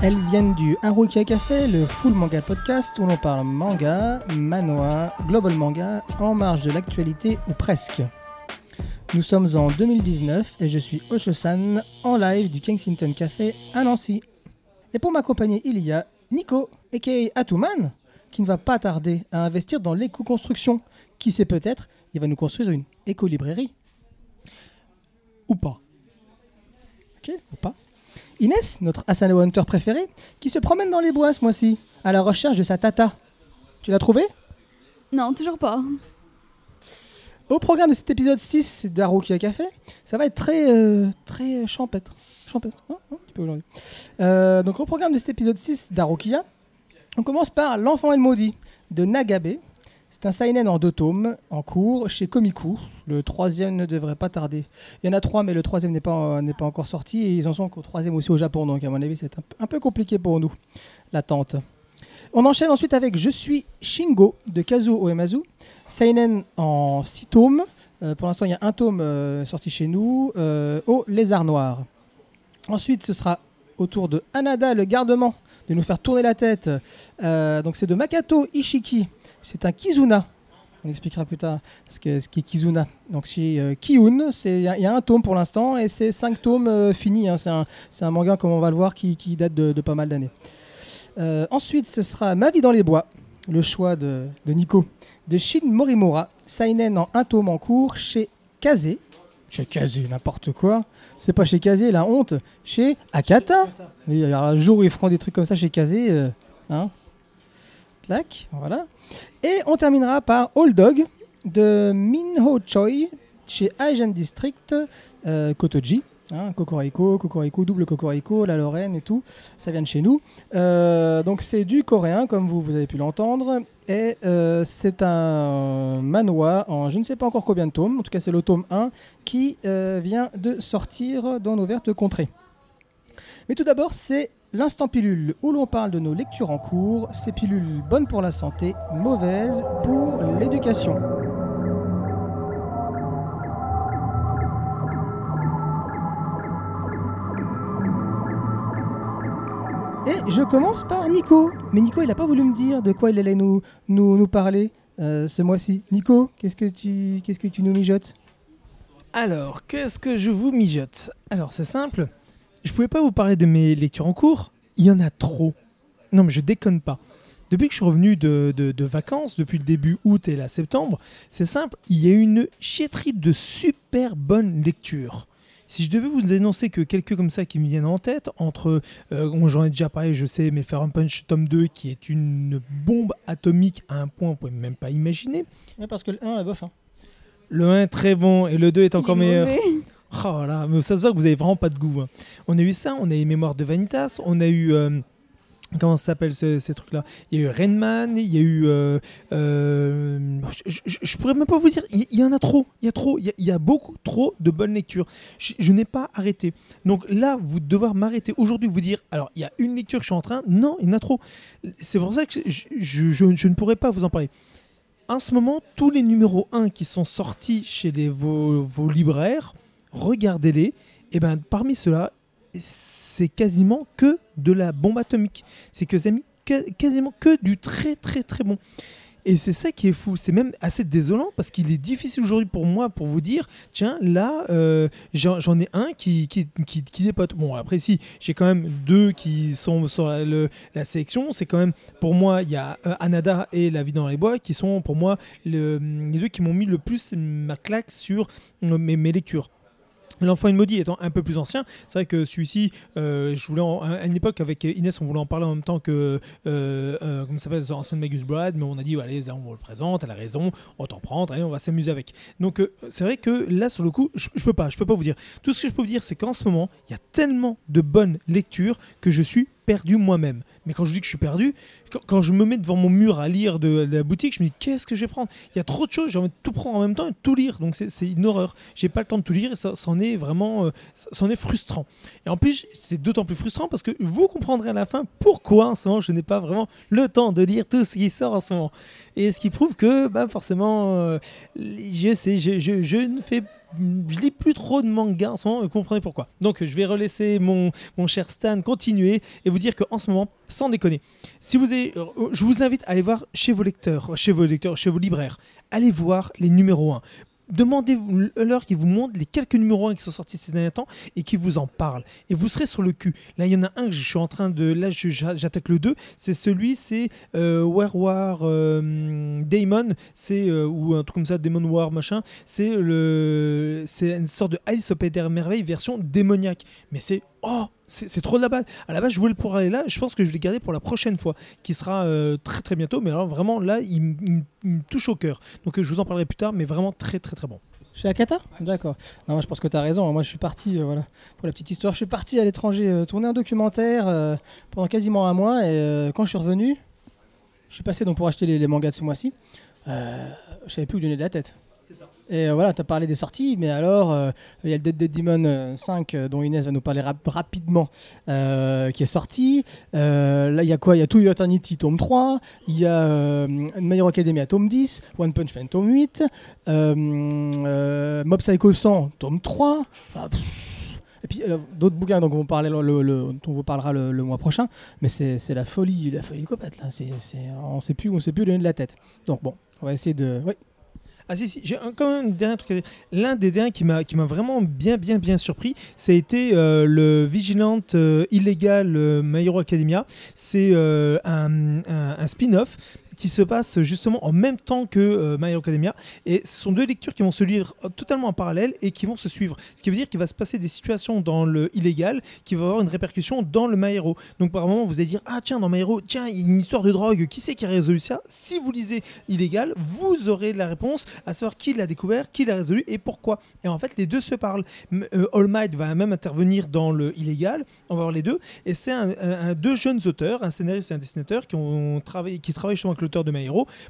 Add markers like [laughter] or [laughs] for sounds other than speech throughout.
Elles viennent du Harukia Café, le Full Manga Podcast où l'on parle manga, manoa, global manga, en marge de l'actualité ou presque. Nous sommes en 2019 et je suis Osho-san en live du Kensington Café à Nancy. Et pour m'accompagner, il y a Nico, aka Atuman, qui ne va pas tarder à investir dans l'éco-construction. Qui sait peut-être, il va nous construire une éco-librairie. Ou pas. Ok, ou pas. Inès, notre Asano Hunter préféré, qui se promène dans les bois ce mois-ci, à la recherche de sa tata. Tu l'as trouvée? Non, toujours pas. Au programme de cet épisode 6 d'Arukia Café, ça va être très, euh, très champêtre. Champêtre, hein, un petit peu aujourd'hui. Euh, donc au programme de cet épisode 6 d'Arukia, on commence par L'enfant et le maudit de Nagabe. C'est un seinen en deux tomes, en cours, chez Komiku. Le troisième ne devrait pas tarder. Il y en a trois, mais le troisième n'est pas, pas encore sorti. Ils en sont qu'au troisième aussi au Japon. Donc à mon avis, c'est un, peu- compliqué pour nous, l'attente. On enchaîne ensuite avec Je suis Shingo de Kazuo Uematsu. Seinen en six tomes. Euh, pour l'instant, il y a un tome euh, sorti chez nous, euh, au Lézard Noir. Ensuite, ce sera au tour de Anada, le gardement, de nous faire tourner la tête. Euh, donc, c'est de Makato Ishiki. C'est un Kizuna. On expliquera plus tard ce qu'est ce qu'est Kizuna. Donc, chez euh, Kiun, c'est- il y, a- il y a un tome pour l'instant et c'est cinq tomes euh, finis. hein. C'est un, manga, comme on va le voir, qui, qui date de, de pas mal d'années. Euh, ensuite, ce sera Ma vie dans les bois, le choix de, de Nico, de Shin Morimura, Seinen en un tome en cours chez Kaze. Chez Kaze, n'importe quoi. C'est pas chez Kaze, la honte. Chez Akata. Oui, alors le jour où ils feront des trucs comme ça chez Kaze, euh, hein. Clac, voilà. Et on terminera par Old Dog de Minho Choi chez Asian District euh, Kotoji. Hein, Cocorico, Cocorico, double Cocorico, la Lorraine et tout, ça vient de chez nous. Euh, donc c'est du coréen, comme vous, vous avez pu l'entendre, et euh, c'est un manoir en je ne sais pas encore combien de tomes, en tout cas c'est le tome 1 qui euh, vient de sortir dans nos vertes contrées. Mais tout d'abord, c'est l'instant pilule où l'on parle de nos lectures en cours, ces pilules bonnes pour la santé, mauvaises pour l'éducation. Et je commence par Nico. Mais Nico, il n'a pas voulu me dire de quoi il allait nous, nous, parler euh, ce mois-ci. Nico, qu'est-ce que tu, qu'est-ce que tu nous mijotes? Alors, qu'est-ce que je vous mijote? Alors, c'est simple. Je pouvais pas vous parler de mes lectures en cours. Il y en a trop. Non, mais je déconne pas. Depuis que je suis revenu de, de- de vacances, depuis le début août et la septembre, c'est simple, il y a une chietterie de super bonnes lectures. Si je devais vous énoncer que quelques comme ça qui me viennent en tête, entre, euh, j'en ai déjà parlé, je sais, mais Fire and Punch tome 2, qui est une bombe atomique à un point, vous pouvez même pas imaginer. Ouais, Parce que le 1 est bof. hein. Le 1 est très bon et le 2 est encore est meilleur. [laughs] Oh là, mais ça se voit que vous avez vraiment pas de goût. hein. On a eu ça, on a eu Mémoire de Vanitas, on a eu. euh, comment ça s'appelle ce- ces trucs-là? Il y a eu Rainman, il y a eu. euh, euh, je, je- pourrais même pas vous dire, il y, en a trop, il y a trop, il y beaucoup trop de bonnes lectures. Je, n'ai pas arrêté. Donc là, vous devoir m'arrêter aujourd'hui, vous dire, alors il y a une lecture que je suis en train, non, il y en a trop. C'est pour ça que je, ne pourrais pas vous en parler. En ce moment, tous les numéros 1 qui sont sortis chez les, vos libraires, regardez-les. Et ben parmi ceux-là, c'est quasiment que de la bombe atomique. C'est que que- quasiment que du très très très bon. Et c'est ça qui est fou. C'est même assez désolant parce qu'il est difficile aujourd'hui pour moi pour vous dire tiens, là, euh, j'en ai un qui, qui, qui, qui dépote. Bon, après, si, j'ai quand même deux qui sont sur la, le- la sélection. C'est quand même, pour moi, il y a euh, Anada et La vie dans les bois qui sont pour moi le- les deux qui m'ont mis le plus ma claque sur euh, mes, mes lectures. L'enfant maudit étant un peu plus ancien, c'est vrai que celui-ci, euh, à une époque avec Inès, on voulait en parler en même temps que euh, euh, comment s'appelle, The Ancient Magus Bride, mais on a dit allez, on vous le présente, elle a raison, on t'en prend, allez, on va s'amuser avec. Donc euh, c'est vrai que là sur le coup, je, je peux pas, je peux pas vous dire. Tout ce que je peux vous dire, c'est qu'en ce moment, il y a tellement de bonnes lectures que je suis perdu moi-même. Mais quand je dis que je suis perdu, quand, je me mets devant mon mur à lire de, la boutique, je me dis qu'est-ce que je vais prendre? Il y a trop de choses, j'ai envie de tout prendre en même temps et de tout lire. Donc c'est une horreur. J'ai pas le temps de tout lire et ça c'en est vraiment, euh, ça- c'en est frustrant. Et en plus, c'est d'autant plus frustrant parce que vous comprendrez à la fin pourquoi en ce moment je n'ai pas vraiment le temps de lire tout ce qui sort en ce moment. Et ce qui prouve que, bah forcément, euh, je sais, je, ne fais je lis plus trop de manga en ce moment, vous comprenez pourquoi. Donc je vais relaisser mon, cher Stan continuer et vous dire qu'en ce moment, sans déconner, si vous avez, euh, je vous invite à aller voir chez vos lecteurs, chez vos lecteurs, chez vos libraires, allez voir les numéros 1 demandez-leur qu'ils vous montrent les quelques numéros 1 qui sont sortis ces derniers temps et qui vous en parlent. Et vous serez sur le cul. Là, il y en a un que je suis en train de. Là, j'attaque le 2. C'est celui, c'est euh, War War euh, Daemon. C'est. euh, ou un truc comme ça, Demon War, machin. C'est le. C'est une sorte de Alice au Pays des Merveilles version démoniaque. Mais c'est. Oh c'est trop de la balle. À la base, je voulais pour aller là. Je pense que je vais le garder pour la prochaine fois, qui sera euh, très très bientôt. Mais alors vraiment là, il, me touche au cœur. Donc euh, je vous en parlerai plus tard, mais vraiment très très très bon. Chez Akata D'accord. Non, moi, je pense que tu as raison. Moi, je suis parti, euh, voilà, pour la petite histoire, je suis parti à l'étranger tourner un documentaire pendant quasiment un mois. Et quand je suis revenu, je suis passé donc pour acheter les, les mangas de ce mois-ci. Je savais plus où donner de la tête. Et euh, voilà, tu as parlé des sorties, mais alors, euh, il y a le Dead Dead Demon euh, 5, euh, dont Inès va nous parler rap- rapidement, qui est sorti. Là, il y a quoi? Il y a To Your Eternity, tome 3. Il y a My Hero Academia, tome 10. One Punch Man, tome 8. Euh, euh, Mob Psycho 100, tome 3. Enfin, et puis d'autres bouquins dont on, parlait le, le- le- dont on vous parlera le, le mois prochain. Mais c'est la folie, la folie. Là. C'est c'est- on ne sait plus où on sait plus donner de la tête. Donc bon, on va essayer de... Ah si, si, j'ai quand même un dernier truc à dire. L'un des derniers qui m'a qui m'a vraiment bien bien bien surpris, ça a été euh, le Vigilant euh, Illégal euh, My Academia. C'est un- un spin-off qui se passe justement en même temps que euh, My Academia. Et ce sont deux lectures qui vont se lire euh, totalement en parallèle et qui vont se suivre. Ce qui veut dire qu'il va se passer des situations dans le illégal qui va avoir une répercussion dans le My. Donc par moment, vous allez dire Ah tiens, dans My tiens, il y a une histoire de drogue, qui c'est qui a résolu ça? Si vous lisez illégal, vous aurez la réponse à savoir qui l'a découvert, qui l'a résolu et pourquoi. Et en fait, les deux se parlent. Euh, All Might va même intervenir dans le illégal. On va voir les deux. Et c'est un, deux jeunes auteurs, un scénariste et un dessinateur, qui ont travaillé, qui travaillent justement avec l'auteur de My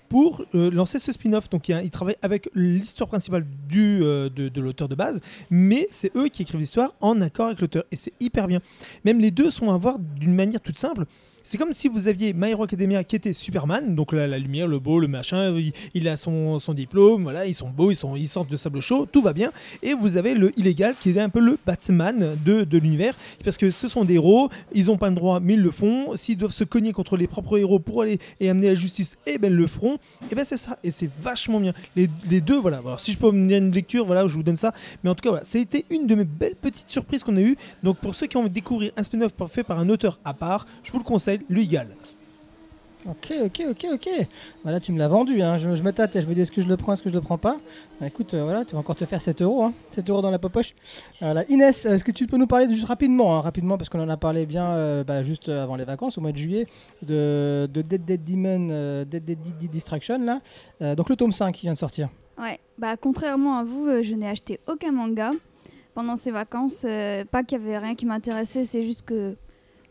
pour euh, lancer ce spin-off. Donc, il ils travaillent avec l'histoire principale du, euh, de l'auteur de base, mais c'est eux qui écrivent l'histoire en accord avec l'auteur. Et c'est hyper bien. Même les deux sont à voir d'une manière toute simple. C'est comme si vous aviez My Hero Academia qui était Superman, donc la, la lumière, le beau, le machin, il, a son, son diplôme, voilà, ils sont beaux, ils, sont, ils sortent de sable chaud, tout va bien. Et vous avez le illégal qui est un peu le Batman de, de l'univers, parce que ce sont des héros, ils n'ont pas le droit, mais ils le font. S'ils doivent se cogner contre les propres héros pour aller et amener la justice, et ben ils le feront. Et ben c'est ça, et c'est vachement bien. Les, les deux, voilà. Alors, si je peux me dire une lecture, voilà, je vous donne ça. Mais en tout cas, voilà, été une de mes belles petites surprises qu'on a eues. Donc pour ceux qui ont envie de découvrir un spin-off fait par un auteur à part, je vous le conseille, le Igal. Ok, ok, ok, ok. Voilà, tu me l'as vendu. Hein. Je, je me tâte, je me dis est-ce que je le prends, est-ce que je le prends pas? Bah, écoute, euh, voilà, tu vas encore te faire 7 euros. Hein. 7 euros dans la poche. Voilà. Inès, est-ce que tu peux nous parler juste rapidement, hein, rapidement, parce qu'on en a parlé bien euh, bah, juste avant les vacances, au mois de juillet, de, de Dead Dead Demon, euh, Dead Dead Dead Distraction, là. Euh, donc le tome 5 qui vient de sortir. Ouais, bah contrairement à vous, euh, je n'ai acheté aucun manga pendant ces vacances. euh, pas qu'il y avait rien qui m'intéressait, c'est juste que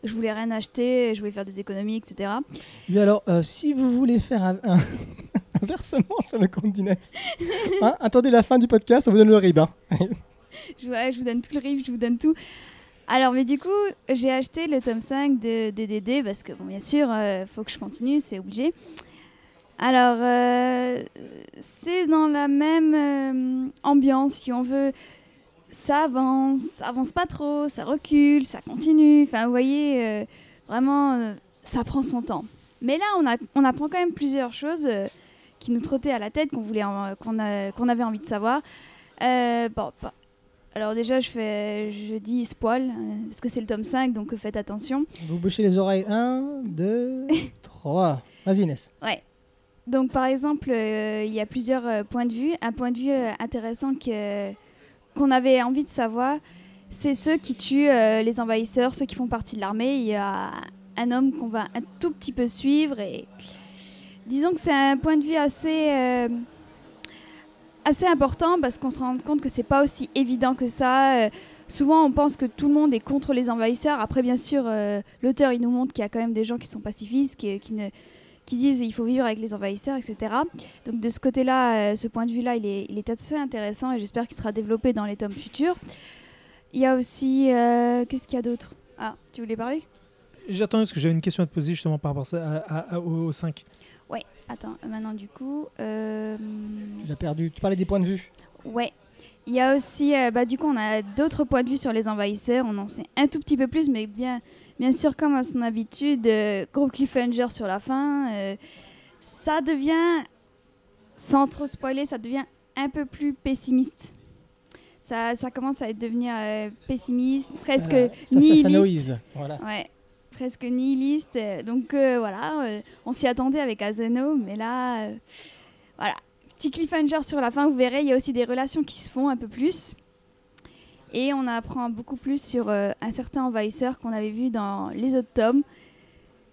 je voulais rien acheter, je voulais faire des économies, etc. Oui, alors, euh, si vous voulez faire un, un- [laughs] un versement sur le compte d'Inès, [laughs] hein, attendez la fin du podcast, on vous donne le RIB. hein. Je, ouais, je vous donne tout le riff, je vous donne tout. Alors, mais du coup, j'ai acheté le tome 5 de DDD parce que, bon, bien sûr, il faut que je continue, c'est obligé. Alors, euh, c'est dans la même euh, ambiance, si on veut. Ça avance, ça avance pas trop, ça recule, ça continue. Enfin, vous voyez, euh, vraiment, euh, ça prend son temps. Mais là, on, a, on apprend quand même plusieurs choses euh, qui nous trottaient à la tête, qu'on voulait, qu'on qu'on avait envie de savoir. Bon, pas- alors déjà, je, fais, je dis spoil, parce que c'est le tome 5, donc faites attention. Vous bouchez les oreilles. 1, 2, 3. Vas-y, Inès. Ouais. Donc par exemple, il y a plusieurs points de vue. Un point de vue intéressant que- qu'on avait envie de savoir, c'est ceux qui tuent euh, les envahisseurs, ceux qui font partie de l'armée. Il y a un homme qu'on va un tout petit peu suivre et disons que c'est un point de vue assez euh, assez important parce qu'on se rend compte que c'est pas aussi évident que ça. Euh, souvent, on pense que tout le monde est contre les envahisseurs. Après, bien sûr, l'auteur il nous montre qu'il y a quand même des gens qui sont pacifistes, qui ne qui disent il faut vivre avec les envahisseurs, etc. Donc de ce côté-là, euh, ce point de vue-là, il est, il est assez intéressant et j'espère qu'il sera développé dans les tomes futurs. Il y a aussi... euh, Qu'est-ce qu'il y a d'autre? Ah, tu voulais parler? J'attendais parce que j'avais une question à te poser justement par rapport à à- à- à- au 5. Attends, maintenant du coup... euh, Tu l'as perdu. Tu parlais des points de vue? Ouais. Il y a aussi, euh, bah, du coup, on a d'autres points de vue sur les envahisseurs. On en sait un tout petit peu plus, mais bien, bien sûr, comme à son habitude, euh, gros cliffhanger sur la fin. euh, ça devient, sans trop spoiler, ça devient un peu plus pessimiste. Ça, ça commence à devenir euh, pessimiste, presque Ça- ça nihiliste. s'asanoïse. Voilà. Ouais, presque nihiliste. Donc voilà, on s'y attendait avec Azeno, mais là, voilà. Petit cliffhanger sur la fin, vous verrez, il y a aussi des relations qui se font un peu plus. Et on apprend beaucoup plus sur euh, un certain envahisseur qu'on avait vu dans les autres tomes.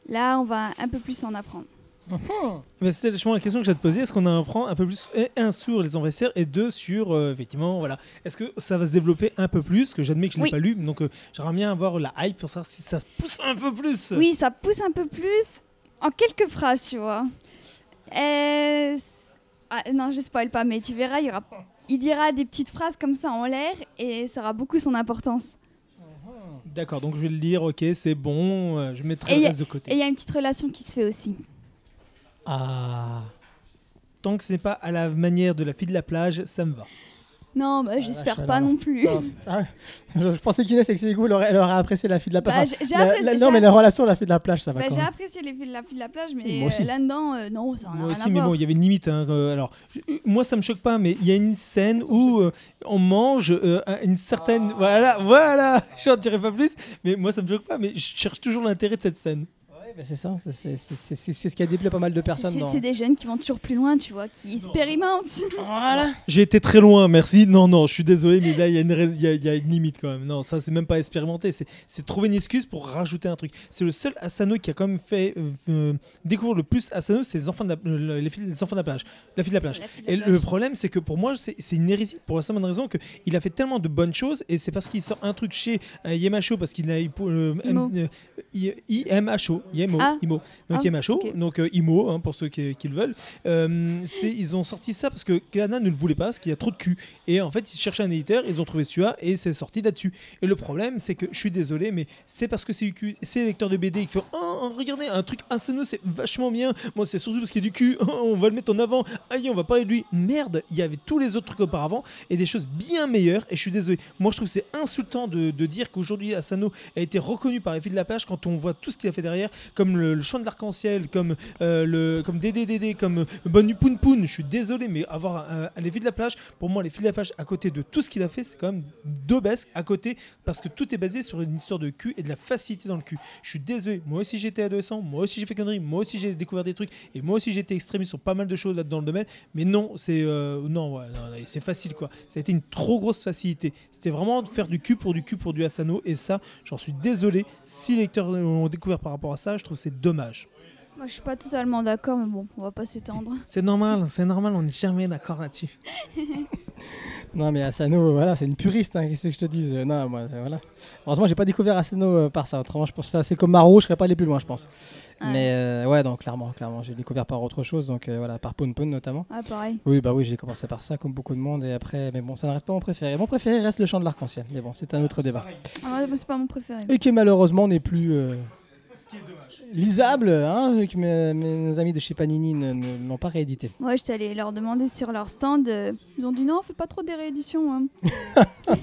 Là, on va un peu plus en apprendre. [laughs] C'était justement la question que j'ai te poser. Est-ce qu'on en apprend un peu plus, et un sur les envahisseurs et deux sur, euh, effectivement, voilà. Est-ce que ça va se développer un peu plus Que j'admets que je ne l'ai Oui. pas lu, donc euh, j'aimerais bien avoir la hype pour savoir si ça se pousse un peu plus. Oui, ça pousse un peu plus en quelques phrases, tu vois. Ah, non, je spoil pas, mais tu verras, il, y aura... il dira des petites phrases comme ça en l'air et ça aura beaucoup son importance. D'accord, donc je vais le lire, ok, c'est bon, euh, je mettrai Et le y a- reste de côté. Et il y a une petite relation qui se fait aussi. Ah. Tant que ce n'est pas à la manière de la fille de la plage, ça me va. Non, bah, Ah, j'espère pas non plus. Non, ah je, je pensais qu'Inès ses goûts, elle elle aurait apprécié la fille de la plage. Bah, Enfin, la- la- j'ai non, mais la relation la fille de la plage, ça va Bah, j'ai apprécié les filles de la fille de la plage, mais euh, là-dedans, euh, non, ça n'a Moi rien aussi, à mais voir. bon, il y avait une limite. hein, euh, alors, moi, ça me choque pas, mais il y a une scène où on mange un- une certaine. Ah. Voilà, voilà [laughs] Je n'en dirai pas plus, mais moi, ça me choque pas, mais je cherche toujours l'intérêt de cette scène. Bah, c'est ça, c'est- ce qui a déplacé pas mal de personnes. c'est des jeunes qui vont toujours plus loin, tu vois, qui expérimentent. [laughs] Voilà. J'ai été très loin, merci. Non, non, je suis désolé, mais là, il y, a une rais- il y a- il y a une limite quand même. Non, ça, c'est même pas expérimenté. C'est trouver une excuse pour rajouter un truc. C'est le seul Asano qui a quand même fait euh, euh, découvrir le plus Asano, c'est les enfants de la, les, filles- les enfants de la plage. La fille de la plage. La fille de la Et plage. le problème, c'est que pour moi, c'est une hérésie pour la simple raison qu'il a fait tellement de bonnes choses et c'est parce qu'il sort un truc chez euh, Yemacho, parce qu'il a euh, euh, IMHO, Yemo, Ah. Imo. Donc Ah, donc euh, Imo, hein, pour ceux qui, qui le veulent. Euh, ils ont sorti ça parce que Kana ne le voulait pas, parce qu'il y a trop de cul. Et en fait, ils cherchaient un éditeur, ils ont trouvé celui-là et c'est sorti là-dessus. Et le problème, c'est que je suis désolé, mais c'est parce que c'est du cul, c'est les lecteurs de BD qui font oh, oh, regardez, un truc Asano, c'est vachement bien. Moi, c'est surtout parce qu'il y a du cul, [laughs] Oh, on va le mettre en avant. Aïe, on va parler de lui. Merde, il y avait tous les autres trucs auparavant et des choses bien meilleures. Et je suis désolé. Moi, je trouve que c'est insultant de, de dire qu'aujourd'hui, Asano a été reconnu par les filles de la plage quand on voit tout ce qu'il a fait derrière, comme le, le chant de l'arc-en-ciel, comme euh, le comme DDDD, comme Bonne Poun Poun. Je suis désolé, mais avoir euh, les filles de la plage, pour moi, les filles de la plage, à côté de tout ce qu'il a fait, c'est quand même d'obèse à côté parce que tout est basé sur une histoire de cul et de la facilité dans le cul. Je suis désolé. Moi aussi, j'étais adolescent. Moi aussi, j'ai fait conneries. Moi aussi, j'ai découvert des trucs. Et moi aussi, j'étais extrémiste sur pas mal de choses là dans le domaine. Mais non, c'est euh, non, ouais, c'est facile quoi. Ça a été une trop grosse facilité. C'était vraiment de faire du cul pour du cul pour du Asano. Et ça, j'en suis désolé. Si les lecteurs ont découvert par rapport à ça, trouve c'est dommage. Moi, je suis pas totalement d'accord, mais bon, on va pas s'étendre. [laughs] C'est normal, c'est normal, on n'est jamais d'accord là-dessus. [laughs] Non, mais Asano, voilà, c'est une puriste, hein, qu'est-ce que je te dise? Non, moi, c'est- voilà. Heureusement, j'ai pas découvert Asano euh, par ça. Autrement, je pense que c'est comme Maro, je serais pas allé plus loin, je pense. Mais euh, ouais, donc clairement, clairement, j'ai découvert par autre chose, donc euh, voilà, par Poun Poun notamment. Ah, pareil. Oui, bah oui, j'ai commencé par ça, comme beaucoup de monde, et après, mais bon, ça ne reste pas mon préféré. Mon préféré reste le chant de l'arc-en-ciel, mais bon, c'est un autre débat. Ah, c'est pas mon préféré. Et qui malheureusement n'est plus euh, lisable, hein, vu que mes, mes amis de chez Panini ne, ne l'ont pas réédité. Ouais, j'étais allée leur demander sur leur stand. euh, ils ont dit non, on fait pas trop des rééditions. hein. [laughs]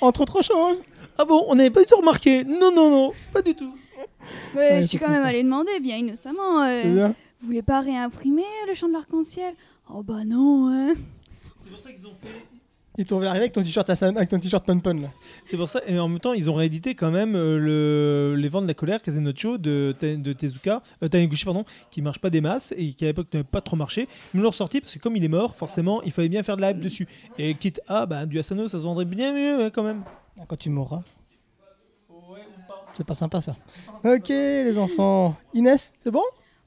Entre autres choses. Ah bon, on n'avait pas du tout remarqué. Non, non, non, pas du tout. Ouais, Ouais, je suis quand même allée demander, bien innocemment. euh, bien. vous voulez pas réimprimer le chant de l'arc-en-ciel? Oh bah non, hein. C'est pour ça qu'ils ont fait. Ils t'ont arrivé avec ton t-shirt avec ton t-shirt Pun Pun là. C'est pour ça, et en même temps, ils ont réédité quand même euh, le, les vents de la colère, Kazenocho de, de Tezuka, euh, Taniguchi, pardon, qui marche pas des masses et qui à l'époque n'avait pas trop marché. Ils l'ont ressorti parce que comme il est mort, forcément, il fallait bien faire de la hype dessus. Et quitte à, bah, du Asano, ça se vendrait bien mieux hein, quand même. Quand tu mourras. C'est pas sympa ça. Ok les enfants. Inès, c'est bon?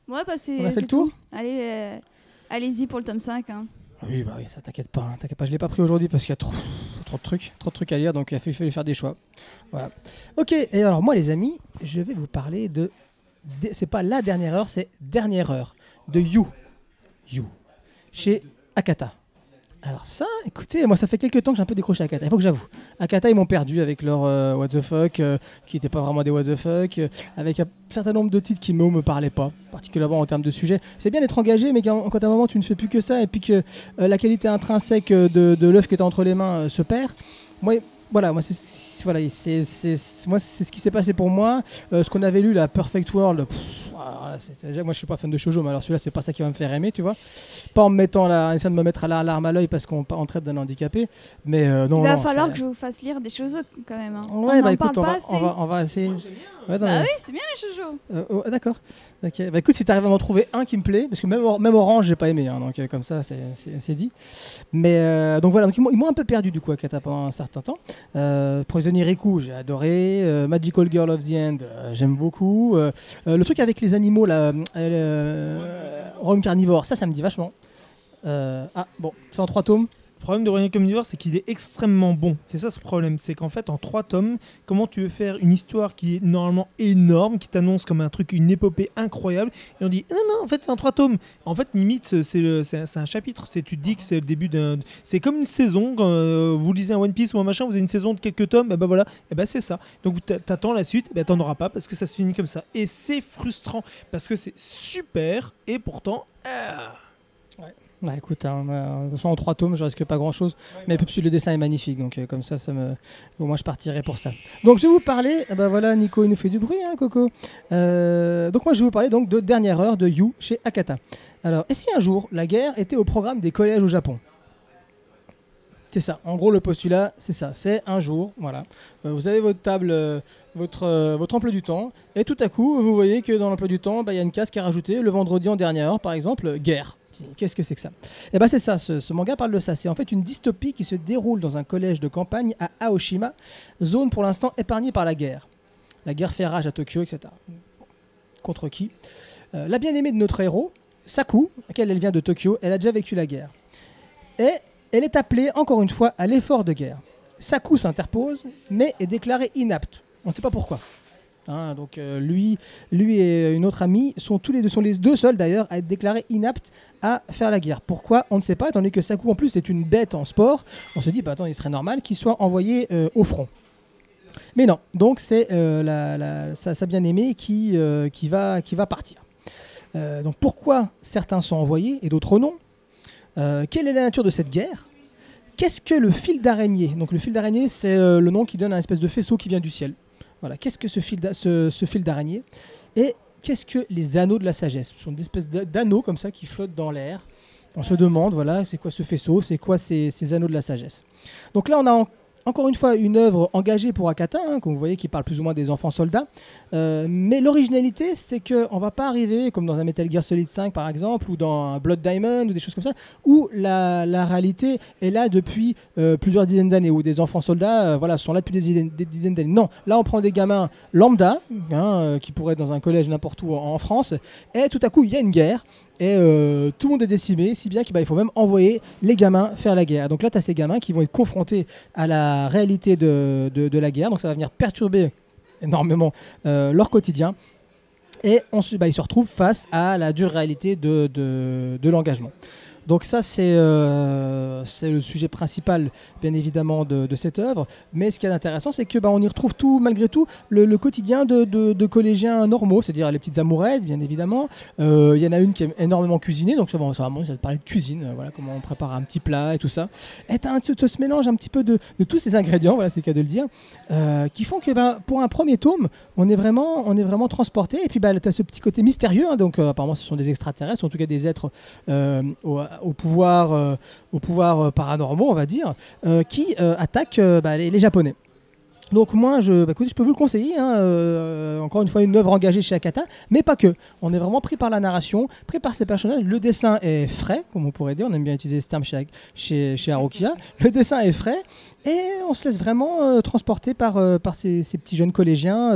Ouais, bah c'est. On a fait le tour tout. Allez, euh, allez-y pour le tome 5. Hein. Oui bah oui, ça t'inquiète pas. hein, T'inquiète je l'ai pas pris aujourd'hui parce qu'il y a trop, trop de trucs, trop trucs à lire, donc il a fallu, fallu faire des choix. Voilà. Ok, et alors moi les amis, je vais vous parler de. de- C'est pas la dernière heure, c'est dernière heure de You. You. Chez Akata. Alors ça, écoutez, moi ça fait quelques temps que j'ai un peu décroché Akata, il faut que j'avoue. Akata ils m'ont perdu avec leur euh, What the fuck, euh, qui n'étaient pas vraiment des What the fuck, euh, avec un certain nombre de titres qui ne me parlaient pas, particulièrement en termes de sujet. C'est bien d'être engagé, mais quand, à un moment tu ne fais plus que ça, et puis que la qualité intrinsèque de, l'œuf que tu entre les mains se perd, moi, voilà, moi c'est voilà, c'est ce qui s'est passé pour moi. Ce qu'on avait lu, la Perfect World, déjà, moi je suis pas fan de shoujo, mais alors celui-là c'est pas ça qui va me faire aimer, tu vois. Pas en me mettant là, en essayant de me mettre à la- l'arme à l'œil parce qu'on on traite d'un handicapé, mais euh, non. Il va non, falloir ça- que je vous fasse lire des choses quand même. hein. Ouais, on bah en écoute, parle on pas va, assez. on va, on va essayer. Ouais, non, Bah mais- oui, c'est bien les shoujo. euh, oh, d'accord. Ok. Bah écoute, si tu arrives à m'en trouver un qui me plaît, parce que même, Or- même Orange, j'ai pas aimé, hein, donc euh, comme ça, c'est- dit. Mais euh, donc voilà, donc ils m'ont- ils m'ont un peu perdu du coup à Kata pendant un certain temps. Euh, Prisonnier Riku, j'ai adoré. Euh, Magical Girl of the End, euh, j'aime beaucoup. Euh, euh, le truc avec les animaux, là, euh, Rome Carnivore, ça, ça me dit vachement. Euh, ah bon, c'est en trois tomes. Le problème de Royaume Omnivore, c'est qu'il est extrêmement bon. C'est ça ce problème. C'est qu'en fait, en trois tomes, comment tu veux faire une histoire qui est normalement énorme, qui t'annonce comme un truc, une épopée incroyable, et on dit non, non, en fait, c'est en trois tomes. En fait, limite, c'est un, chapitre. Tu te dis que c'est le début d'un. C'est comme une saison. Quand euh, vous lisez un One Piece ou un machin, vous avez une saison de quelques tomes, et ben voilà, et ben c'est ça. Donc t'a- t'attends la suite, et ben t'en auras pas parce que ça se finit comme ça. Et c'est frustrant parce que c'est super, et pourtant. ah. Bah écoute, hein, bah, de toute façon, en trois tomes, je risque pas grand chose. Mais puis le dessin est magnifique, donc euh, comme ça, ça me... au moins je partirai pour ça. Donc je vais vous parler, ah bah voilà, Nico il nous fait du bruit, hein, Coco. Euh, donc moi je vais vous parler donc de Dernière Heure de You chez Akata. Alors, et si un jour la guerre était au programme des collèges au Japon? C'est ça. En gros, le postulat, c'est ça. C'est un jour, voilà. Euh, vous avez votre table, euh, votre, euh, votre emploi du temps, et tout à coup, vous voyez que dans l'emploi du temps, bah, il y a une case qui est rajoutée. Le vendredi en dernière heure, par exemple, guerre. Qu'est-ce que c'est que ça? Eh ben c'est ça, ce, manga parle de ça. C'est en fait une dystopie qui se déroule dans un collège de campagne à Aoshima, zone pour l'instant épargnée par la guerre. La guerre fait rage à Tokyo, etc. Contre qui? Euh, La bien-aimée de notre héros, Saku, laquelle elle vient de Tokyo, elle a déjà vécu la guerre. Et elle est appelée encore une fois à l'effort de guerre. Saku s'interpose, mais est déclarée inapte. On ne sait pas pourquoi. Hein, donc euh, lui, lui et une autre amie sont tous les deux, sont les deux seuls d'ailleurs à être déclarés inaptes à faire la guerre. Pourquoi? On ne sait pas, étant donné que Saku en plus est une bête en sport. On se dit, bah attends, il serait normal qu'il soit envoyé euh, au front. Mais non, donc c'est euh, la- sa, bien-aimée qui, qui, va, qui va partir. Donc pourquoi certains sont envoyés et d'autres non? Quelle est la nature de cette guerre? Qu'est-ce que le fil d'araignée? Donc le fil d'araignée, c'est le nom qui donne à un espèce de faisceau qui vient du ciel. Voilà, qu'est-ce que ce fil d'araignée Et qu'est-ce que les anneaux de la sagesse? Ce sont des espèces d'a- d'anneaux comme ça qui flottent dans l'air. On se demande, voilà, c'est quoi ce faisceau? C'est quoi ces, anneaux de la sagesse? Donc là, on a encore une fois une œuvre engagée pour Akata, hein, comme vous voyez, qui parle plus ou moins des enfants soldats. Euh, mais l'originalité, c'est qu'on ne va pas arriver, comme dans un Metal Gear Solid 5 par exemple, ou dans Blood Diamond, ou des choses comme ça, où la, réalité est là depuis euh, plusieurs dizaines d'années, où des enfants soldats euh, voilà, sont là depuis des dizaines, d'années. Non, là on prend des gamins lambda, hein, qui pourraient être dans un collège n'importe où en, en France, et tout à coup il y a une guerre, et euh, tout le monde est décimé, si bien qu'il bah, faut même envoyer les gamins faire la guerre. Donc là, tu as ces gamins qui vont être confrontés à la réalité de, de- la guerre, donc ça va venir perturber énormément euh, leur quotidien. Et on bah, ils se retrouvent face à la dure réalité de- de l'engagement. Donc ça, c'est euh, c'est le sujet principal, bien évidemment, de, cette œuvre. Mais ce qui est intéressant, c'est que bah, on y retrouve tout, malgré tout, le, quotidien de, de- collégiens normaux, c'est-à-dire les petites amourettes, bien évidemment. Euh, Il y en a une qui aime énormément cuisiner, donc ça va ça va parler de cuisine, euh, voilà, comment on prépare un petit plat et tout ça. Et t'as un- ce, ce mélange un petit peu de, tous ces ingrédients, voilà, c'est le cas de le dire, qui font que bah, pour un premier tome, on est vraiment, on est vraiment transporté. Et puis bah, tu as ce petit côté mystérieux, hein, donc apparemment ce sont des extraterrestres, en tout cas des êtres au, au pouvoir, euh, au pouvoir euh, paranormaux, on va dire, euh, qui attaquent bah, les, Japonais. Donc moi, je, bah, je peux vous le conseiller. hein, encore une fois, une œuvre engagée chez Akata, mais pas que. On est vraiment pris par la narration, pris par ces personnages. Le dessin est frais, comme on pourrait dire. On aime bien utiliser ce terme chez, chez, chez Harukiya. Le dessin est frais et on se laisse vraiment transporter par, par ces, petits jeunes collégiens.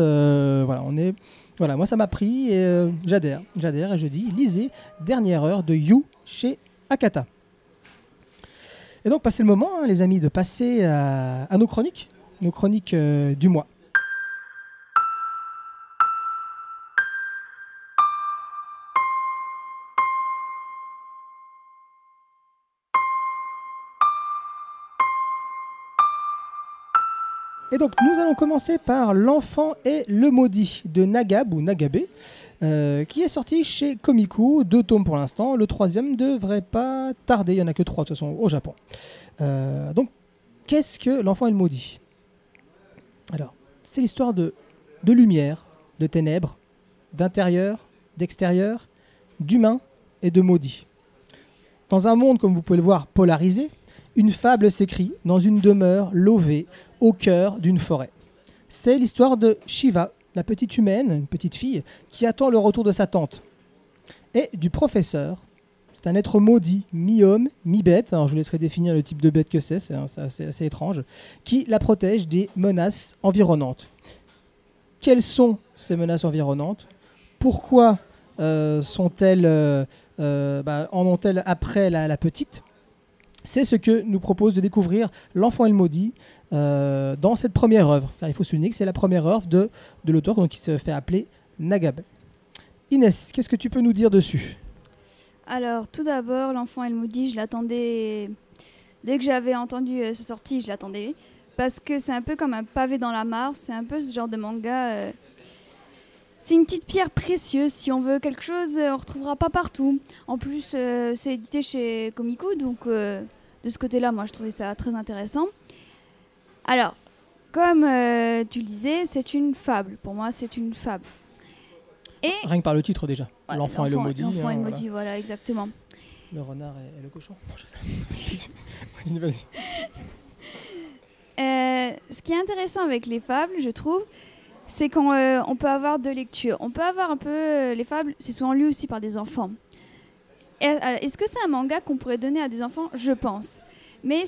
voilà, on est, voilà, moi ça m'a pris et j'adhère, j'adhère et je dis lisez Dernière heure de You chez Et donc passez le moment, hein, les amis, de passer à, à nos chroniques, nos chroniques euh, du mois. Et donc nous allons commencer par L'enfant et le maudit de Nagab ou Nagabe, euh, qui est sorti chez Komiku, deux tomes pour l'instant. Le troisième devrait pas tarder, il n'y en a que trois de toute façon au Japon. Euh, donc qu'est-ce que L'enfant et le maudit? Alors, c'est l'histoire de, de lumière, de ténèbres, d'intérieur, d'extérieur, d'humain et de maudit. Dans un monde, comme vous pouvez le voir, polarisé, une fable s'écrit dans une demeure lovée au cœur d'une forêt. C'est l'histoire de Shiva, la petite humaine, une petite fille, qui attend le retour de sa tante. Et du professeur. C'est un être maudit, mi-homme, mi-bête. Alors je vous laisserai définir le type de bête que c'est, c'est assez, étrange. Qui la protège des menaces environnantes. Quelles sont ces menaces environnantes? Pourquoi euh, sont-elles, euh, euh, bah, en ont-elles après la petite? C'est ce que nous propose de découvrir L'Enfant et le Maudit euh, dans cette première œuvre. Car il faut souligner que c'est la première œuvre de, l'auteur qui se fait appeler Nagabe. Inès, qu'est-ce que tu peux nous dire dessus? Alors, tout d'abord, L'enfant et le maudit, je l'attendais. Dès que j'avais entendu euh, sa sortie, je l'attendais. Parce que c'est un peu comme un pavé dans la mare. C'est un peu ce genre de manga. euh, C'est une petite pierre précieuse. Si on veut quelque chose, euh, on ne retrouvera pas partout. En plus, euh, c'est édité chez Komiku. Donc, euh, de ce côté-là, moi, je trouvais ça très intéressant. Alors, comme euh, tu le disais, c'est une fable. Pour moi, c'est une fable. Et Rien que par le titre déjà. Ouais, L'enfant et le maudit. L'enfant et hein, le voilà. maudit, voilà, exactement. Le renard et, et le cochon. Non, je. [laughs] Vas-y, vas-y. Ce qui est intéressant avec les fables, je trouve, c'est qu'on euh, on peut avoir deux lectures. On peut avoir un peu euh, les fables, c'est souvent lu aussi par des enfants. Euh, Est-ce que c'est un manga qu'on pourrait donner à des enfants? Je pense. Mais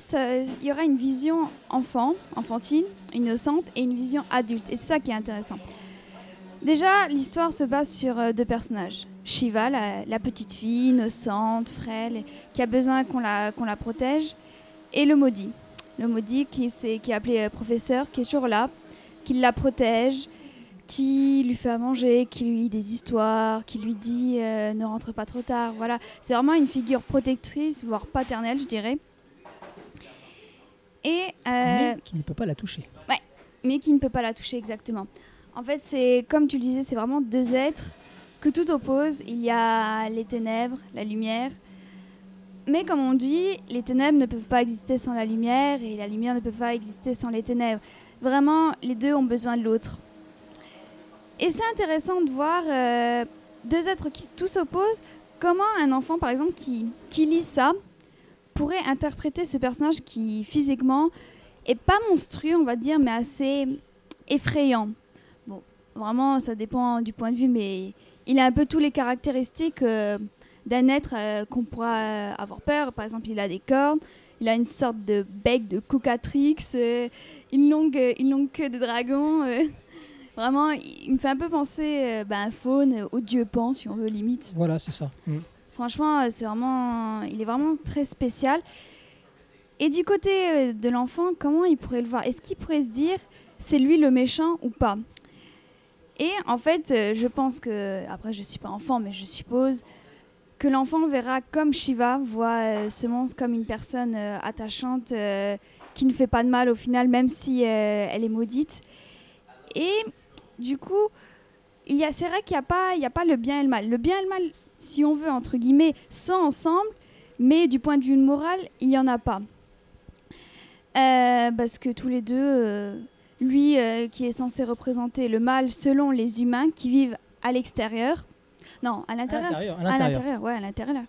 il y aura une vision enfant, enfantine, innocente, et une vision adulte. Et c'est ça qui est intéressant. Déjà, l'histoire se base sur deux personnages. Shiva, la, petite fille innocente, frêle, qui a besoin qu'on la, protège, et le maudit. Le maudit qui, est appelé professeur, qui est toujours là, qui la protège, qui lui fait à manger, qui lui lit des histoires, qui lui dit euh, ne rentre pas trop tard. Voilà, c'est vraiment une figure protectrice, voire paternelle, je dirais. Et euh, Mais qui ne peut pas la toucher. mais qui ne peut pas la toucher exactement. En fait, c'est comme tu le disais, c'est vraiment deux êtres que tout oppose. Il y a les ténèbres, la lumière. Mais comme on dit, les ténèbres ne peuvent pas exister sans la lumière et la lumière ne peut pas exister sans les ténèbres. Vraiment, les deux ont besoin de l'autre. Et c'est intéressant de voir euh, deux êtres qui tout s'opposent. Comment un enfant, par exemple, qui, lit ça, pourrait interpréter ce personnage qui, physiquement, est pas monstrueux, on va dire, mais assez effrayant? Bon, vraiment, ça dépend du point de vue, mais il a un peu tous les caractéristiques euh, d'un être euh, qu'on pourra avoir peur. Par exemple, il a des cornes, il a une sorte de bec de cocatrix, une, longue, euh, une longue queue de dragon. euh. Vraiment, il me fait un peu penser euh, bah, à un faune, au dieu Pan, si on veut, limite. Voilà, c'est ça. Mm. Franchement, euh, c'est vraiment, il est vraiment très spécial. Et du côté euh, de l'enfant, comment il pourrait le voir? Est-ce qu'il pourrait se dire, c'est lui le méchant ou pas? Et en fait, euh, je pense que, après, je suis pas enfant, mais je suppose que l'enfant verra comme Shiva voit euh, ce monstre comme une personne euh, attachante euh, qui ne fait pas de mal au final, même si euh, elle est maudite. Et du coup, il y a, c'est vrai qu'il n'y a, pas- il y a pas le bien et le mal. Le bien et le mal, si on veut, entre guillemets, sont ensemble, mais du point de vue moral, il n'y en a pas. Euh, parce que tous les deux, euh, lui euh, qui est censé représenter le mal selon les humains qui vivent à l'extérieur, non, à À l'intérieur, à à l'intérieur. l'intérieur, ouais, à l'intérieur.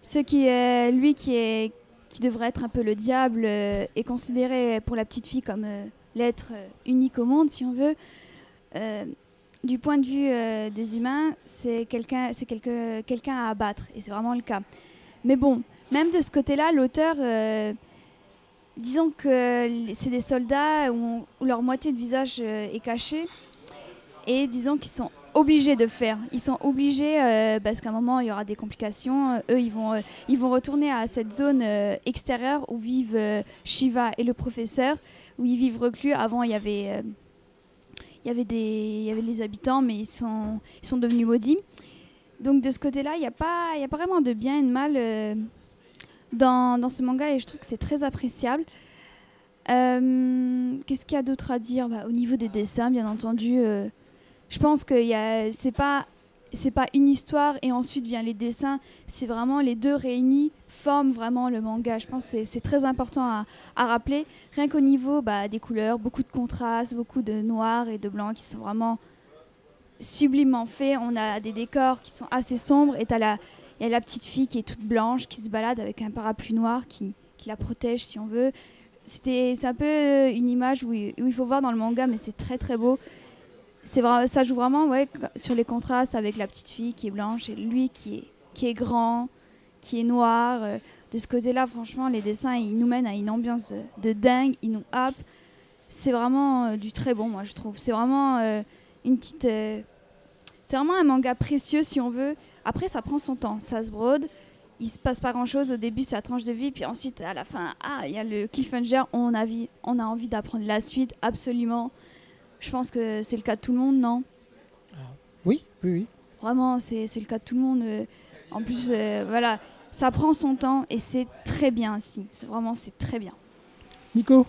Ce qui est, lui qui est, qui devrait être un peu le diable, euh, est considéré pour la petite fille comme euh, l'être euh, unique au monde, si on veut. Du point de vue des humains, c'est quelqu'un, quelqu'un à abattre, et c'est vraiment le cas. Mais bon, même de ce côté-là, l'auteur, disons que c'est des soldats où, leur moitié de visage est cachée, et disons qu'ils sont obligés de faire. Ils sont obligés euh, parce qu'à un moment il y aura des complications. Euh, eux, ils vont, euh, ils vont retourner à cette zone extérieure où vivent Shiva et le professeur, où ils vivent reclus. Avant, il y avait, il y avait des, il y avait les habitants, mais ils sont, ils sont devenus maudits. Donc de ce côté-là, il n'y a pas, il y a pas vraiment de bien et de mal dans, dans ce manga, et je trouve que c'est très appréciable. Qu'est-ce qu'il y a d'autre à dire? Bah, Au niveau des dessins, bien entendu, je pense que c'est pas pas une histoire et ensuite vient les dessins. C'est vraiment les deux réunis forment vraiment le manga. Je pense que c'est- très important à, rappeler. Rien qu'au niveau bah, des couleurs, beaucoup de contrastes, beaucoup de noir et de blanc qui sont vraiment sublimement faits. On a des décors qui sont assez sombres et il y a la petite fille qui est toute blanche, qui se balade avec un parapluie noir qui, la protège si on veut. C'est un peu une image où il faut voir dans le manga, mais c'est très très beau. C'est vrai, ça joue vraiment ouais, sur les contrastes avec la petite fille qui est blanche et lui qui est, grand, qui est noir. Euh, De ce côté-là, franchement, les dessins, ils nous mènent à une ambiance de dingue, ils nous happent. C'est vraiment euh, du très bon, moi, je trouve. C'est vraiment euh, une petite... c'est vraiment un manga précieux, si on veut. Après, ça prend son temps. Ça se brode. Il se passe pas grand-chose. Au début, c'est la tranche de vie. Puis ensuite, à la fin, ah, il y a le cliffhanger. On a, on a envie d'apprendre la suite, absolument. Je pense que c'est le cas de tout le monde, non? Oui, oui, oui. Vraiment, c'est le cas de tout le monde. euh. En plus, euh, voilà, ça prend son temps et c'est très bien. C'est vraiment, c'est très bien. Nico?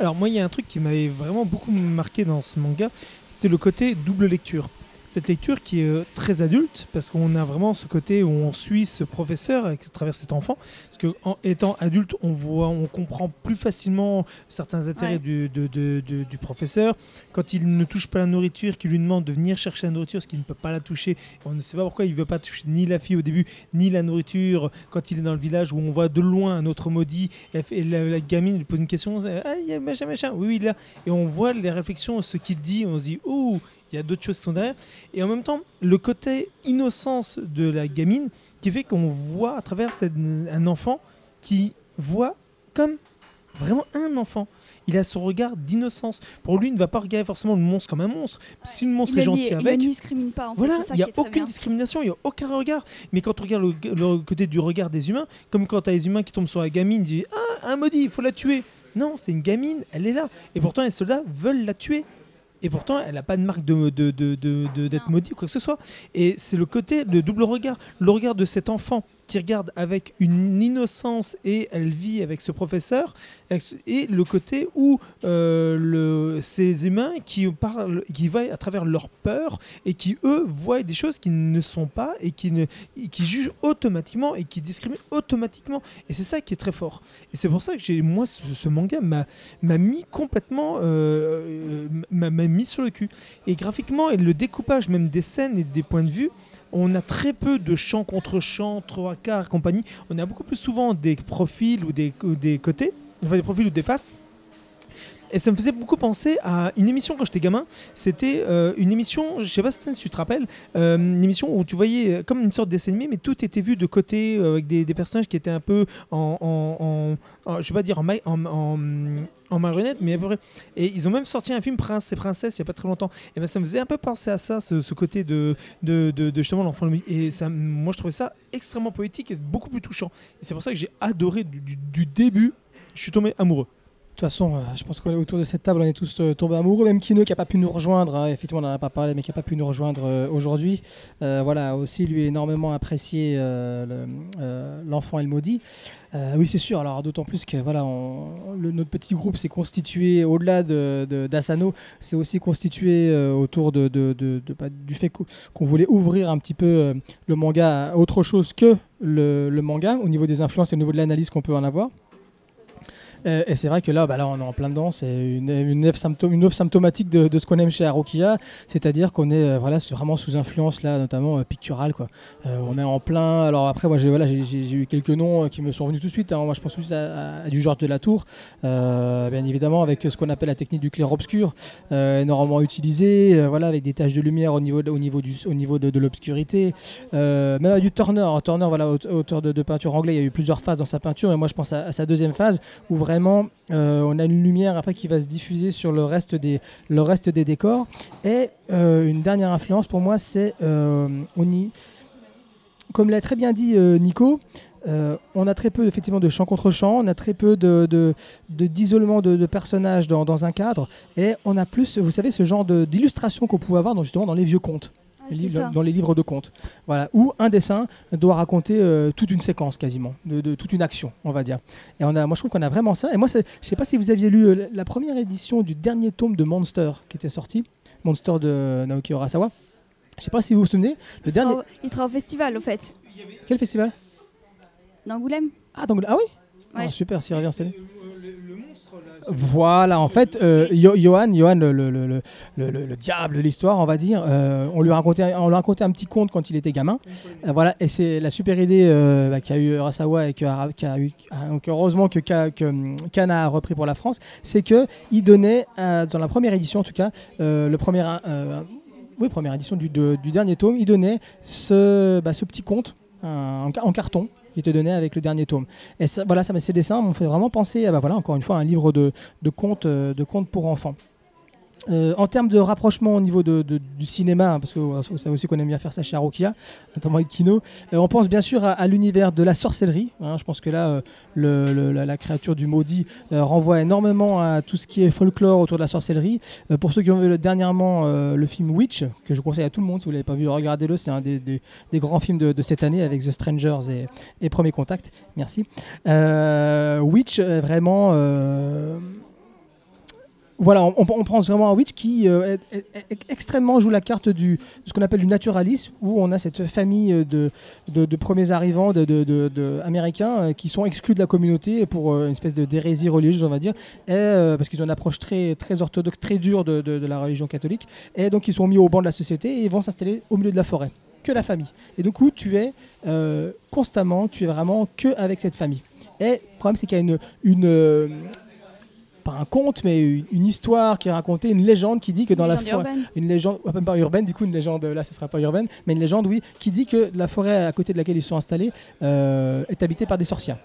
Alors moi, il y a un truc qui m'avait vraiment beaucoup marqué dans ce manga, c'était le côté double lecture. Cette lecture qui est euh, très adulte, parce qu'on a vraiment ce côté où on suit ce professeur à travers cet enfant. Parce que en étant adulte, on voit, on comprend plus facilement certains intérêts Ouais. du, de- de- de- du professeur. Quand il ne touche pas la nourriture, qu'il lui demande de venir chercher la nourriture, parce qu'il ne peut pas la toucher, on ne sait pas pourquoi il ne veut pas toucher ni la fille au début, ni la nourriture. Quand il est dans le village où on voit de loin un autre maudit, et, la, la gamine lui pose une question, ah, il y a machin, machin, oui, oui, là. Et on voit les réflexions, ce qu'il dit, on se dit, ouh, il y a d'autres choses qui sont derrière. Et en même temps, le côté innocence de la gamine qui fait qu'on voit à travers cette- un enfant qui voit comme vraiment un enfant. Il a son regard d'innocence. Pour lui, il ne va pas regarder forcément le monstre comme un monstre. Si le monstre Il est gentil il avec, ne discrimine pas. En fait, voilà, il n'y a aucune discrimination, il n'y a aucun regard. Mais quand on regarde le, le côté du regard des humains, comme quand tu as les humains qui tombent sur la gamine, ils disent Ah, un maudit, il faut la tuer. Non, c'est une gamine, elle est là. Et pourtant, les soldats veulent la tuer. Et pourtant, elle n'a pas de marque de, de, de- de- de- d'être Non. maudit ou quoi que ce soit. Et c'est le côté de double regard. Le regard de cet enfant qui regarde avec une innocence et elle vit avec ce professeur. Et le côté où euh, ces humains qui parlent, qui voient à travers leur peur et qui, eux, voient des choses qui ne sont pas et qui, ne, qui jugent automatiquement et qui discriminent automatiquement. Et c'est ça qui est très fort. Et c'est pour ça que j'ai, moi, ce, manga m'a, m'a mis complètement, euh, m'a, m'a mis sur le cul. Et graphiquement, et le découpage même des scènes et des points de vue, on a très peu de champs contre champs, trois quarts compagnie. On a beaucoup plus souvent des profils ou des, ou des côtés, enfin des profils ou des faces. Et ça me faisait beaucoup penser à une émission quand j'étais gamin. C'était euh, une émission, je sais pas si tu te rappelles, euh, une émission où tu voyais euh, comme une sorte dessin animé, mais tout était vu de côté avec des, personnages qui étaient un peu en, en, je vais pas dire en, en, marionnette, mais à peu près. Et ils ont même sorti un film Prince et Princesse il y a pas très longtemps. Et ben ça me faisait un peu penser à ça, ce, côté de, de, de, de justement l'enfant. Et moi je trouvais ça extrêmement poétique et beaucoup plus touchant. C'est pour ça que j'ai adoré du début. Je suis tombé amoureux. De toute façon, euh, je pense qu'on est autour de cette table, on est tous euh, tombés amoureux. Même Kino qui n'a pas pu nous rejoindre, hein, effectivement, on n'en a pas parlé, mais qui n'a pas pu nous rejoindre euh, aujourd'hui. Voilà, aussi lui énormément apprécié le- l'enfant et le maudit. Oui, c'est sûr. Alors, d'autant plus que voilà, on- notre petit groupe s'est constitué au-delà de, de- d'Asano, c'est aussi constitué autour de, bah, du fait qu'o- qu'on voulait ouvrir un petit peu le manga à autre chose que le manga au niveau des influences et au niveau de l'analyse qu'on peut en avoir. Euh, et c'est vrai que là, bah là, on est en plein dedans. C'est une, une, œuvre symptomatique de, de ce qu'on aime chez Harukiya, c'est-à-dire qu'on est euh, vraiment sous influence là, notamment euh, picturale. On est en plein. Alors après, j'ai eu quelques noms qui me sont venus tout de suite. hein. Moi, je pense juste à, à- à du Georges de la Tour, bien évidemment, avec ce qu'on appelle la technique du clair-obscur, énormément utilisée, voilà, avec des taches de lumière au niveau de, au niveau du, au niveau de, de l'obscurité. Même à du Turner. Turner, voilà, aute- auteur de, de peinture anglais, il y a eu plusieurs phases dans sa peinture, et moi, je pense à, à sa deuxième phase où vraiment euh, on a une lumière après qui va se diffuser sur le reste des, le reste des décors. Et euh, une dernière influence pour moi, c'est euh, on y, comme l'a très bien dit Nico. on a très peu effectivement de chant contre chant, on a très peu de, d'isolement de, de personnages dans, dans un cadre, et on a plus, vous savez, ce genre d'illustration qu'on pouvait avoir dans, justement dans les vieux contes. Ah les c'est dans les livres de contes. Voilà, où un dessin doit raconter euh, toute une séquence quasiment, de, de- toute une action, on va dire. Et on a, moi je trouve qu'on a vraiment ça. Et moi, c'est- je sais pas si vous aviez lu euh, la première édition du dernier tome de Monster qui était sorti, Monster de Naoki Urasawa. Je sais pas si vous vous souvenez, le Il sera, dernier. au, il sera au festival, au fait, Quel festival? d'Angoulême. Ah, donc, ah oui? Ouais. Ah, Super, s'il revient cette année. Le, monstre. Voilà, en fait, euh, Johan, Johan, le, le- le- le- le- le- le diable de l'histoire, on va dire, euh, on lui a raconté, on lui a un petit conte quand il était gamin. Euh, voilà, et c'est la super idée euh, bah, qu'a eu Urasawa et que, qu'a eu, donc heureusement que, que, hum, Kana a repris pour la France, c'est que il donnait dans la première édition en tout cas, le premier, oui première édition du, de- du dernier tome, il donnait ce, bah, ce petit conte en carton qui te donnait avec le dernier tome. Et ça, voilà, ces dessins m'ont fait vraiment penser à, bah, voilà, encore une fois, un livre de, de contes, euh, de contes pour enfants. Euh, en termes de rapprochement au niveau de- du cinéma, hein, parce que euh, vous savez aussi qu'on aime bien faire ça chez Arokia, notamment avec Kino, euh, on pense bien sûr à, l'univers de la sorcellerie. hein. je pense que là, euh, la, créature du maudit euh, renvoie énormément à tout ce qui est folklore autour de la sorcellerie. Euh, pour ceux qui ont vu le- dernièrement euh, le film Witch, que je conseille à tout le monde, si vous ne l'avez pas vu, regardez-le, c'est un des, grands films de, cette année avec The Strangers et, Premier Contact. Merci. Euh, Witch, vraiment. Voilà, on, pense vraiment à Witch qui euh, est- extrêmement joue la carte du, de ce qu'on appelle du naturalisme, où on a cette famille de, de, premiers arrivants de, de- américains euh, qui sont exclus de la communauté pour euh, une espèce de d'hérésie religieuse, on va dire, parce qu'ils ont une approche très, très orthodoxe, très dure de, la religion catholique, et donc ils sont mis au banc de la société et ils vont s'installer au milieu de la forêt, que la famille. Et du coup, tu es constamment, tu es vraiment que avec cette famille. Et le problème, c'est qu'il y a une, pas un conte, mais une, histoire qui est racontée, une légende qui dit que dans la forêt, une légende, même pas urbaine, du coup une légende, là ce sera pas urbaine, mais une légende, oui, qui dit que la forêt à côté de laquelle ils sont installés euh, est habitée par des sorcières.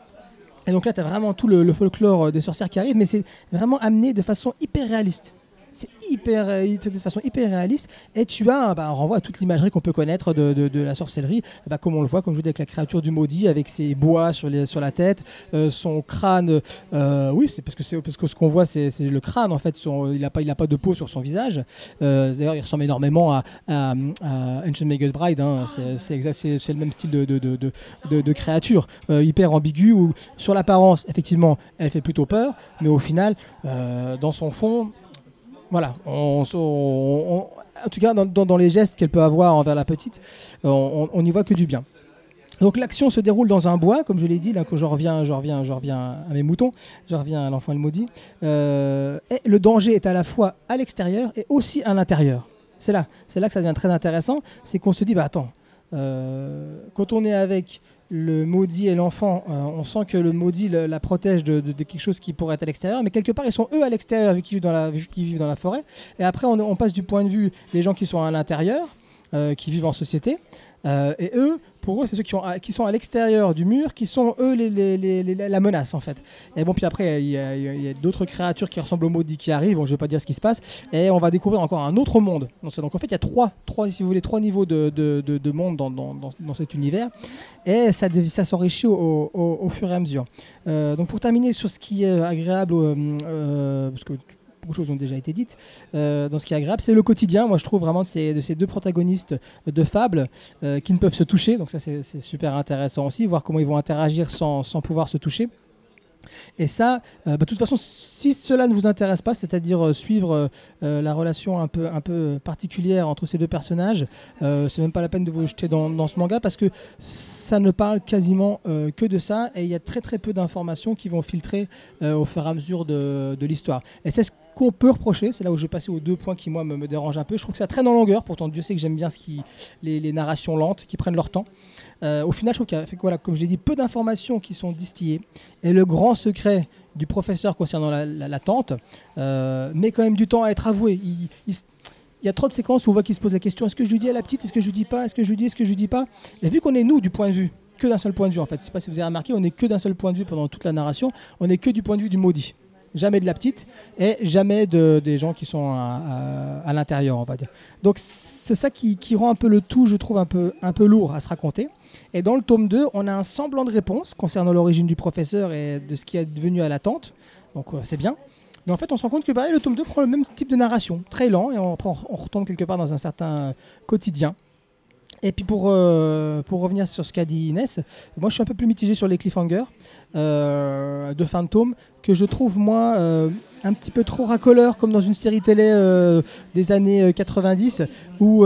Et donc là, tu as vraiment tout le, le folklore euh, des sorcières qui arrive, mais c'est vraiment amené de façon hyper réaliste. C'est hyper, euh, de façon hyper réaliste. Et tu as bah, un renvoi à toute l'imagerie qu'on peut connaître de, de- la sorcellerie, bah, comme on le voit, comme je vous dis, avec la créature du maudit, avec ses bois sur, les, sur la tête, euh, son crâne. euh, oui, c'est parce que, c'est- parce que ce qu'on voit, c'est le crâne, en fait. Il n'a pas, pas de peau sur son visage. D'ailleurs, il ressemble énormément à, à, Ancient Magus Bride. hein. C'est- le même style de, de, de, créature, hyper ambigu, où sur l'apparence, effectivement, elle fait plutôt peur, mais au final, dans son fond, voilà, on, on- en tout cas dans, les gestes qu'elle peut avoir envers la petite, on n'y voit que du bien. Donc l'action se déroule dans un bois, comme je l'ai dit, là que je reviens, je reviens, je reviens à mes moutons, je reviens à l'enfant le maudit. Euh, et le danger est à la fois à l'extérieur et aussi à l'intérieur. C'est là, c'est là que ça devient très intéressant, c'est qu'on se dit, bah attends, quand on est avec le maudit et l'enfant, euh, on sent que le maudit la protège de, quelque chose qui pourrait être à l'extérieur, mais quelque part ils sont eux à l'extérieur vu qu'ils vivent vivent dans la forêt. Et après on, on passe du point de vue des gens qui sont à l'intérieur, euh, qui vivent en société. Euh, et eux, pour eux, c'est ceux qui, sont à l'extérieur du mur, qui sont eux la menace en fait. Et bon, puis après, il y a, d'autres créatures qui ressemblent aux maudits qui arrivent. Bon, je vais pas dire ce qui se passe. Et on va découvrir encore un autre monde. Donc, en fait, il y a trois, trois, si vous voulez, trois niveaux de, de, de, de monde dans, cet univers. Et ça, s'enrichit au, fur et à mesure. Euh, donc pour terminer sur ce qui est agréable, euh, parce que beaucoup de choses ont déjà été dites, euh, dans ce qui est agréable, c'est le quotidien. Moi, je trouve vraiment de ces, de ces deux protagonistes de fables euh, qui ne peuvent se toucher. Donc ça, c'est super intéressant aussi, voir comment ils vont interagir sans, pouvoir se toucher. Et ça, euh, bah, de toute façon, si cela ne vous intéresse pas, c'est-à-dire suivre la relation un peu, particulière entre ces deux personnages, c'est même pas la peine de vous jeter dans, ce manga parce que ça ne parle quasiment que de ça et il y a très très peu d'informations qui vont filtrer au fur et à mesure de, de l'histoire. Et c'est ce qu'on peut reprocher, c'est là où je vais passer aux deux points qui moi me, me dérangent un peu. Je trouve que ça traîne en longueur, pourtant Dieu sait que j'aime bien les, narrations lentes qui prennent leur temps. Euh, au final, je trouve qu'il y a, comme je l'ai dit, peu d'informations qui sont distillées. Et le grand secret du professeur concernant la, euh, met quand même du temps à être avoué. Il, y a trop de séquences où on voit qu'il se pose la question est-ce que je lui dis à la petite Est-ce que je lui dis pas Est-ce que je lui dis Est-ce que je lui dis pas? Et vu qu'on est nous du point de vue, que d'un seul point de vue en fait, je sais pas si vous avez remarqué, on n'est que d'un seul point de vue pendant toute la narration, on n'est que du point de vue du maudit. Jamais de la petite et jamais de, des gens qui sont à, l'intérieur, on va dire. Donc c'est ça qui, qui rend un peu le tout, je trouve, un peu, un peu lourd à se raconter. Et dans le tome 2, on a un semblant de réponse concernant l'origine du professeur et de ce qui est devenu à la tante. Donc euh, c'est bien. Mais en fait, on se rend compte que le tome 2 prend le même type de narration, très lent, et on, retombe quelque part dans un certain quotidien. Et puis pour, euh, pour revenir sur ce qu'a dit Inès, moi je suis un peu plus mitigé sur les cliffhangers euh, de Phantom que je trouve moi euh, un petit peu trop racoleur comme dans une série télé des années euh, 90 où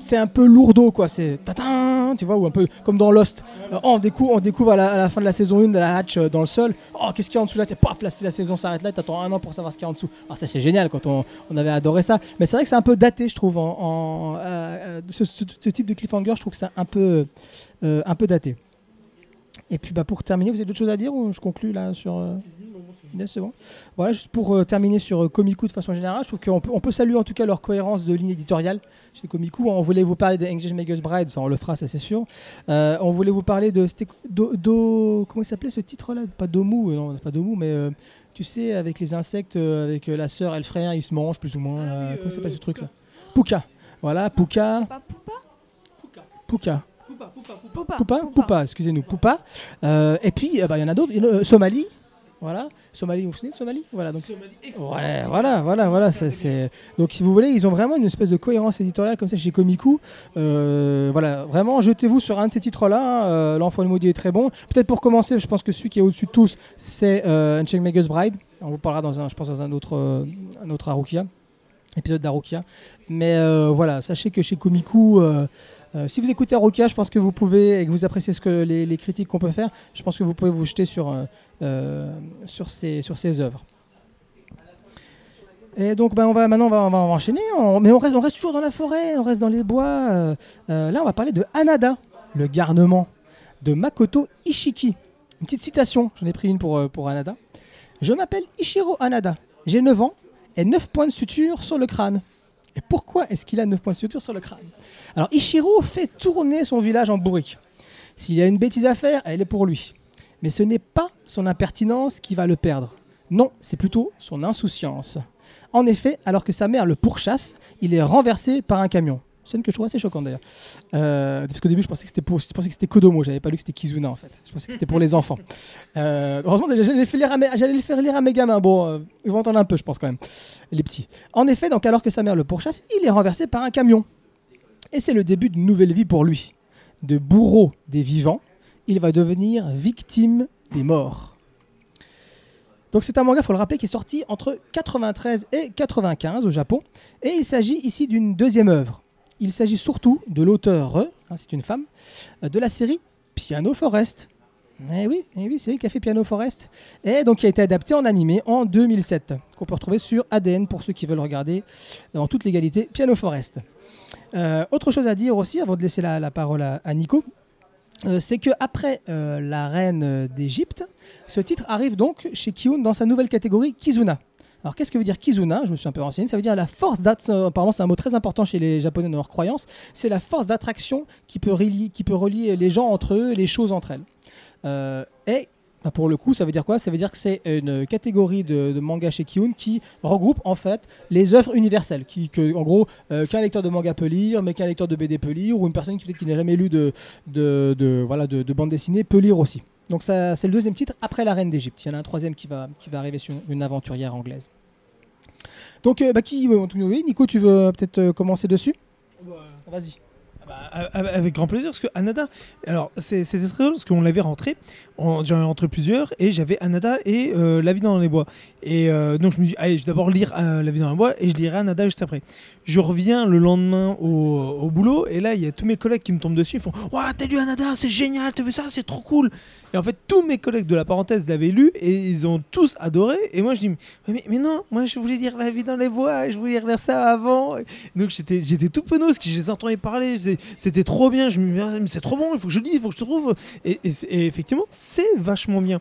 c'est un peu lourdeau quoi, c'est tatin, tu vois, ou un peu comme dans Lost. Euh, oh, on découvre, on découvre à la, fin de la saison 1 de la hatch euh, dans le sol. Oh, qu'est-ce qu'il y a en dessous là paf, la, saison s'arrête là, t'attends un an pour savoir ce qu'il y a en dessous. Alors ça c'est génial quand on, on avait adoré ça. Mais c'est vrai que c'est un peu daté, je trouve, en, euh, ce, ce- type de cliffhanger, je trouve que c'est un un peu daté. Et puis bah, pour terminer, vous avez d'autres choses à dire ou je conclue là sur. euh, Inès, c'est bon? Voilà, juste pour euh, terminer sur euh, Komiku de façon générale, je trouve qu'on peut, on peut saluer en tout cas leur cohérence de ligne éditoriale chez Komiku. On voulait vous parler de Engage Magus Bride, ça on le fera, ça c'est sûr. Euh, on voulait vous parler de. Do, Do- comment il s'appelait ce titre-là? Pas Domu, non, pas Domu, mais tu sais, avec les insectes, avec la sœur et le frère, ils se mangent plus ou moins. Ah comment s'appelle ce truc-là? Puka. Voilà, Puka. C'est pas Poupa. Poupa. Poupa, Poupa, excusez-nous, Poupa. Euh, et puis, euh, bah, il y en a d'autres. Euh, Somalie, voilà. Somalie, vous vous souvenez de Somalie Voilà, donc Ouais, voilà, voilà, voilà. ça, c'est... Donc, si vous voulez, ils ont vraiment une espèce de cohérence éditoriale comme ça chez Komiku. Euh, voilà, vraiment, jetez-vous sur un de ces titres-là. Euh, L'Enfant du maudit est très bon. Peut-être pour commencer, je pense que celui qui est au-dessus de tous, c'est euh, Unchained Magus Bride. On vous parlera dans un, je pense, dans un autre, euh, un autre Harukia, épisode d'Harukia. Mais euh, voilà, sachez que chez Komiku, euh, si vous écoutez Harukia, je pense que vous pouvez, et que vous appréciez ce que les, critiques qu'on peut faire, je pense que vous pouvez vous jeter sur, euh, euh, sur, ces, sur ces œuvres. Et donc ben, on va, maintenant on va, on va enchaîner, mais on reste, on reste toujours dans la forêt, on reste dans les bois. là on va parler de Hanada, le garnement de Makoto Ishiki. Une petite citation, j'en ai pris une pour, pour Hanada. Je m'appelle Ishiro Hanada, j'ai 9 ans et 9 points de suture sur le crâne. Et pourquoi est-ce qu'il a 9 points de suture sur le crâne? Alors Ishiro fait tourner son village en bourrique. S'il a une bêtise à faire, elle est pour lui. Mais ce n'est pas son impertinence qui va le perdre. Non, c'est plutôt son insouciance. En effet, alors que sa mère le pourchasse, il est renversé par un camion. Scène que je trouve assez choquante d'ailleurs. Euh, parce qu'au début, je pensais que c'était pour, je pensais que c'était Kodomo, j'avais pas lu que c'était Kizuna en fait. Je pensais que c'était pour les enfants. Euh, heureusement, j'allais le faire lire à mes gamins. Bon, euh, ils vont entendre un peu, je pense quand même, les petits. En effet, donc alors que sa mère le pourchasse, il est renversé par un camion. Et c'est le début d'une nouvelle vie pour lui. De bourreau des vivants, il va devenir victime des morts. Donc c'est un manga, faut le rappeler, qui est sorti entre 93 et 95 au Japon. Et il s'agit ici d'une deuxième œuvre. Il s'agit surtout de l'auteur, hein, c'est une femme, de la série Piano Forest. Eh oui, eh oui c'est elle qui a fait Piano Forest. Et donc qui a été adapté en animé en 2007, qu'on peut retrouver sur ADN pour ceux qui veulent regarder en toute légalité Piano Forest. Euh, autre chose à dire aussi, avant de laisser la, parole à, Nico, euh, c'est que après euh, la reine d'Égypte, ce titre arrive donc chez Kiun dans sa nouvelle catégorie Kizuna. Alors qu'est-ce que veut dire Kizuna? Je me suis un peu renseigné. Ça veut dire la force d'attraction. Apparemment, c'est un mot très important chez les Japonais dans leur croyance. C'est la force d'attraction qui peut relier, qui peut relier les gens entre eux, les choses entre elles. Bah, pour le coup, ça veut dire quoi? Ça veut dire que c'est une catégorie de, de manga chez Kiun qui regroupe en fait les œuvres universelles, qui, que, en gros, euh, qu'un lecteur de manga peut lire, mais qu'un lecteur de BD peut lire, ou une personne qui peut-être qui n'a jamais lu de, de, de- voilà, de, de bande dessinée peut lire aussi. Donc ça, c'est le deuxième titre après La Reine d'Égypte. Il y en a un troisième qui va, qui va arriver sur une aventurière anglaise. Donc, euh, bah, qui, euh, Nico, tu veux peut-être commencer dessus? Vas-y. Bah, avec grand plaisir, parce que Anada, alors c'était très drôle parce qu'on l'avait rentré, j'en ai rentré plusieurs, et j'avais Anada et euh, La vie dans les bois. Et euh, donc je me suis dit, allez, je vais d'abord lire euh, La vie dans les bois et je lirai Anada juste après. Je reviens le lendemain au, au boulot, et là il y a tous mes collègues qui me tombent dessus, ils font Waouh, t'as lu Anada, c'est génial, t'as vu ça, c'est trop cool. Et en fait, tous mes collègues de la parenthèse l'avaient lu et ils ont tous adoré. Et moi je dis, mais, non, moi je voulais lire La vie dans les bois, je voulais lire ça avant. Donc j'étais, tout penaud, que je les entendais parler, c'était trop bien, je me disais, c'est trop bon, il faut que je lise, il faut que je trouve. Et, et et effectivement, c'est vachement bien.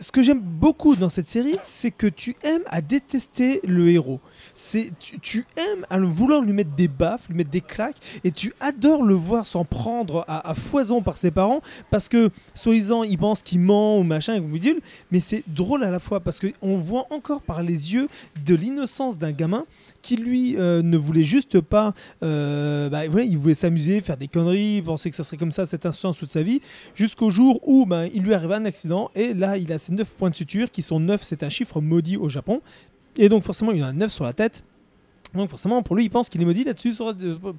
Ce que j'aime beaucoup dans cette série, c'est que tu aimes à détester le héros. Tu, aimes à vouloir lui mettre des baffes, lui mettre des claques, et tu adores le voir s'en prendre à, foison par ses parents parce que soi-disant il pense qu'il ment ou machin mais c'est drôle à la fois parce que on voit encore par les yeux de l'innocence d'un gamin qui lui euh, ne voulait juste pas, euh, bah, il voulait s'amuser, faire des conneries, penser que ça serait comme ça cette instant toute sa vie, jusqu'au jour où ben, il lui arrive un accident et là il a ses 9 points de suture qui sont 9, c'est un chiffre maudit au Japon. Et donc forcément il a un 9 sur la tête. Donc forcément, pour lui, il pense qu'il est maudit là-dessus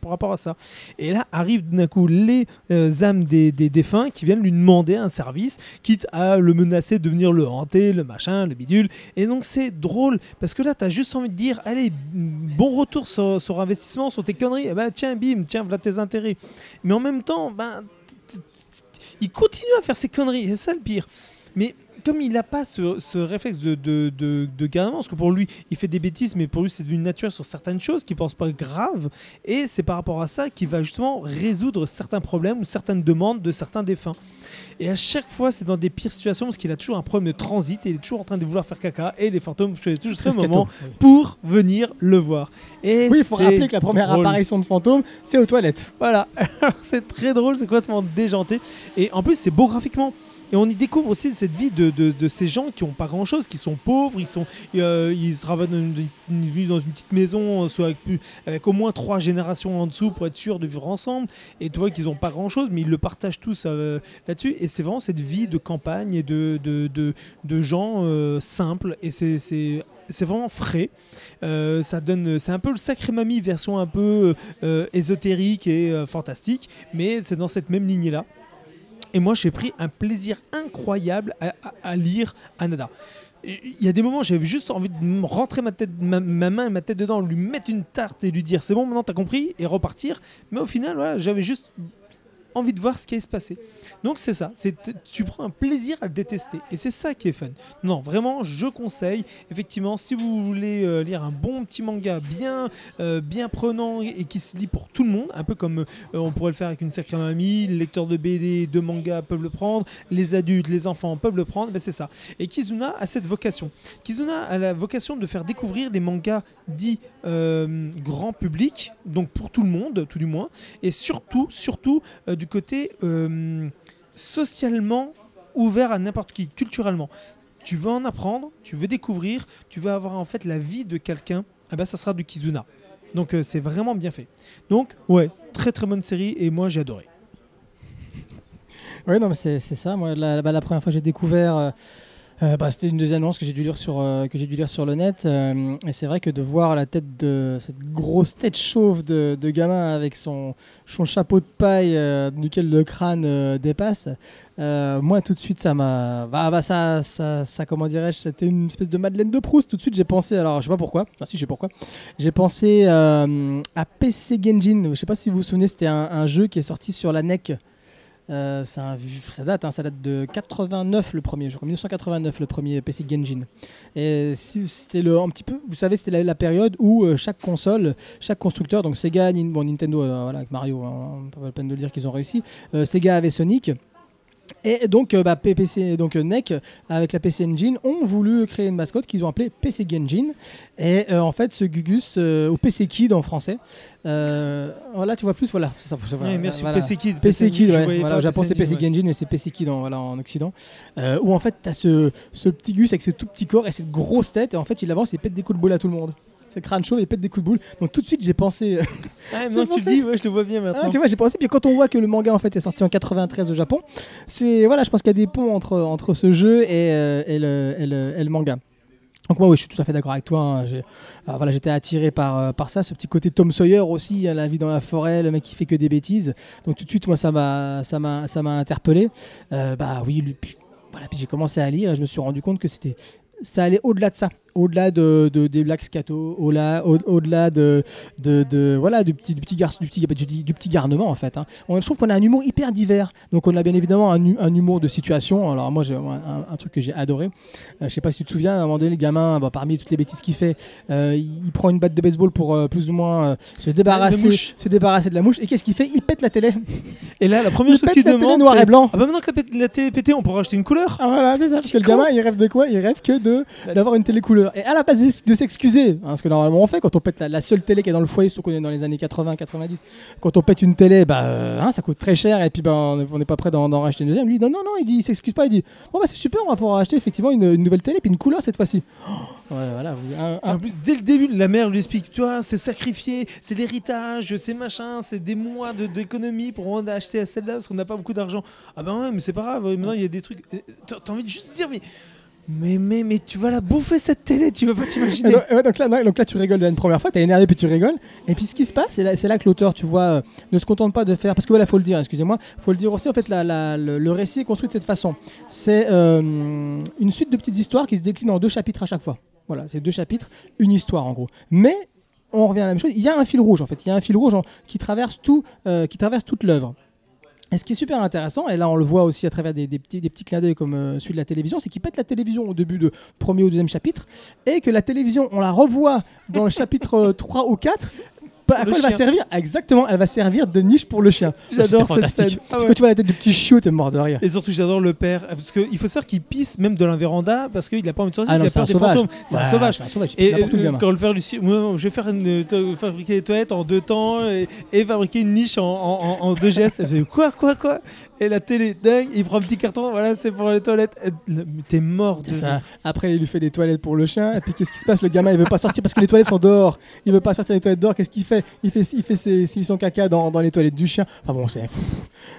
par rapport à ça. Et là arrivent d'un coup les euh, âmes des, des défunts qui viennent lui demander un service, quitte à le menacer de venir le hanter, le machin, le bidule. Et donc c'est drôle, parce que là, tu as juste envie de dire, allez, bon retour sur, sur investissement, sur tes conneries, eh ben, tiens, bim, tiens, voilà tes intérêts. Mais en même temps, ben, il continue à faire ses conneries, c'est ça le pire. Mais comme il n'a pas ce, ce réflexe de, de, de, de gouvernement, parce que pour lui, il fait des bêtises, mais pour lui, c'est devenu naturel sur certaines choses qu'il pense pas graves, et c'est par rapport à ça qu'il va justement résoudre certains problèmes ou certaines demandes de certains défunts. Et à chaque fois, c'est dans des pires situations, parce qu'il a toujours un problème de transit, et il est toujours en train de vouloir faire caca, et les fantômes choisissent toujours ce moment Oui. pour venir le voir. Et Oui, il faut rappeler que la première drôle. apparition de fantôme, c'est aux toilettes. Voilà, [laughs] c'est très drôle, c'est complètement déjanté. Et en plus, c'est beau graphiquement. Et on y découvre aussi cette vie de, ces gens qui n'ont pas grand chose, qui sont pauvres, ils, sont, euh, travaillent dans une, vivent dans une petite maison, euh, soit avec, au moins trois générations en dessous pour être sûr de vivre ensemble. Et tu vois qu'ils n'ont pas grand chose, mais ils le partagent tous euh, là-dessus. Et c'est vraiment cette vie de campagne et de, gens simples. Et c'est. vraiment frais. Ça donne, c'est un peu le sacré mamie version un peu euh, ésotérique et fantastique, mais c'est dans cette même lignée là. Et moi, j'ai pris un plaisir incroyable à, lire Anada. Il y a des moments, j'avais juste envie de rentrer ma, tête, ma, ma main et ma tête dedans, lui mettre une tarte et lui dire c'est bon, maintenant t'as compris, et repartir. Mais au final, j'avais juste envie de voir ce qui allait se passer. Donc c'est ça, c'est tu prends un plaisir à le détester et c'est ça qui est fun. Non, vraiment, je conseille. Effectivement, si vous voulez euh, lire un bon petit manga bien, euh, bien prenant et, qui se lit pour tout le monde, un peu comme euh, on pourrait le faire avec une sacrée mamie, les lecteurs de BD, de manga peuvent le prendre, les adultes, les enfants peuvent le prendre, ben c'est ça. Et Kizuna a cette vocation. Kizuna a la vocation de faire découvrir des mangas dits euh, grand public, donc pour tout le monde, tout du moins, et surtout, surtout euh, du côté euh, socialement ouvert à n'importe qui, culturellement. Tu veux en apprendre, tu veux découvrir, tu veux avoir en fait la vie de quelqu'un, eh ben ça sera du Kizuna. Donc c'est vraiment bien fait. Donc ouais, très très bonne série et moi j'ai adoré. Oui, non, c'est ça. Moi, bah, la première fois que j'ai découvert, euh, bah, c'était une des annonces que j'ai dû lire sur, euh, dû lire sur le net. euh, et c'est vrai que de voir la tête de cette grosse tête chauve de, de gamin avec son, son chapeau de paille duquel le crâne dépasse, moi tout de suite ça m'a. Bah, bah, ça, ça, ça, comment dirais-je, c'était une espèce de Madeleine de Proust. Tout de suite j'ai pensé, alors je sais pas pourquoi, ah si, je sais pourquoi. J'ai pensé à PC Genjin. Je sais pas si vous vous souvenez, c'était un jeu qui est sorti sur la NEC. Euh, ça date, hein, ça date de 89 le premier, je crois 1989 le premier PC Genjin. Et c'était le un petit peu, vous savez, c'était la, période où euh, chaque console, chaque constructeur, donc Sega, bon, Nintendo, euh, voilà, avec Mario, hein, pas la peine de dire qu'ils ont réussi. Sega avait Sonic. Et donc, euh, bah, PPC, donc euh, NEC, avec la PC Engine, ont voulu créer une mascotte qu'ils ont appelée PC Genjin. Et euh, en fait, ce Gugus, euh, ou PC Kid en français, euh, voilà, tu vois plus, voilà. ça, voilà, Ouais, merci voilà. PC Kids. PC Kid, ouais. Voilà, pas au Japon, c'est PC. Genjin, mais c'est PC Kid en, voilà, en Occident. Euh, où en fait, tu as ce, ce petit gus avec ce tout petit corps et cette grosse tête. Et en fait, il avance et pète des coups de boule à tout le monde. C'est crâne chaud et pète des coups de boule. Donc tout de suite, j'ai pensé. [laughs] Ah, [laughs] maintenant que tu le dis, ouais, je le vois bien Ah, maintenant. tu vois, j'ai pensé. Puis quand on voit que le manga en fait est sorti en 93 au Japon, c'est voilà, je pense qu'il y a des ponts entre, entre ce jeu et, euh, et, le, et le- et le manga. Donc moi, oui, je suis tout à fait d'accord avec toi. hein. J'ai- alors, voilà, j'étais attiré par, euh, par ça, ce petit côté Tom Sawyer aussi, hein, la vie dans la forêt, le mec qui fait que des bêtises. Donc tout de suite, moi, ça m'a, ça m'a, ça m'a interpellé. Euh, bah oui, lui, puis, voilà, puis j'ai commencé à lire et je me suis rendu compte que c'était, ça allait au-delà de ça, au-delà de, de- des Black Scato, au-delà, au- au-delà de, de, voilà, du petit, du petit garçon, du petit, du, du petit garnement en fait. hein. On, je trouve qu'on a un humour hyper divers. Donc on a bien évidemment un, hu- un humour de situation. Alors moi, j'ai un, un truc que j'ai adoré. Euh, je sais pas si tu te souviens, à un moment donné, le gamin, bah, parmi toutes les bêtises qu'il fait, euh, il prend une batte de baseball pour euh, plus ou moins euh, se débarrasser, se débarrasser de la mouche. Et qu'est-ce qu'il fait? Il pète la télé. Et là, la première Il chose pète qu'il la télé demande, noir et blanc. Ah bah maintenant que la, la télé est pétée, on pourra acheter une couleur. Ah voilà, c'est ça. Parce que le gamin, il rêve de quoi? Il rêve que de d'avoir une télé couleur. Et à la place de, s'excuser, hein, ce que normalement on fait quand on pète la, seule télé qui est dans le foyer, surtout qu'on est dans les années 80-90, quand on pète une télé, bah, euh, hein, ça coûte très cher et puis bah, on est- on n'est pas prêt d'en racheter une deuxième. Lui, non, non, non, il dit, il s'excuse pas, il dit, bah c'est super, on va pouvoir acheter effectivement une, nouvelle télé puis une couleur cette fois-ci. Oh, En plus, dès le début, la mère lui explique, tu vois, c'est sacrifié, c'est l'héritage, c'est machin, c'est des mois d'économie pour en acheter à celle-là parce qu'on n'a pas beaucoup d'argent. Ah ben ouais, mais c'est pas grave, maintenant il y a des trucs. T'as envie de juste dire, mais mais, mais, mais tu vas la bouffer cette télé, tu vas pas t'imaginer. donc, là, donc là, tu rigoles une première fois, t'es énervé puis tu rigoles. Et puis ce qui se passe, c'est là, là que l'auteur, tu vois, euh, ne se contente pas de faire. Parce que voilà, faut le dire, excusez-moi, faut le dire aussi. En fait, le, récit est construit de cette façon. C'est euh, une suite de petites histoires qui se déclinent en deux chapitres à chaque fois. Voilà, c'est deux chapitres, une histoire en gros. Mais on revient à la même chose. Il y a un fil rouge en fait. Il y a un fil rouge qui traverse tout, euh, qui traverse toute l'œuvre. Et ce qui est super intéressant, et là on le voit aussi à travers des, petits, clins d'œil comme euh, celui de la télévision, c'est qu'il pète la télévision au début de premier ou deuxième chapitre, et que la télévision, on la revoit dans le chapitre euh, 3 ou 4. Bah, à quoi elle va servir Exactement, elle va servir de niche pour le chien. J'adore cette scène. Ah ouais. Quand tu vois la tête du petit chiot, t'es mort de rire. Et surtout, j'adore le père. Parce qu'il faut savoir qu'il pisse même de la véranda parce qu'il a pas envie de sortir, Ah il non, a c'est un peur des sauvage. fantômes. C'est un sauvage. C'est un sauvage. Et où, le euh, quand le père lui dit je vais faire une, to- fabriquer des toilettes en deux temps et, et fabriquer une niche en, en- en- en deux gestes. Elle fait quoi, quoi, quoi? Et la télé, dingue, il prend un petit carton, voilà, c'est pour les toilettes. T'es mort de. Ça. Après, il lui fait des toilettes pour le chien. Et puis, qu'est-ce qui se passe? Le gamin, il veut pas sortir parce que les toilettes sont dehors. Il veut pas sortir des toilettes dehors. Qu'est-ce qu'il fait? Il fait, il fait ses, ses- son caca dans, dans les toilettes du chien. Enfin bon, c'est,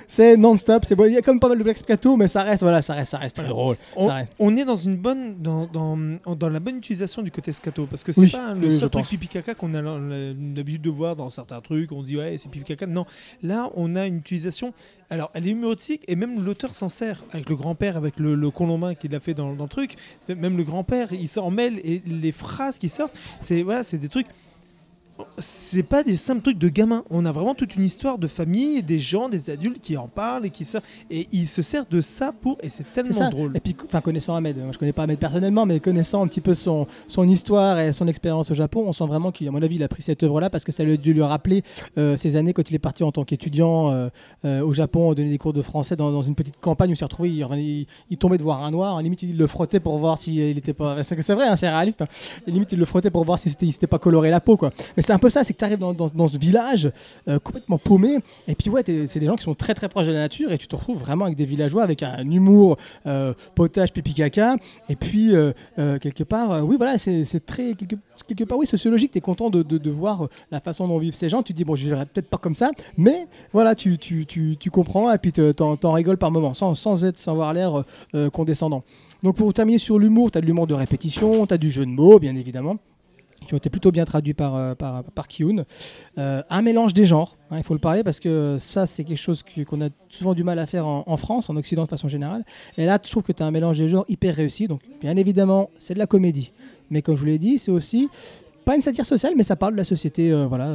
c'est non-stop. C'est bon. Il y a comme pas mal de blagues scato, mais ça reste, voilà, ça reste, ça reste très drôle. On, Ça reste. on est dans une bonne dans, dans, dans la bonne utilisation du côté scato parce que c'est Oui, pas le oui, seul truc pense. pipi caca qu'on a l'habitude de voir dans certains trucs on se dit ouais c'est pipi caca non là on a une utilisation alors elle est humoristique et même l'auteur s'en sert avec le grand-père avec le, colombin qu'il a fait dans, dans le truc. Même le grand-père il s'en mêle et les phrases qui sortent c'est voilà c'est des trucs c'est pas des simples trucs de gamin. On a vraiment toute une histoire de famille, des gens, des adultes qui en parlent et qui sortent. Et il se sert de ça pour. Et c'est tellement drôle. Et puis, enfin, connaissant Ahmed, moi je connais pas Ahmed personnellement, mais connaissant un petit peu son, son histoire et son expérience au Japon, on sent vraiment qu'à mon avis, il a pris cette œuvre-là parce que ça lui a dû lui rappeler euh, ses années quand il est parti en tant qu'étudiant euh, euh, au Japon, donner des cours de français dans, dans une petite campagne où il s'est retrouvé, il, revenait- il- il tombait de voir un noir, limite il le frottait pour voir s'il était pas. C'est vrai, hein, c'est réaliste. hein. Limite il le frottait pour voir si c'était il s'était pas coloré la peau, quoi. Mais c'est un peu ça, c'est que tu arrives dans, ce village euh, complètement paumé, et puis ouais, c'est des gens qui sont très très proches de la nature, et tu te retrouves vraiment avec des villageois avec un humour euh, potage, pipi caca, et puis euh, quelque part, oui voilà, c'est très quelque, quelque part oui sociologique. T'es content de, voir la façon dont vivent ces gens. Tu te dis bon, je vivrai peut-être pas comme ça, mais voilà, tu, tu, tu, tu comprends et puis te- t'en rigoles par moments, sans, sans être sans avoir l'air condescendant. Donc pour terminer sur l'humour, t'as de l'humour de répétition, t'as du jeu de mots, bien évidemment qui ont été plutôt bien traduits par, euh, par, Kiyun. Euh, un mélange des genres, hein, il faut le parler, parce que ça, c'est quelque chose qu'on a souvent du mal à faire en, France, en Occident de façon générale. Et là, je trouve que tu as un mélange des genres hyper réussi. Donc, bien évidemment, c'est de la comédie. Mais comme je vous l'ai dit, c'est aussi pas une satire sociale, mais ça parle de la société euh, voilà,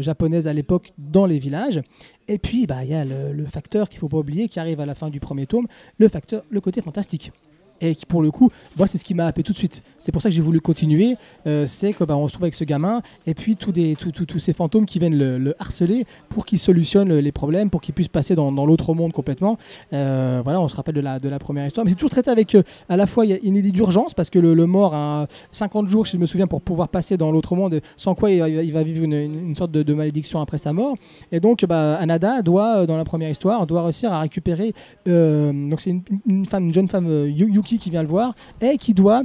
japonaise à l'époque dans les villages. Et puis, bah, il y a le, le facteur qu'il faut pas oublier, qui arrive à la fin du premier tome, le facteur, le côté fantastique. Et qui, pour le coup, moi, c'est ce qui m'a happé tout de suite. C'est pour ça que j'ai voulu continuer. Euh, c'est que bah, se trouve avec ce gamin et puis tous des, tous- tous- tous ces fantômes qui viennent le, le harceler pour qu'il solutionne les problèmes, pour qu'il puisse passer dans, l'autre monde complètement. Euh, voilà, on se rappelle de la, de la première histoire. Mais c'est toujours traité avec, euh, à la fois, il y a une idée d'urgence parce que le, mort a 50 jours, si je me souviens, pour pouvoir passer dans l'autre monde, sans quoi il va, vivre une, sorte de, malédiction après sa mort. Et donc, bah, Anada doit, dans la première histoire, doit réussir à récupérer. donc, c'est une, une femme, une jeune femme, euh, Qui vient le voir et qui doit.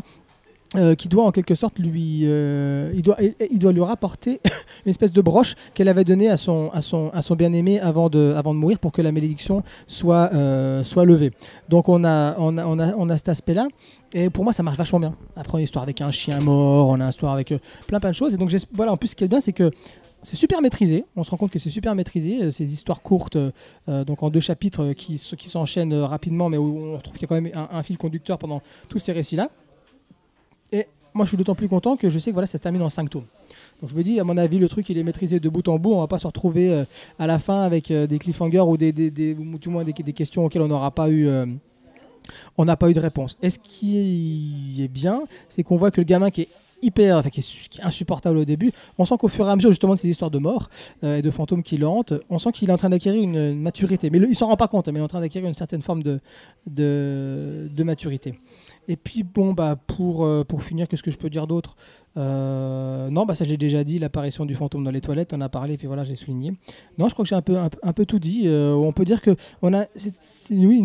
euh, qui doit en quelque sorte lui, euh, il, doit, il- doit lui rapporter [laughs] une espèce de broche qu'elle avait donnée à son, à son, à son bien-aimé avant de, avant de mourir pour que la malédiction soit, euh, soit levée. Donc on a, on a, on a, on a cet aspect-là. Et pour moi, ça marche vachement bien. Après, une histoire avec un chien mort, on a une histoire avec plein plein de choses. Et donc, voilà, en plus, ce qui est bien, c'est que c'est super maîtrisé. On se rend compte que c'est super maîtrisé. euh, Ces histoires courtes, euh, donc en deux chapitres euh, qui, qui s'enchaînent rapidement, mais où on retrouve qu'il y a quand même un, fil conducteur pendant tous ces récits-là. Et moi, je suis d'autant plus content que je sais que voilà, ça se termine en 5 tomes. Donc je me dis, à mon avis, le truc, il est maîtrisé de bout en bout. On va pas se retrouver à la fin avec des cliffhangers ou des, des, des- du moins des, questions auxquelles on n'aura pas eu. on n'a pas eu de réponse. Et ce qui est bien, c'est qu'on voit que le gamin qui est hyper, enfin, qui est, insupportable au début, on sent qu'au fur et à mesure justement de ces histoires de mort euh, et de fantômes qui le on sent qu'il est en train d'acquérir une, maturité. Mais il s'en rend pas compte, hein, mais il est en train d'acquérir une certaine forme de, de, de maturité. Et puis bon, bah, pour, euh, pour finir, qu'est-ce que je peux dire d'autre? Euh, Non, bah, ça j'ai déjà dit, l'apparition du fantôme dans les toilettes, on a parlé, puis voilà, j'ai souligné. Non, je crois que j'ai un peu, un, peu- tout dit. Euh, on peut dire que on a, c'est, oui,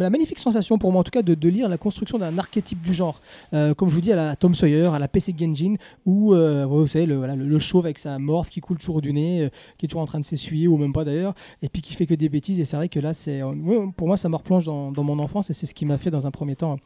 la magnifique sensation pour moi en tout cas de, lire la construction d'un archétype du genre. Euh, comme je vous dis, à la Tom Sawyer, à la PC Genjin, où vous savez, le, le, chauve avec sa morphe qui coule toujours du nez, qui est toujours en train de s'essuyer, ou même pas d'ailleurs, et puis qui fait que des bêtises. Et c'est vrai que là, c'est, pour moi, ça me replonge dans, dans mon enfance, et c'est ce qui m'a fait dans un premier temps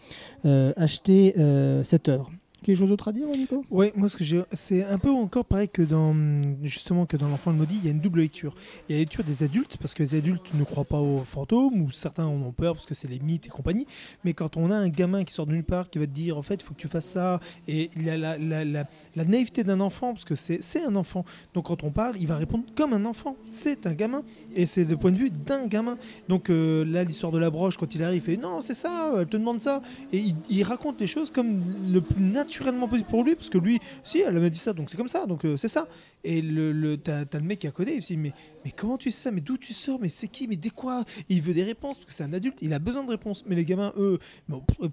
euh, cette œuvre. Quelque chose d'autre à dire, Nico? Ouais, moi ce que j'ai, c'est un peu encore pareil que dans justement que dans l'enfant le maudit, il y a une double lecture. Il y a la lecture des adultes parce que les adultes ne croient pas aux fantômes ou certains en ont peur parce que c'est les mythes et compagnie. Mais quand on a un gamin qui sort de nulle part qui va te dire en fait il faut que tu fasses ça et il a la, naïveté d'un enfant parce que c'est, un enfant. Donc quand on parle, il va répondre comme un enfant. C'est un gamin et c'est le point de vue d'un gamin. Donc euh, là l'histoire de la broche quand il arrive, il fait non c'est ça, elle te demande ça et il, il raconte les choses comme le plus naturellement possible pour lui parce que lui si elle m'a dit ça donc c'est comme ça donc euh, c'est ça. Et le, le t'as, le mec qui est à côté il se dit mais mais comment tu sais ça mais d'où tu sors mais c'est qui mais des quoi? Il veut des réponses parce que c'est un adulte il a besoin de réponses. Mais les gamins eux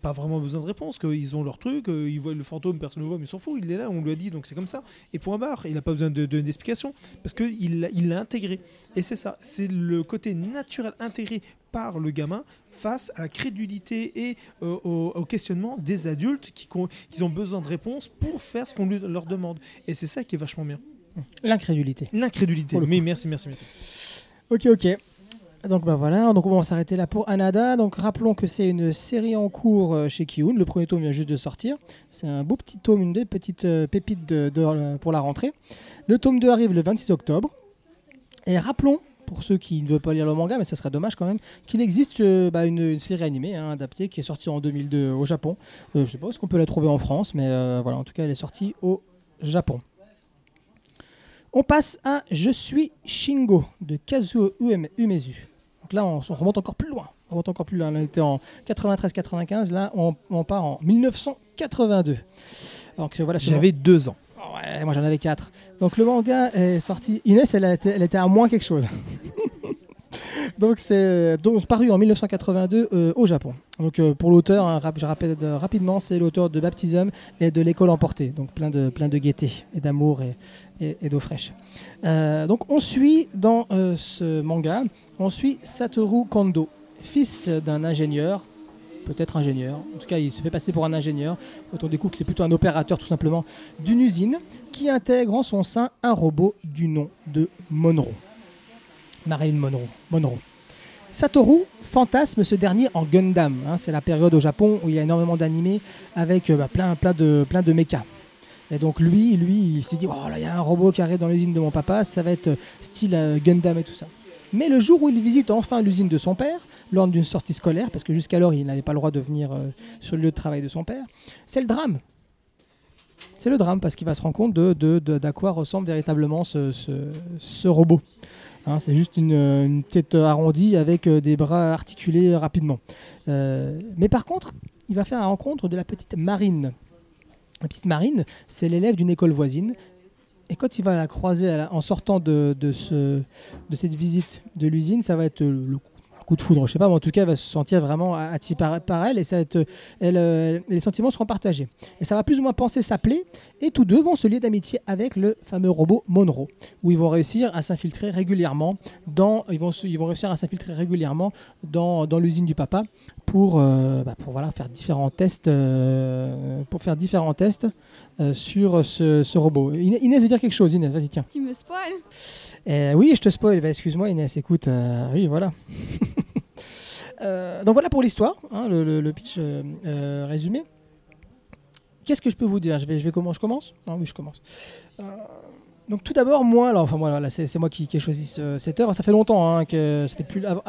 pas vraiment besoin de réponses qu'ils ont leur truc euh, ils voient le fantôme personne ne voit mais ils s'en fout il est là on lui a dit donc c'est comme ça. Et point barre il a pas besoin de, de- d'explication parce que il l'a- il l'a intégré. Et c'est ça c'est le côté naturel intégré par le gamin face à la crédulité et euh, au, au questionnement des adultes qui, qui ont besoin de réponses pour faire ce qu'on leur demande. Et c'est ça qui est vachement bien. L'incrédulité. L'incrédulité. Mais merci, merci, merci. Ok, ok. Donc bah voilà, donc on va s'arrêter là pour Anada. Donc rappelons que c'est une série en cours euh, chez Kiun. Le premier tome vient juste de sortir. C'est un beau petit tome, une des petites euh, pépites de, de- pour la rentrée. Le tome 2 arrive le 26 octobre. Et rappelons, pour ceux qui ne veulent pas lire le manga, mais ça serait dommage quand même, qu'il existe euh, bah, une, série animée hein, adaptée qui est sortie en 2002 au Japon. Euh, je sais pas où est-ce qu'on peut la trouver en France, mais euh, voilà, en tout cas elle est sortie au Japon. On passe à Je suis Shingo de Kazuo Umezu. Donc là, on, on remonte encore plus loin. On remonte encore plus loin. Là, on était en 93-95. Là, on, part en 1982. Donc voilà, ce J'avais deux ans. Ouais, moi j'en avais 4. Donc le manga est sorti. Inès, elle, a elle était à moins quelque chose. [laughs] donc c'est donc paru en 1982 euh, au Japon. Donc euh, pour l'auteur, hein, je rappelle euh, rapidement, c'est l'auteur de Baptism et de l'école emportée. Donc plein de, plein de gaieté et d'amour et, d'eau fraîche. Euh, donc on suit dans euh, ce manga, on suit Satoru Kondo, fils d'un ingénieur. Peut-être ingénieur. En tout cas, il se fait passer pour un ingénieur. Quand on découvre que c'est plutôt un opérateur, tout simplement, d'une usine qui intègre en son sein un robot du nom de Monroe. Marilyn Monroe. Monroe. Satoru fantasme ce dernier en Gundam. hein. c'est la période au Japon où il y a énormément d'animés avec euh, bah, plein, plein, de, plein de mechas. Et donc lui, lui, il s'est dit, oh là, il y a un robot qui arrive dans l'usine de mon papa, ça va être style euh, Gundam et tout ça. Mais le jour où il visite enfin l'usine de son père, lors d'une sortie scolaire, parce que jusqu'alors il n'avait pas le droit de venir euh, sur le lieu de travail de son père, c'est le drame. C'est le drame parce qu'il va se rendre compte de, de- d'à quoi ressemble véritablement ce, robot. Hein, c'est juste une, une tête arrondie avec euh, des bras articulés rapidement. Euh, mais par contre, il va faire la rencontre de la petite Marine. La petite Marine, c'est l'élève d'une école voisine. Et quand il va la croiser en sortant de, de, ce, de cette visite de l'usine, ça va être le, le de foudre, je sais pas, mais en tout cas, elle va se sentir vraiment attiré par, elle et euh, les sentiments seront partagés. Et ça va plus ou moins penser s'appeler, et tous deux vont se lier d'amitié avec le fameux robot Monroe, où ils vont réussir à s'infiltrer régulièrement dans, ils vont, ils vont réussir à s'infiltrer régulièrement dans, dans l'usine du papa pour, euh, bah, pour voilà, faire différents tests, euh, pour faire différents tests sur ce, robot. Inès veut dire quelque chose, Inès, vas-y, tiens. Tu me spoil? Euh, oui, je te spoil. Bah, Excuse-moi, Inès. Écoute, euh, oui, voilà. [laughs] Euh, donc voilà pour l'histoire, hein, le, pitch résumé. Qu'est-ce que je peux vous dire? Je vais, comment je commence? Ah Oui, je commence. Donc tout d'abord, moi, alors, enfin voilà, c'est moi qui, ai choisi ce- cette œuvre. Ça fait longtemps, hein,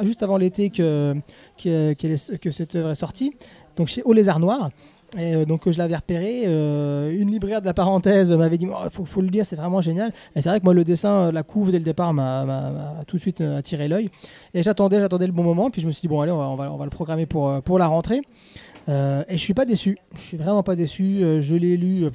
juste avant l'été que cette œuvre est sortie. Donc chez Au Lézard Noir. Et euh, donc je l'avais repéré. euh, une libraire de la parenthèse m'avait dit il faut, faut le lire, c'est vraiment génial. Et c'est vrai que moi, le dessin, euh, la couve dès le départ m'a tout de suite attiré l'œil. Et j'attendais, j'attendais le bon moment. Puis je me suis dit, bon, allez, on va, le programmer pour, la rentrée. Et je suis pas déçu. Je suis vraiment pas déçu. Je l'ai lu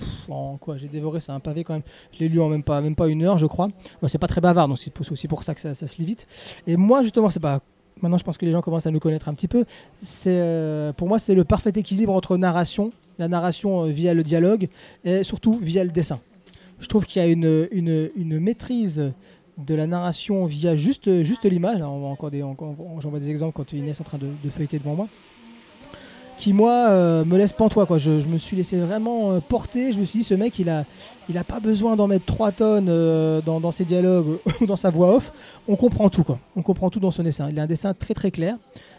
J'ai dévoré, c'est un pavé quand même. Je l'ai lu en même pas, une heure, je crois. Bon, c'est pas très bavard, donc c'est aussi pour ça que ça, ça se lit vite. Et moi, justement, c'est pas. Maintenant, je pense que les gens commencent à nous connaître un petit peu. C'est, euh, pour moi, c'est le parfait équilibre entre narration, la narration euh, via le dialogue, et surtout via le dessin. Je trouve qu'il y a une, une, maîtrise de la narration via juste, juste l'image. Encore des, j'en vois des exemples quand Inès est en train de feuilleter devant moi. Qui, moi, euh, me laisse pantois. Quoi. Je, me suis laissé vraiment euh, porter. Je me suis dit, ce mec, il a, il a pas besoin d'en mettre 3 tonnes euh, dans, ses dialogues [laughs] ou dans sa voix off. On comprend tout. Quoi. On comprend tout dans son dessin. Il a un dessin très très clair.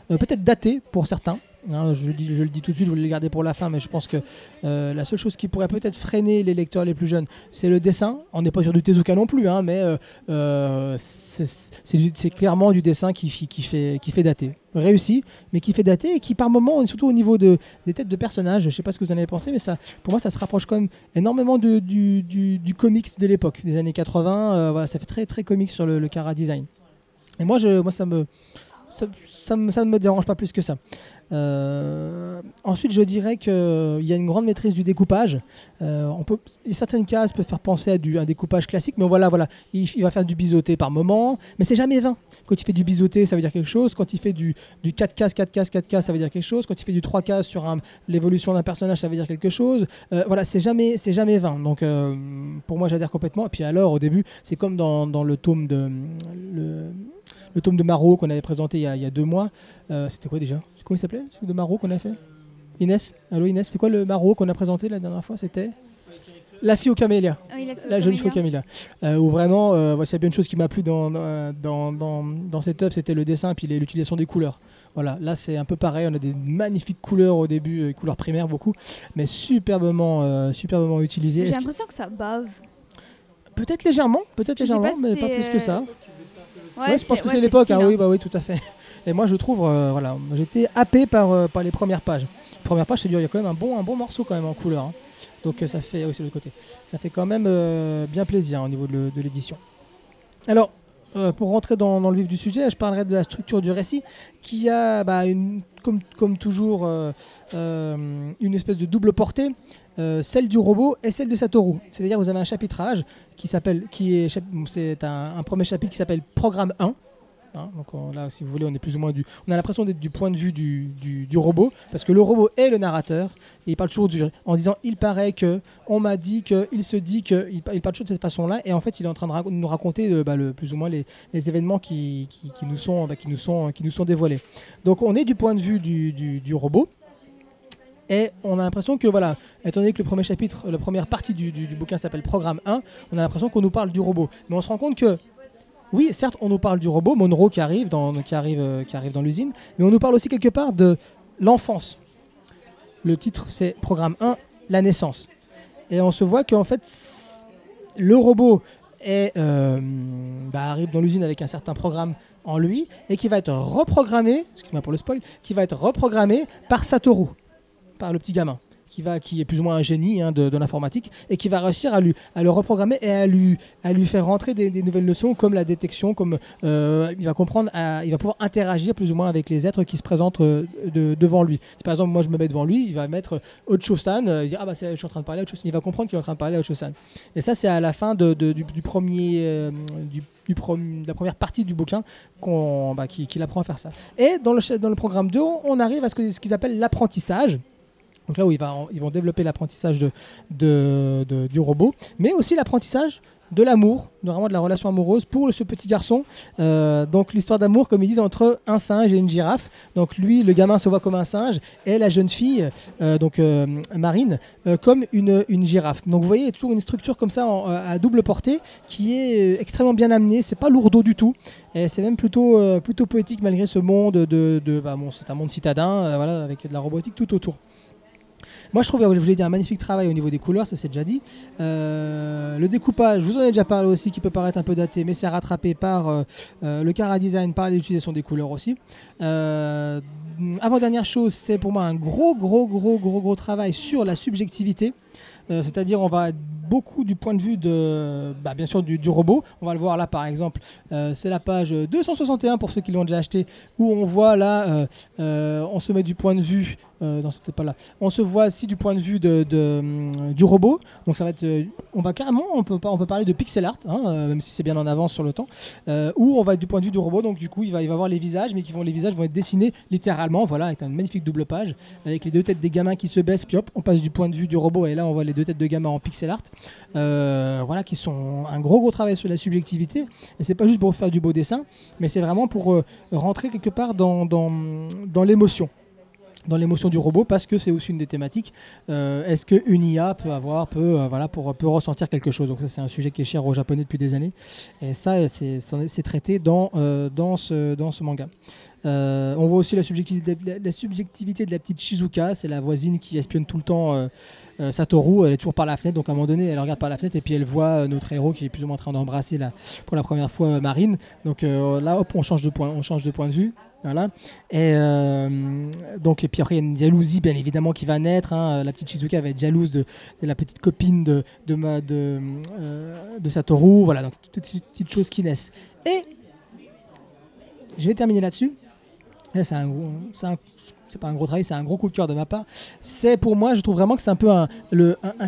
Peut-être daté pour certains. Je, le dis tout de suite, je voulais le garder pour la fin, mais je pense que euh, la seule chose qui pourrait peut-être freiner les lecteurs les plus jeunes, c'est le dessin. On n'est pas sur du Tezuka non plus, hein, mais euh, euh, c'est clairement du dessin qui, fait, qui fait dater. Réussi, mais qui fait dater et qui par moment, surtout au niveau de, des têtes de personnages, je sais pas ce que vous en avez pensé, mais ça, pour moi ça se rapproche quand même énormément du, comics de l'époque, des années 80. euh, voilà, ça fait très très comics sur le, le Cara design. Et moi, moi ça me ça, ça, ça ne me dérange pas plus que ça. Euh, ensuite, je dirais qu'il y a une grande maîtrise du découpage. Euh, on peut, certaines cases peuvent faire penser à du, un découpage classique, mais voilà, voilà, il, va faire du biseauté par moment, mais c'est jamais vain. Quand il fait du biseauté, ça veut dire quelque chose. Quand il fait du, du 4 cases, 4 cases, 4 cases, ça veut dire quelque chose. Quand il fait du 3 cases sur l'évolution d'un personnage, ça veut dire quelque chose. Euh, voilà, c'est jamais, jamais vain. Donc, euh, pour moi, j'adhère complètement. Et puis alors, au début, c'est comme dans, dans le tome de le, le tome de Marot qu'on avait présenté il y a, il y a deux mois. Euh, C'était quoi déjà? Comment il s'appelait celui de Marot qu'on a fait? Inès? Allô Inès, c'est quoi le Marot qu'on a présenté la dernière fois? C'était La fille au camélia. Il a fait La jeune fille au Camélia. Euh, où vraiment, euh, c'est bien une chose qui m'a plu dans, dans, dans, dans, cette œuvre, c'était le dessin puis l'utilisation des couleurs. Voilà, là c'est un peu pareil, on a des magnifiques couleurs au début, euh, couleurs primaires beaucoup, mais superbement, euh, superbement utilisées. J'ai l'impression que ça bave. que- Peut-être légèrement, peut-être légèrement, mais pas plus que ça. Ouais, Ouais, je pense que ouais, c'est l'époque, hein, hein. oui, bah oui, tout à fait. Et moi, je trouve, euh, voilà, j'étais happé par, euh, par les premières pages. Première page, c'est dur, il y a quand même un bon, un bon morceau quand même en couleur. hein. Donc euh, ça fait, oui, c'est le côté. Ça fait quand même euh, bien plaisir au niveau de, l'édition. Alors, euh, pour rentrer dans, dans le vif du sujet, je parlerai de la structure du récit, qui a, bah, une, comme, comme toujours, euh, euh, une espèce de double portée, euh, celle du robot et celle de Satoru. C'est-à-dire, vous avez un chapitrage qui s'appelle, qui est, c'est un, premier chapitre qui s'appelle Programme 1. Hein, donc on- là, si vous voulez, on est plus ou moins du. On a l'impression d'être du point de vue du, du- robot, parce que le robot est le narrateur, et il parle toujours en disant il paraît que, on m'a dit que, il se dit que, il, pa- il parle toujours de cette façon-là, et en fait, il est en train de nous raconter euh, bah, le, plus ou moins les, événements qui, qui- nous sont, bah, qui, nous sont, qui nous sont dévoilés. Donc on est du point de vue du- du robot. Et on a l'impression que, voilà, étant donné que le premier chapitre, la première partie du, du- bouquin s'appelle Programme 1, on a l'impression qu'on nous parle du robot. Mais on se rend compte que oui, certes, on nous parle du robot, Monroe qui arrive dans, qui arrive, euh, qui arrive dans l'usine, mais on nous parle aussi quelque part de l'enfance. Le titre, c'est Programme 1, la naissance. Et on se voit qu'en fait, le robot est, euh, bah, arrive dans l'usine avec un certain programme en lui et qui va être reprogrammé, excuse-moi pour le spoil, qui va être reprogrammé par Satoru, par le petit gamin. Qui, va, qui est plus ou moins un génie hein, de, l'informatique et qui va réussir à, lui, à le reprogrammer et à lui, à lui faire rentrer des, nouvelles notions comme la détection, comme euh, il va comprendre, il va pouvoir interagir plus ou moins avec les êtres qui se présentent euh, de- devant lui. Si par exemple moi je me mets devant lui, il va mettre Ocho-san, euh, il ah bah je suis en train de parler il va comprendre qu'il est en train de parler à Ocho-san. Et ça c'est à la fin de, du, premier, du, la première partie du bouquin qu'on, bah, qui- qu'il apprend à faire ça. Et dans le, dans le programme 2, on arrive à ce que- ce qu'ils appellent l'apprentissage. Donc là où ils vont développer l'apprentissage du robot, mais aussi l'apprentissage de l'amour, vraiment de la relation amoureuse pour ce petit garçon. Euh, donc l'histoire d'amour, comme ils disent, entre un singe et une girafe. Donc lui, le gamin se voit comme un singe et la jeune fille, euh, donc euh, Marine, comme une, girafe. Donc vous voyez, toujours une structure comme ça à double portée qui est extrêmement bien amenée. C'est pas lourdeau du tout. Et c'est même plutôt, plutôt poétique malgré ce monde de, bah, c'est un monde citadin, voilà, avec de la robotique tout autour. Moi, je trouve, je vous l'ai dit, un magnifique travail au niveau des couleurs, ça c'est déjà dit. Euh, le découpage, je vous en ai déjà parlé aussi, qui peut paraître un peu daté, mais c'est rattrapé par euh, euh, le Cara Design, par l'utilisation des couleurs aussi. Avant-dernière chose, c'est pour moi un gros, gros, gros, gros, gros travail sur la subjectivité. C'est-à-dire, on va beaucoup du point de vue de, bah, bien sûr, du, robot. On va le voir là, par exemple, c'est la page 261 pour ceux qui l'ont déjà acheté, où on voit là, on se met du point de vue, euh. On se voit aussi du point de vue hum, du robot. Donc ça va être, euh, on va carrément, on peut, on parler de pixel art, hein, euh, même si c'est bien en avance sur le temps, euh, où on va être du point de vue du robot. Donc du coup, il va, il va avoir les visages, mais qui vont, les visages vont être dessinés littéralement, voilà, avec une magnifique double page, avec les deux têtes des gamins qui se baissent, puis hop, on passe du point de vue du robot, et là on voit les deux têtes de gamins en pixel art, euh, voilà, qui sont un gros gros travail sur la subjectivité. Et c'est pas juste pour faire du beau dessin, mais c'est vraiment pour euh, rentrer quelque part dans l'émotion. Dans l'émotion du robot parce que c'est aussi une des thématiques. Euh, Est-ce qu'une IA peut avoir, peut, euh, voilà, peut ressentir quelque chose? Donc ça c'est un sujet qui est cher aux Japonais depuis des années. Et ça c'est traité dans, euh, dans, ce, dans ce manga. On voit aussi la subjectivité, de la petite Shizuka, c'est la voisine qui espionne tout le temps Satoru. Elle est toujours par la fenêtre, donc à un moment donné, elle regarde par la fenêtre et puis elle voit notre héros qui est plus ou moins en train d'embrasser pour la première fois Marine. Donc là, hop, on change de point, on change de point de vue. Voilà. Et euh, donc, et puis après, il y a une jalousie, bien évidemment, qui va naître. hein. La petite Shizuka va être jalouse de, la petite copine de, de, euh, de Satoru. Voilà, donc toutes ces petites choses qui naissent. Et je vais terminer là-dessus. Là, c'est un c'est pas un gros travail, c'est un gros coup de cœur de ma part. C'est pour moi, je trouve vraiment que c'est un peu un,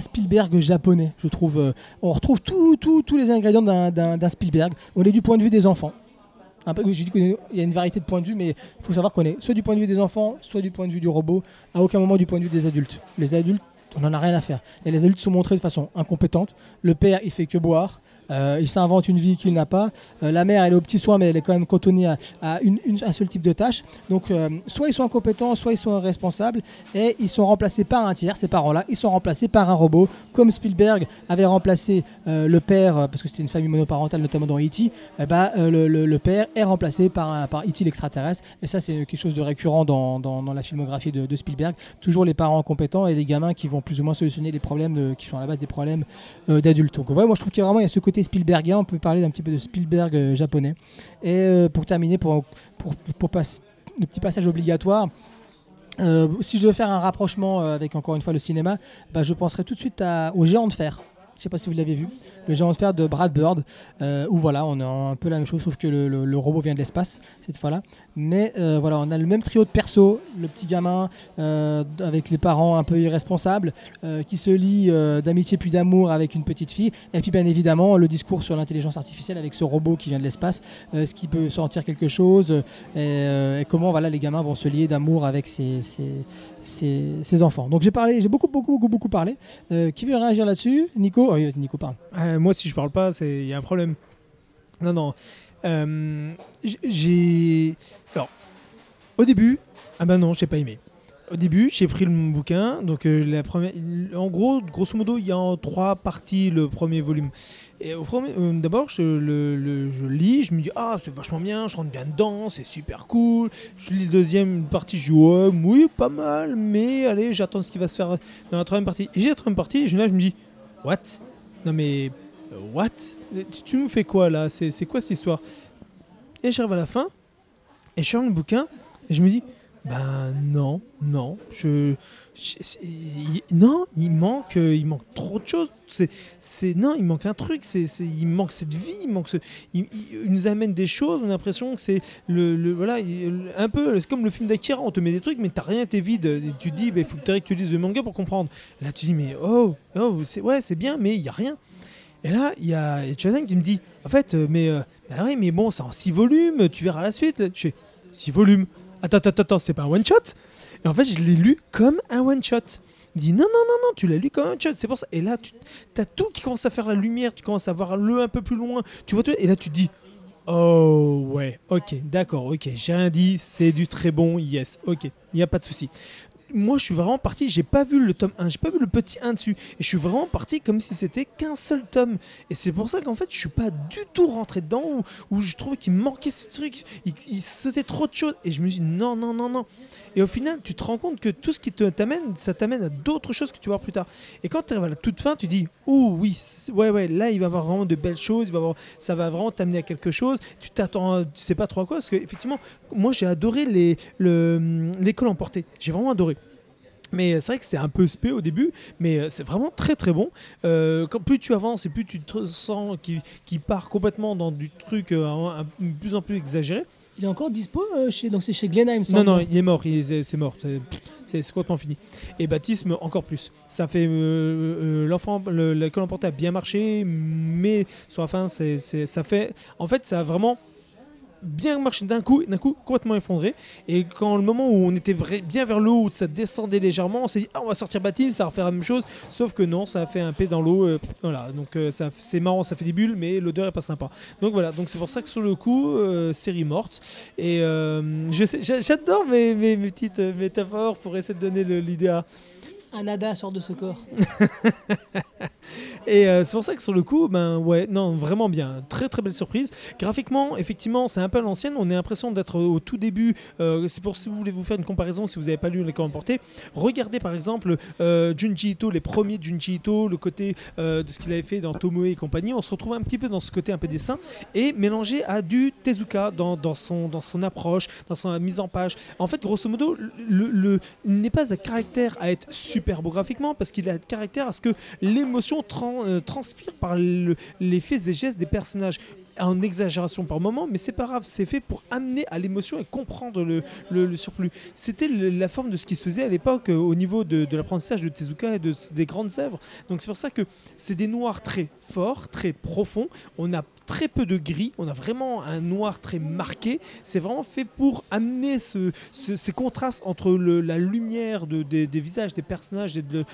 Spielberg japonais. Je trouve, euh, on retrouve tout- tout- tous les ingrédients d'un Spielberg. On est du point de vue des enfants. Peu, j'ai dit qu'il y a une variété de points de vue, mais il faut savoir qu'on est soit du point de vue des enfants, soit du point de vue du robot, à aucun moment du point de vue des adultes. Les adultes, on n'en a rien à faire. Et les adultes sont montrés de façon incompétente. Le père, il fait que boire. Euh, il s'invente une vie qu'il n'a pas. Euh, la mère, elle est au petit soin, mais elle est quand même cantonnée à, un seul type de tâche. Donc, euh, soit ils sont incompétents, soit ils sont irresponsables, et ils sont remplacés par un tiers. Ces parents-là, ils sont remplacés par un robot, comme Spielberg avait remplacé le père, parce que c'était une famille monoparentale, notamment dans E.T. eh ben, le, père est remplacé par, par E.T. l'extraterrestre. Et ça, c'est quelque chose de récurrent dans, la filmographie de, Spielberg. Toujours les parents compétents et les gamins qui vont plus ou moins solutionner les problèmes qui sont à la base des problèmes d'adultes. Donc, ouais, moi, je trouve qu'il y a vraiment ce côté Spielbergien. On peut parler d'un petit peu de Spielberg euh, japonais. Et euh, pour terminer, pour, pour, pour le petit passage obligatoire. euh, si je devais faire un rapprochement avec encore une fois le cinéma, bah, je penserais tout de suite au Géant de fer. Je sais pas si vous l'avez vu, le Géant de fer de Brad Bird, où voilà, on a un peu la même chose, sauf que le robot vient de l'espace cette fois-là. Mais euh, voilà, on a le même trio de persos, le petit gamin euh, avec les parents un peu irresponsables, euh, qui se lie d'amitié puis d'amour avec une petite fille, et puis bien évidemment le discours sur l'intelligence artificielle avec ce robot qui vient de l'espace, ce qui peut sentir quelque chose, et, comment voilà les gamins vont se lier d'amour avec ses, enfants. Donc j'ai parlé, j'ai beaucoup beaucoup beaucoup beaucoup parlé. Qui veut réagir là-dessus? Nico? Oh, Nico parle. Moi, si je parle pas, il y a un problème. Non, non. Euh, j'ai. Alors, au début, ah ben non, j'ai pas aimé. Au début, j'ai pris le bouquin, donc euh, la première. En gros, grosso modo, il y a en trois parties le premier volume. Et au premier, euh, d'abord, je le, je lis, je me dis ah c'est vachement bien, je rentre bien dedans, c'est super cool. Je lis la deuxième partie, je dis ouais, oui, pas mal, mais allez, j'attends ce qui va se faire dans la troisième partie. Et j'ai la troisième partie, et là, je me dis what? Non mais what? Tu, nous fais quoi là? C'est quoi cette histoire? Et j'arrive à la fin, et je ferme le bouquin, et je me dis ben non, non, je, il- non, il manque, euh, il manque trop de choses. C'est, non, il manque un truc. C'est, il manque cette vie, il manque il, nous amène des choses. On a l'impression que c'est le, voilà, il- un peu, comme le film d'Akira. On te met des trucs, mais t'as rien, t'es vide. Et tu dis, il faut que tu lises le manga pour comprendre. Là, tu dis, mais oh, oh, ouais, c'est bien, mais il y a rien. Et là, il y a Chazen qui me dit, en fait, euh, mais euh, bah mais bon, c'est en 6 volumes. Tu verras la suite. Je fais 6 volumes. Attends, attends, attends, c'est pas un one shot Et en fait, je l'ai lu comme un one shot. Il dit non, non, non, non, tu l'as lu comme un one shot. C'est pour ça. Et là, tu as tout qui commence à faire la lumière. Tu commences à voir le un peu plus loin. Tu vois tout. Et là, tu te dis oh ouais, ok, d'accord, ok. J'ai rien dit. C'est du très bon. Yes, ok. Il n'y a pas de souci. Moi, je suis vraiment parti. J'ai pas vu le tome 1, j'ai pas vu le petit 1 dessus. Et je suis vraiment parti comme si c'était qu'un seul tome. Et c'est pour ça qu'en fait, je suis pas du tout rentré dedans où, où je trouvais qu'il manquait ce truc. Il, il sautait trop de choses. Et je me dis non, non, non, non. Et au final, tu te rends compte que tout ce qui t'amène, ça t'amène à d'autres choses que tu vas voir plus tard. Et quand tu arrives à la toute fin, tu dis oh oui, ouais, ouais, là, il va y avoir vraiment de belles choses. Il va avoir, ça va vraiment t'amener à quelque chose. Tu t'attends, tu sais pas trop à quoi. Parce que effectivement, moi, j'ai adoré les, le, l'école emportée. J'ai vraiment adoré. Mais c'est vrai que c'est un peu spé au début, mais euh, c'est vraiment très très bon. Euh, quand plus tu avances et plus tu te sens qu'il part complètement dans du truc euh, de plus en plus exagéré. Il est encore dispo euh, chez donc c'est chez me Non, non, il est mort, il est- c'est mort, c'est- complètement fini. Et baptisme encore plus. Ça fait euh, euh, l'enfant, le- l'école emportée a bien marché, mais sur la fin, c'est c'est- ça fait, en fait, ça a vraiment bien marché d'un coup, d'un coup complètement effondré. Et quand le moment où on était vrai- bien vers le haut, où ça descendait légèrement, on s'est dit ah, on va sortir Batine, ça va refaire la même chose. Sauf que non, ça a fait un P dans l'eau. euh, voilà, donc euh, ça- c'est marrant, ça fait des bulles, mais l'odeur est pas sympa. Donc voilà, donc c'est pour ça que sur le coup, euh, série morte. Et je sais- j'a- j'adore mes, mes, mes petites métaphores pour essayer de donner le- l'idée à. Un nada sort de ce corps. [laughs] Et euh, c'est pour ça que sur le coup, ben ouais, non, vraiment bien. Très très belle surprise. Graphiquement, effectivement, c'est un peu l'ancienne. On a l'impression d'être au tout début. Euh, si vous voulez vous faire une comparaison, si vous n'avez pas lu les commandes portées, regardez par exemple euh, Junji Ito, les premiers Junji Ito, le côté de ce qu'il avait fait dans Tomoe et compagnie. On se retrouve un petit peu dans ce côté un peu dessin et mélangé à du Tezuka dans, dans son, dans son approche, dans sa mise en page. En fait, grosso modo, le, il n'est pas à caractère à être super beau graphiquement parce qu'il a caractère à ce que l'émotion euh, transpire par le- les faits et gestes des personnages en exagération par moment, mais c'est pas grave, c'est fait pour amener à l'émotion et comprendre le, surplus. C'était la forme de ce qui se faisait à l'époque euh, au niveau de, de l'apprentissage de Tezuka et de, des grandes œuvres. Donc c'est pour ça que c'est des noirs très forts, très profonds. On a très peu de gris, on a vraiment un noir très marqué. C'est vraiment fait pour amener ce- ce- ces contrastes entre la lumière de- des, visages des personnages de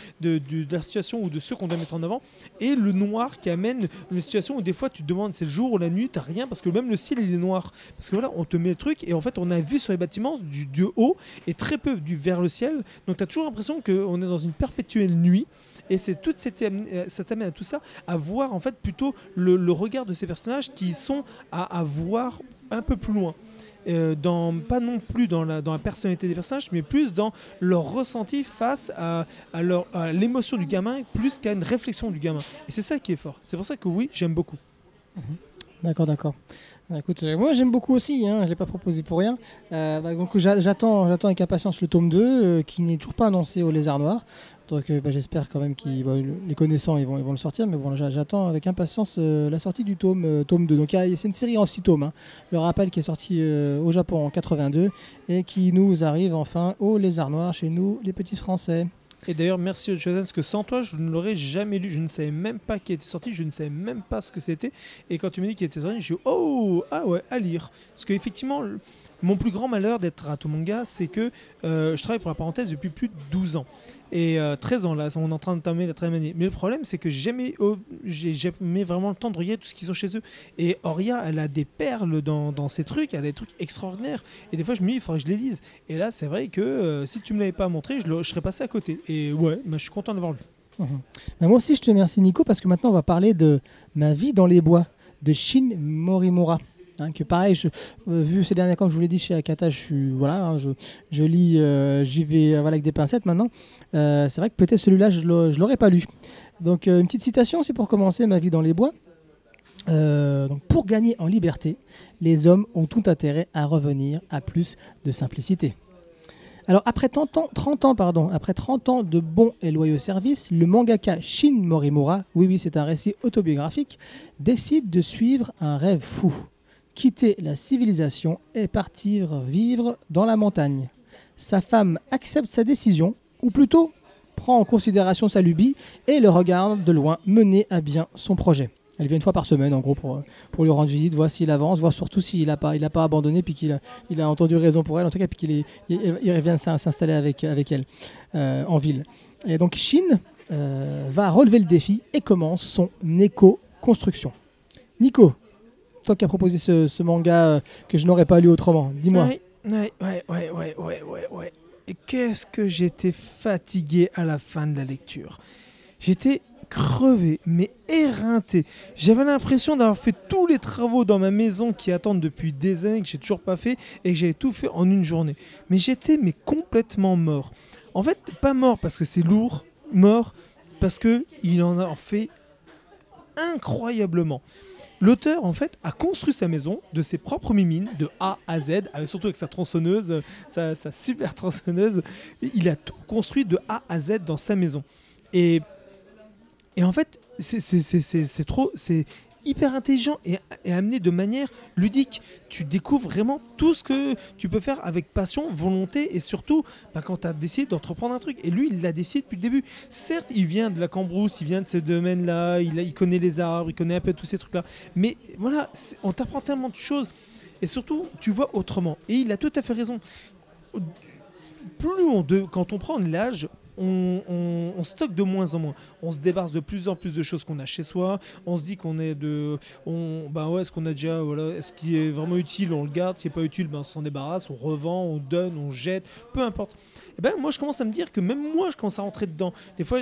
la situation ou de ceux qu'on doit mettre en avant et le noir qui amène une situation où des fois tu te demandes c'est le jour ou la nuit, t'as rien parce que même le ciel il est noir. Parce que voilà, on te met le truc et en fait on a vu sur les bâtiments du, du haut et très peu du vers le ciel. Donc tu as toujours l'impression qu'on est dans une perpétuelle nuit. Et c'est toute cette, euh, ça t'amène à tout ça, à voir en fait plutôt le, regard de ces personnages qui sont à, voir un peu plus loin. Euh, pas non plus dans la, personnalité des personnages, mais plus dans leur ressenti face à, l'émotion du gamin, plus qu'à une réflexion du gamin. Et c'est ça qui est fort. C'est pour ça que oui, j'aime beaucoup. D'accord, d'accord. Bah, écoute, euh, moi j'aime beaucoup aussi, hein, je ne l'ai pas proposé pour rien. Bah, donc j'a- j'attends, j'attends avec impatience le tome 2 euh, qui n'est toujours pas annoncé au Lézard Noir. Donc bah, j'espère quand même qu'ils, bah, le- les connaissants ils vont, ils vont le sortir, mais bon j'a- j'attends avec impatience euh, la sortie du tome, euh, tome 2. Donc c'est une série en 6 tomes. hein. Le rappelle qui est sorti euh, au Japon en 82 et qui nous arrive enfin au Lézard Noir chez nous les petits Français. Et d'ailleurs, merci Joseph, parce que sans toi, je ne l'aurais jamais lu. Je ne savais même pas qui était sorti, je ne savais même pas ce que c'était. Et quand tu me dis qu'il était sorti, je suis oh, ah ouais, à lire. Parce qu'effectivement, mon plus grand malheur d'être à manga, c'est que euh, je travaille pour la parenthèse depuis plus de 12 ans. Et euh, 13 ans là, on est en train de terminer la 13 année. Mais le problème, c'est que j'ai jamais, jamais vraiment le temps de regarder tout ce qu'ils ont chez eux. Et Oria, elle a des perles dans, ces trucs, elle a des trucs extraordinaires. Et des fois, je me dis, il faudrait que je les lise. Et là, c'est vrai que euh, si tu me l'avais pas montré, je, le- serais passé à côté. Et ouais, bah, je suis content d'avoir lu. Bah, moi aussi, je te remercie, Nico, parce que maintenant, on va parler de Ma vie dans les bois de Shin Morimura. Hein, que pareil, euh, vu ces derniers temps que je vous l'ai dit chez Akata, je suis voilà, hein, je, je lis, euh, j'y vais euh, voilà, avec des pincettes maintenant. C'est vrai que peut-être celui-là, je ne l'aurais pas lu. Donc une petite citation, c'est pour commencer ma vie dans les bois. Pour gagner en liberté, les hommes ont tout intérêt à revenir à plus de simplicité. Alors après 30 ans, 30 ans, pardon, après 30 ans de bons et loyaux services, le mangaka Shin Morimura, oui oui c'est un récit autobiographique, décide de suivre un rêve fou, quitter la civilisation et partir vivre dans la montagne. Sa femme accepte sa décision, ou plutôt prend en considération sa lubie et le regarde de loin mener à bien son projet. Elle vient une fois par semaine, en gros, pour, pour lui rendre visite, voir s'il avance, voir surtout s'il n'a pas, il pas abandonné, puis qu'il a, il a entendu raison pour elle, en tout cas, puis qu'il il, revient s'in- s'installer avec, avec elle euh, en ville. Et donc, Shin euh, va relever le défi et commence son éco-construction. Nico, toi qui as proposé ce, manga euh, que je n'aurais pas lu autrement, dis-moi. Ouais, ouais, ouais, ouais, ouais, ouais. Et qu'est-ce que j'étais fatigué à la fin de la lecture. J'étais crevé, mais éreinté. J'avais l'impression d'avoir fait tous les travaux dans ma maison qui attendent depuis des années, que j'ai toujours pas fait, et que j'avais tout fait en une journée. Mais j'étais mais complètement mort. En fait, pas mort parce que c'est lourd, mort parce que il en a fait incroyablement. L'auteur, en fait, a construit sa maison de ses propres mimines, de A à Z, surtout avec sa tronçonneuse, sa, super tronçonneuse. Il a tout construit de A à Z dans sa maison. Et, et en fait, c'est trop. C'est hyper intelligent et, amené de manière ludique. Tu découvres vraiment tout ce que tu peux faire avec passion, volonté et surtout bah, quand tu as décidé d'entreprendre un truc. Et lui, il l'a décidé depuis le début. Certes, il vient de la cambrousse, il vient de ce domaine-là, il, connaît les arbres, il connaît un peu tous ces trucs-là. Mais voilà, on t'apprend tellement de choses. Et surtout, tu vois autrement. Et il a tout à fait raison. Plus on de, quand on prend l'âge, on, on- on stocke de moins en moins. On se débarrasse de plus en plus de choses qu'on a chez soi. On se dit qu'on est de. On, bah ouais, est-ce qu'on a déjà. Voilà, est-ce qui est vraiment utile, on le garde. Ce qui n'est pas utile, ben, on s'en débarrasse. On revend, on donne, on jette. Peu importe. Et ben moi, je commence à me dire que même moi, je commence à rentrer dedans. Des fois,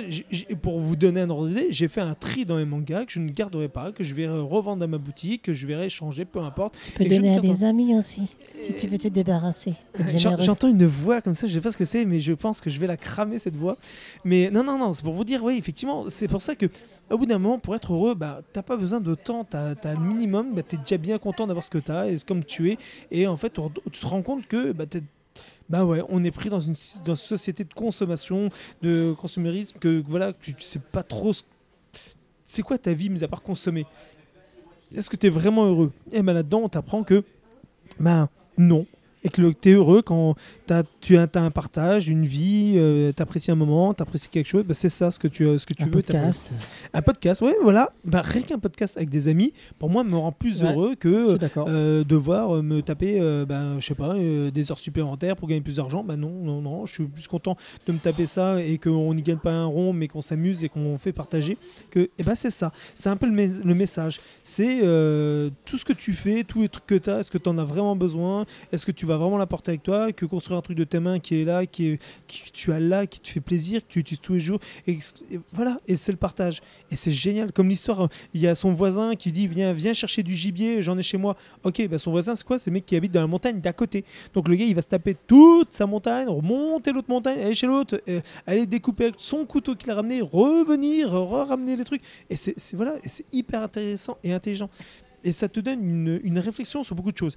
pour vous donner un ordre d'idée, j'ai fait un tri dans mes mangas que je ne garderai pas, que je vais revendre à ma boutique, que je vais échanger, peu importe. Tu peux Et donner à des amis aussi, si tu veux te débarrasser. Généreux. J'entends une voix comme ça, je sais pas ce que c'est, mais je pense que je vais la cramer cette voix. Mais non, non, non, c'est pour vous dire, oui, effectivement, c'est pour ça que au bout d'un moment, pour être heureux, bah, t'as pas besoin de temps, t'as as le minimum, bah, t'es déjà bien content d'avoir ce que t'as et comme tu es. Et en fait, tu te rends compte que bah, t'es- bah ouais, on est pris dans une, société de consommation, de consumérisme, que voilà, tu, tu sais pas trop. ce- C'est quoi ta vie, mis à part consommer Est-ce que tu es vraiment heureux? Et ben là-dedans, on t'apprend que, ben non. Et que tu es heureux quand t'as- tu as, un partage, une vie, euh, t'apprécies un moment, t'apprécies quelque chose, ben c'est ça ce que tu, euh, ce que tu un veux. podcast. Un podcast, ouais, voilà. Ben, rien qu'un podcast avec des amis, pour moi, me rend plus Ouais, heureux que euh, devoir euh, me taper, euh, ben, je sais pas, euh, des heures supplémentaires pour gagner plus d'argent. Ben non, non, non, je suis plus content de me taper ça et qu'on n'y gagne pas un rond, mais qu'on s'amuse et qu'on fait partager. Que, et ben c'est ça. C'est un peu le, le message. C'est tout ce que tu fais, tous les trucs que tu as, est-ce que tu en as vraiment besoin? Est-ce que tu vas vraiment l'apporter avec toi Que construire un truc de tes mains qui est là, qui est, qui- tu as là, qui te fait plaisir, que tu utilises tous les jours. Et, voilà, et c'est le partage. Et c'est génial. Comme l'histoire, il y a son voisin qui dit Viens, viens chercher du gibier, j'en ai chez moi. Ok, bah son voisin, c'est quoi? C'est le mec qui habite dans la montagne d'à côté. Donc le gars, il va se taper toute sa montagne, remonter l'autre montagne, aller chez l'autre, euh, aller découper avec son couteau qu'il a ramené, revenir, ramener les trucs. Et c'est voilà, c'est hyper intéressant et intelligent. Et ça te donne une réflexion sur beaucoup de choses.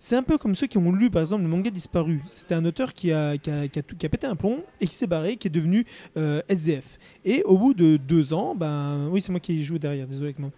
C'est un peu comme ceux qui ont lu par exemple le manga disparu. C'était un auteur qui a, qui, a, qui a pété un plomb et qui s'est barré, qui est devenu euh, SDF. Et au bout de deux ans, ben oui c'est moi qui joue derrière, désolé avec moi.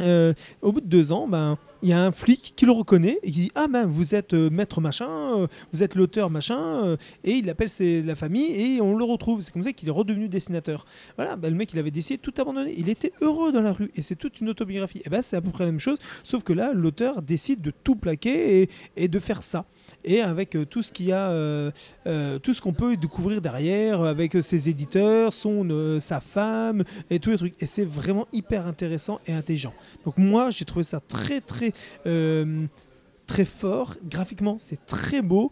Euh, au bout de deux ans, ben il y a un flic qui le reconnaît et qui dit ah ben vous êtes euh, maître machin, euh, vous êtes l'auteur machin, et il appelle la famille et on le retrouve. C'est comme ça qu'il est redevenu dessinateur. Voilà, ben, le mec il avait décidé de tout abandonner. Il était heureux dans la rue et c'est toute une autobiographie. Et ben c'est à peu près la même chose, sauf que là l'auteur décide de tout plaquer et de faire ça. Et avec euh, tout ce qu'il y a, euh, euh, tout ce qu'on peut découvrir derrière, avec ses éditeurs, son, sa femme et tous les trucs. Et c'est vraiment hyper intéressant et intelligent. Donc moi j'ai trouvé ça très très très fort. Graphiquement, c'est très beau.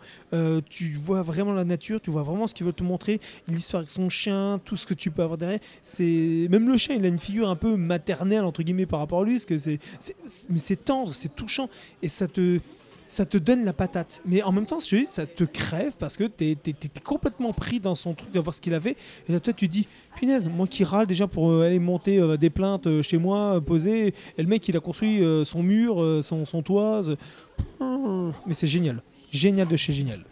Tu vois vraiment la nature, tu vois vraiment ce qu'ils veulent te montrer. L'histoire avec son chien, tout ce que tu peux avoir derrière. C'est même le chien, il a une figure un peu maternelle entre guillemets par rapport à lui, parce que c'est- mais c'est tendre, c'est touchant et ça te ça te donne la patate. Mais en même temps, ça te crève parce que tu es, complètement pris dans son truc de voir ce qu'il avait. Et là, toi, tu dis, punaise, moi qui râle déjà pour euh, aller monter euh, des plaintes euh, chez moi, poser, et le mec, il a construit son mur, son, son toit. Mais c'est génial. Génial de chez génial.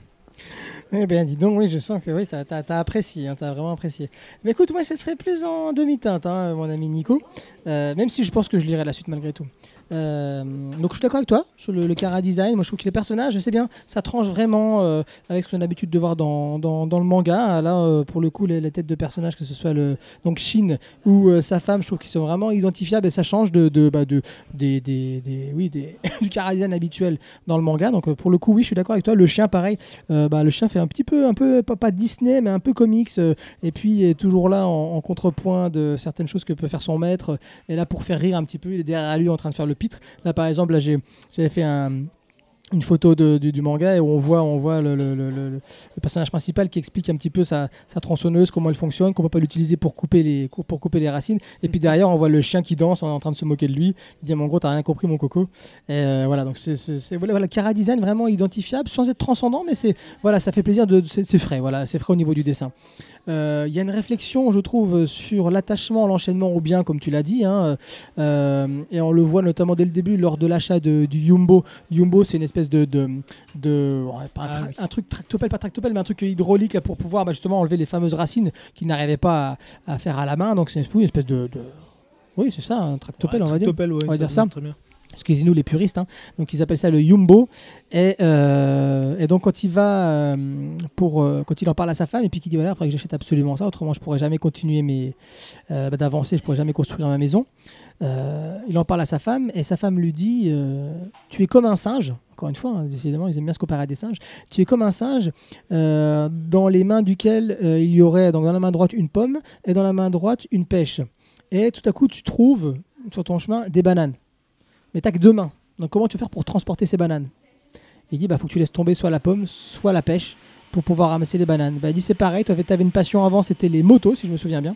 Eh bien, dis donc, oui, je sens que oui, tu as, apprécié, tu as vraiment apprécié. Mais écoute, moi, je serais plus en demi-teinte, hein, mon ami Nico, même si je pense que je lirai la suite malgré tout. Euh, donc, je suis d'accord avec toi sur le, le Cara design. Moi, je trouve que les personnages, je sais bien, ça tranche vraiment euh, avec ce qu'on a l'habitude de voir dans, dans, le manga. Là, euh, pour le coup, les, les têtes de personnages, que ce soit le, donc Shin ou sa femme, je trouve qu'ils sont vraiment identifiables et ça change de, de, bah, de, des, des, des- oui, [laughs] du Cara design habituel dans le manga. Donc, pour le coup, oui, je suis d'accord avec toi. Le chien, pareil, bah, le chien fait un petit peu, un peu pas, pas Disney, mais un peu comics, et puis est toujours là en, en contrepoint de certaines choses que peut faire son maître. Et là, pour faire rire un petit peu, il est derrière lui en train de faire le Là, par exemple, là, j'avais fait un- une photo de- du, du manga et où on voit, on voit le, le- le- personnage principal qui explique un petit peu sa, sa tronçonneuse, comment elle fonctionne, qu'on peut pas l'utiliser pour couper les pour couper les racines. Et puis derrière, on voit le chien qui danse en, train de se moquer de lui. Il dit, mais en gros, t'as rien compris, mon coco. Et euh, voilà, donc c'est, voilà, voilà, Cara design vraiment identifiable, sans être transcendant, mais c'est voilà, ça fait plaisir de, c'est, frais, voilà, c'est frais au niveau du dessin. Euh, Il y a une réflexion, je trouve, sur l'attachement, l'enchaînement au bien, comme tu l'as dit, hein, euh, et on le voit notamment dès le début lors de l'achat du Yumbo. Yumbo, c'est une espèce de, de, de- ouais, pas un, Ah oui. un truc tractopelle, pas tractopelle, mais un truc hydraulique là, pour pouvoir bah, justement enlever les fameuses racines qu'il n'arrivait pas à, à faire à la main. Donc c'est une espèce de, de- oui, c'est ça, un tractopelle, on va dire. Ouais, On va dire ça. Très bien. Excusez-nous les puristes, hein. donc ils appellent ça le yumbo. Et, euh, donc quand il va, euh, pour, euh, quand il en parle à sa femme, et puis qu'il dit voilà, il faudrait que j'achète absolument ça, autrement je pourrais jamais continuer mes, bah, d'avancer, je pourrais jamais construire ma maison. Il en parle à sa femme, et sa femme lui dit tu es comme un singe. Encore une fois, hein, décidément, ils aiment bien se comparer à des singes. Tu es comme un singe dans les mains duquel il y aurait dans la main droite une pomme et dans la main droite une pêche. Et tout à coup, tu trouves sur ton chemin des bananes. Mais t'as que deux mains. Donc comment tu vas faire pour transporter ces bananes? Il dit bah faut que tu laisses tomber soit la pomme, soit la pêche pour pouvoir ramasser les bananes. Bah, il dit c'est pareil, tu avais, une passion avant, c'était les motos si je me souviens bien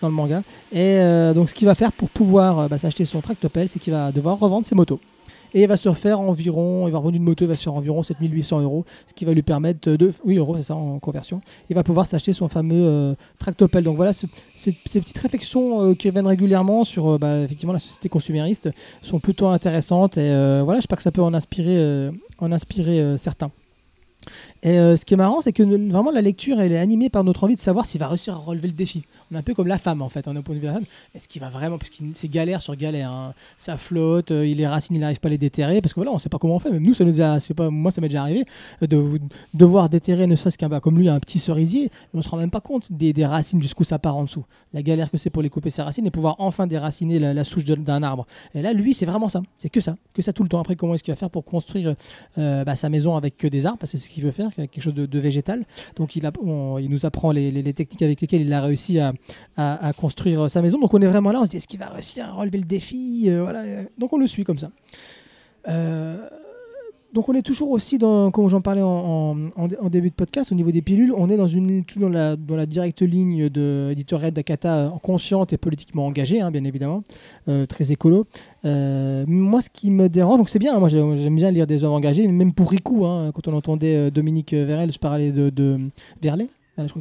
dans le manga. Et euh, donc ce qu'il va faire pour pouvoir euh, bah, s'acheter son tractopelle, c'est qu'il va devoir revendre ses motos. Et il va se refaire environ, il va revendre une moto, il va se faire environ 7800 euros, ce qui va lui permettre de, oui euros c'est ça en conversion, il va pouvoir s'acheter son fameux euh, tractopelle. Donc voilà, ce- ces, petites réflexions euh, qui reviennent régulièrement sur euh, bah, effectivement la société consumériste sont plutôt intéressantes et euh, voilà, j'espère que ça peut en inspirer, certains. Et euh, ce qui est marrant, c'est que ne- vraiment la lecture, elle est animée par notre envie de savoir s'il va réussir à relever le défi. On est un peu comme la femme en fait, on est au point de vue de la femme. Est-ce qu'il va vraiment, parce que c'est galère sur galère, hein. ça flotte, euh, il les racines, il n'arrive pas à les déterrer, parce que voilà, on sait pas comment on fait. Même nous, ça nous a, pas, moi, ça m'est déjà arrivé euh, de devoir déterrer, ne serait-ce qu'un bah, comme lui, un petit cerisier, on se rend même pas compte des, racines jusqu'où ça part en dessous. La galère que c'est pour les couper ses racines et pouvoir enfin déraciner la, souche d'un arbre. Et là, lui, c'est vraiment ça, c'est que ça, que ça tout le temps. Après, comment est-ce qu'il va faire pour construire euh, bah, sa maison avec que des arbres, qu'il veut faire, quelque chose de, végétal. Donc il, nous apprend les, techniques avec lesquelles il a réussi à construire sa maison. Donc on est vraiment là, on se dit est-ce qu'il va réussir à relever le défi Euh, voilà. Donc on le suit comme ça. Euh, donc on est toujours aussi dans, comme j'en parlais en, en- en- en début de podcast, au niveau des pilules, on est dans une tout dans la, dans la directe ligne de éditoriale d'Akata, euh, consciente et politiquement engagée, hein, bien évidemment, euh, très écolo. Euh, moi, ce qui me dérange, donc c'est bien, hein, moi j'ai- j'aime bien lire des œuvres engagées, même pour Riku, hein, quand on entendait Dominique Verrel se parler de, de Verlet,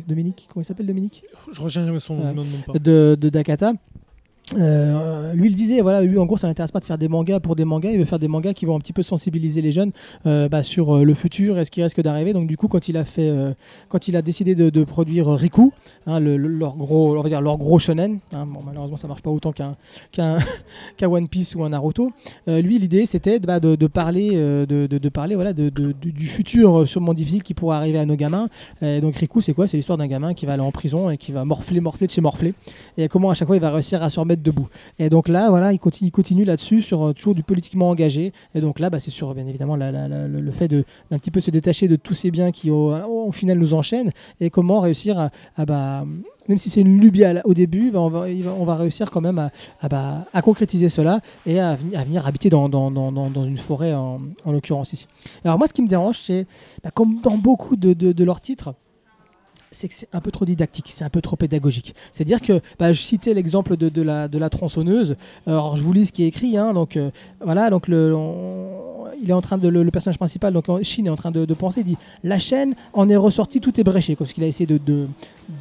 Dominique, comment il s'appelle Dominique? Je retiens jamais son nom, de, de Dakata. Euh, lui il disait voilà lui en gros ça l'intéresse pas de faire des mangas pour des mangas. Il veut faire des mangas qui vont un petit peu sensibiliser les jeunes euh, bah, sur euh, le futur et ce qui risque d'arriver. Donc du coup quand il a fait quand il a décidé de, produire Riku hein, le- le- leur gros on va dire leur gros shonen hein, bon, malheureusement ça marche pas autant qu'un [laughs] qu'un qu'un One Piece ou un Naruto. Lui l'idée c'était bah, de, parler de, parler voilà du- futur sûrement difficile qui pourrait arriver à nos gamins. Donc Riku c'est quoi? C'est l'histoire d'un gamin qui va aller en prison et qui va morfler morfler de chez morfler. Et comment à chaque fois il va réussir à se remettre debout. Et donc là, voilà, il continue, continue là-dessus sur euh, toujours du politiquement engagé. Et donc là, bah, c'est sur bien évidemment la- le fait de d'un petit peu se détacher de tous ces biens qui au, final nous enchaînent et comment réussir à, bah, même si c'est une lubie au début, bah, on, va, on va réussir quand même à, bah, concrétiser cela et à, veni- à venir habiter dans, une forêt en, en l'occurrence ici. Alors moi, ce qui me dérange, c'est comme dans beaucoup de leurs titres c'est que c'est un peu trop didactique, c'est un peu trop pédagogique. C'est-à-dire que bah, je citais l'exemple de, la, tronçonneuse. Alors je vous lis ce qui est écrit. hein. donc euh, voilà, donc le, il est en train le, personnage principal, donc Chine, est en train de, penser. Dit la chaîne en est ressortie, tout est bréché, parce qu'il a essayé de,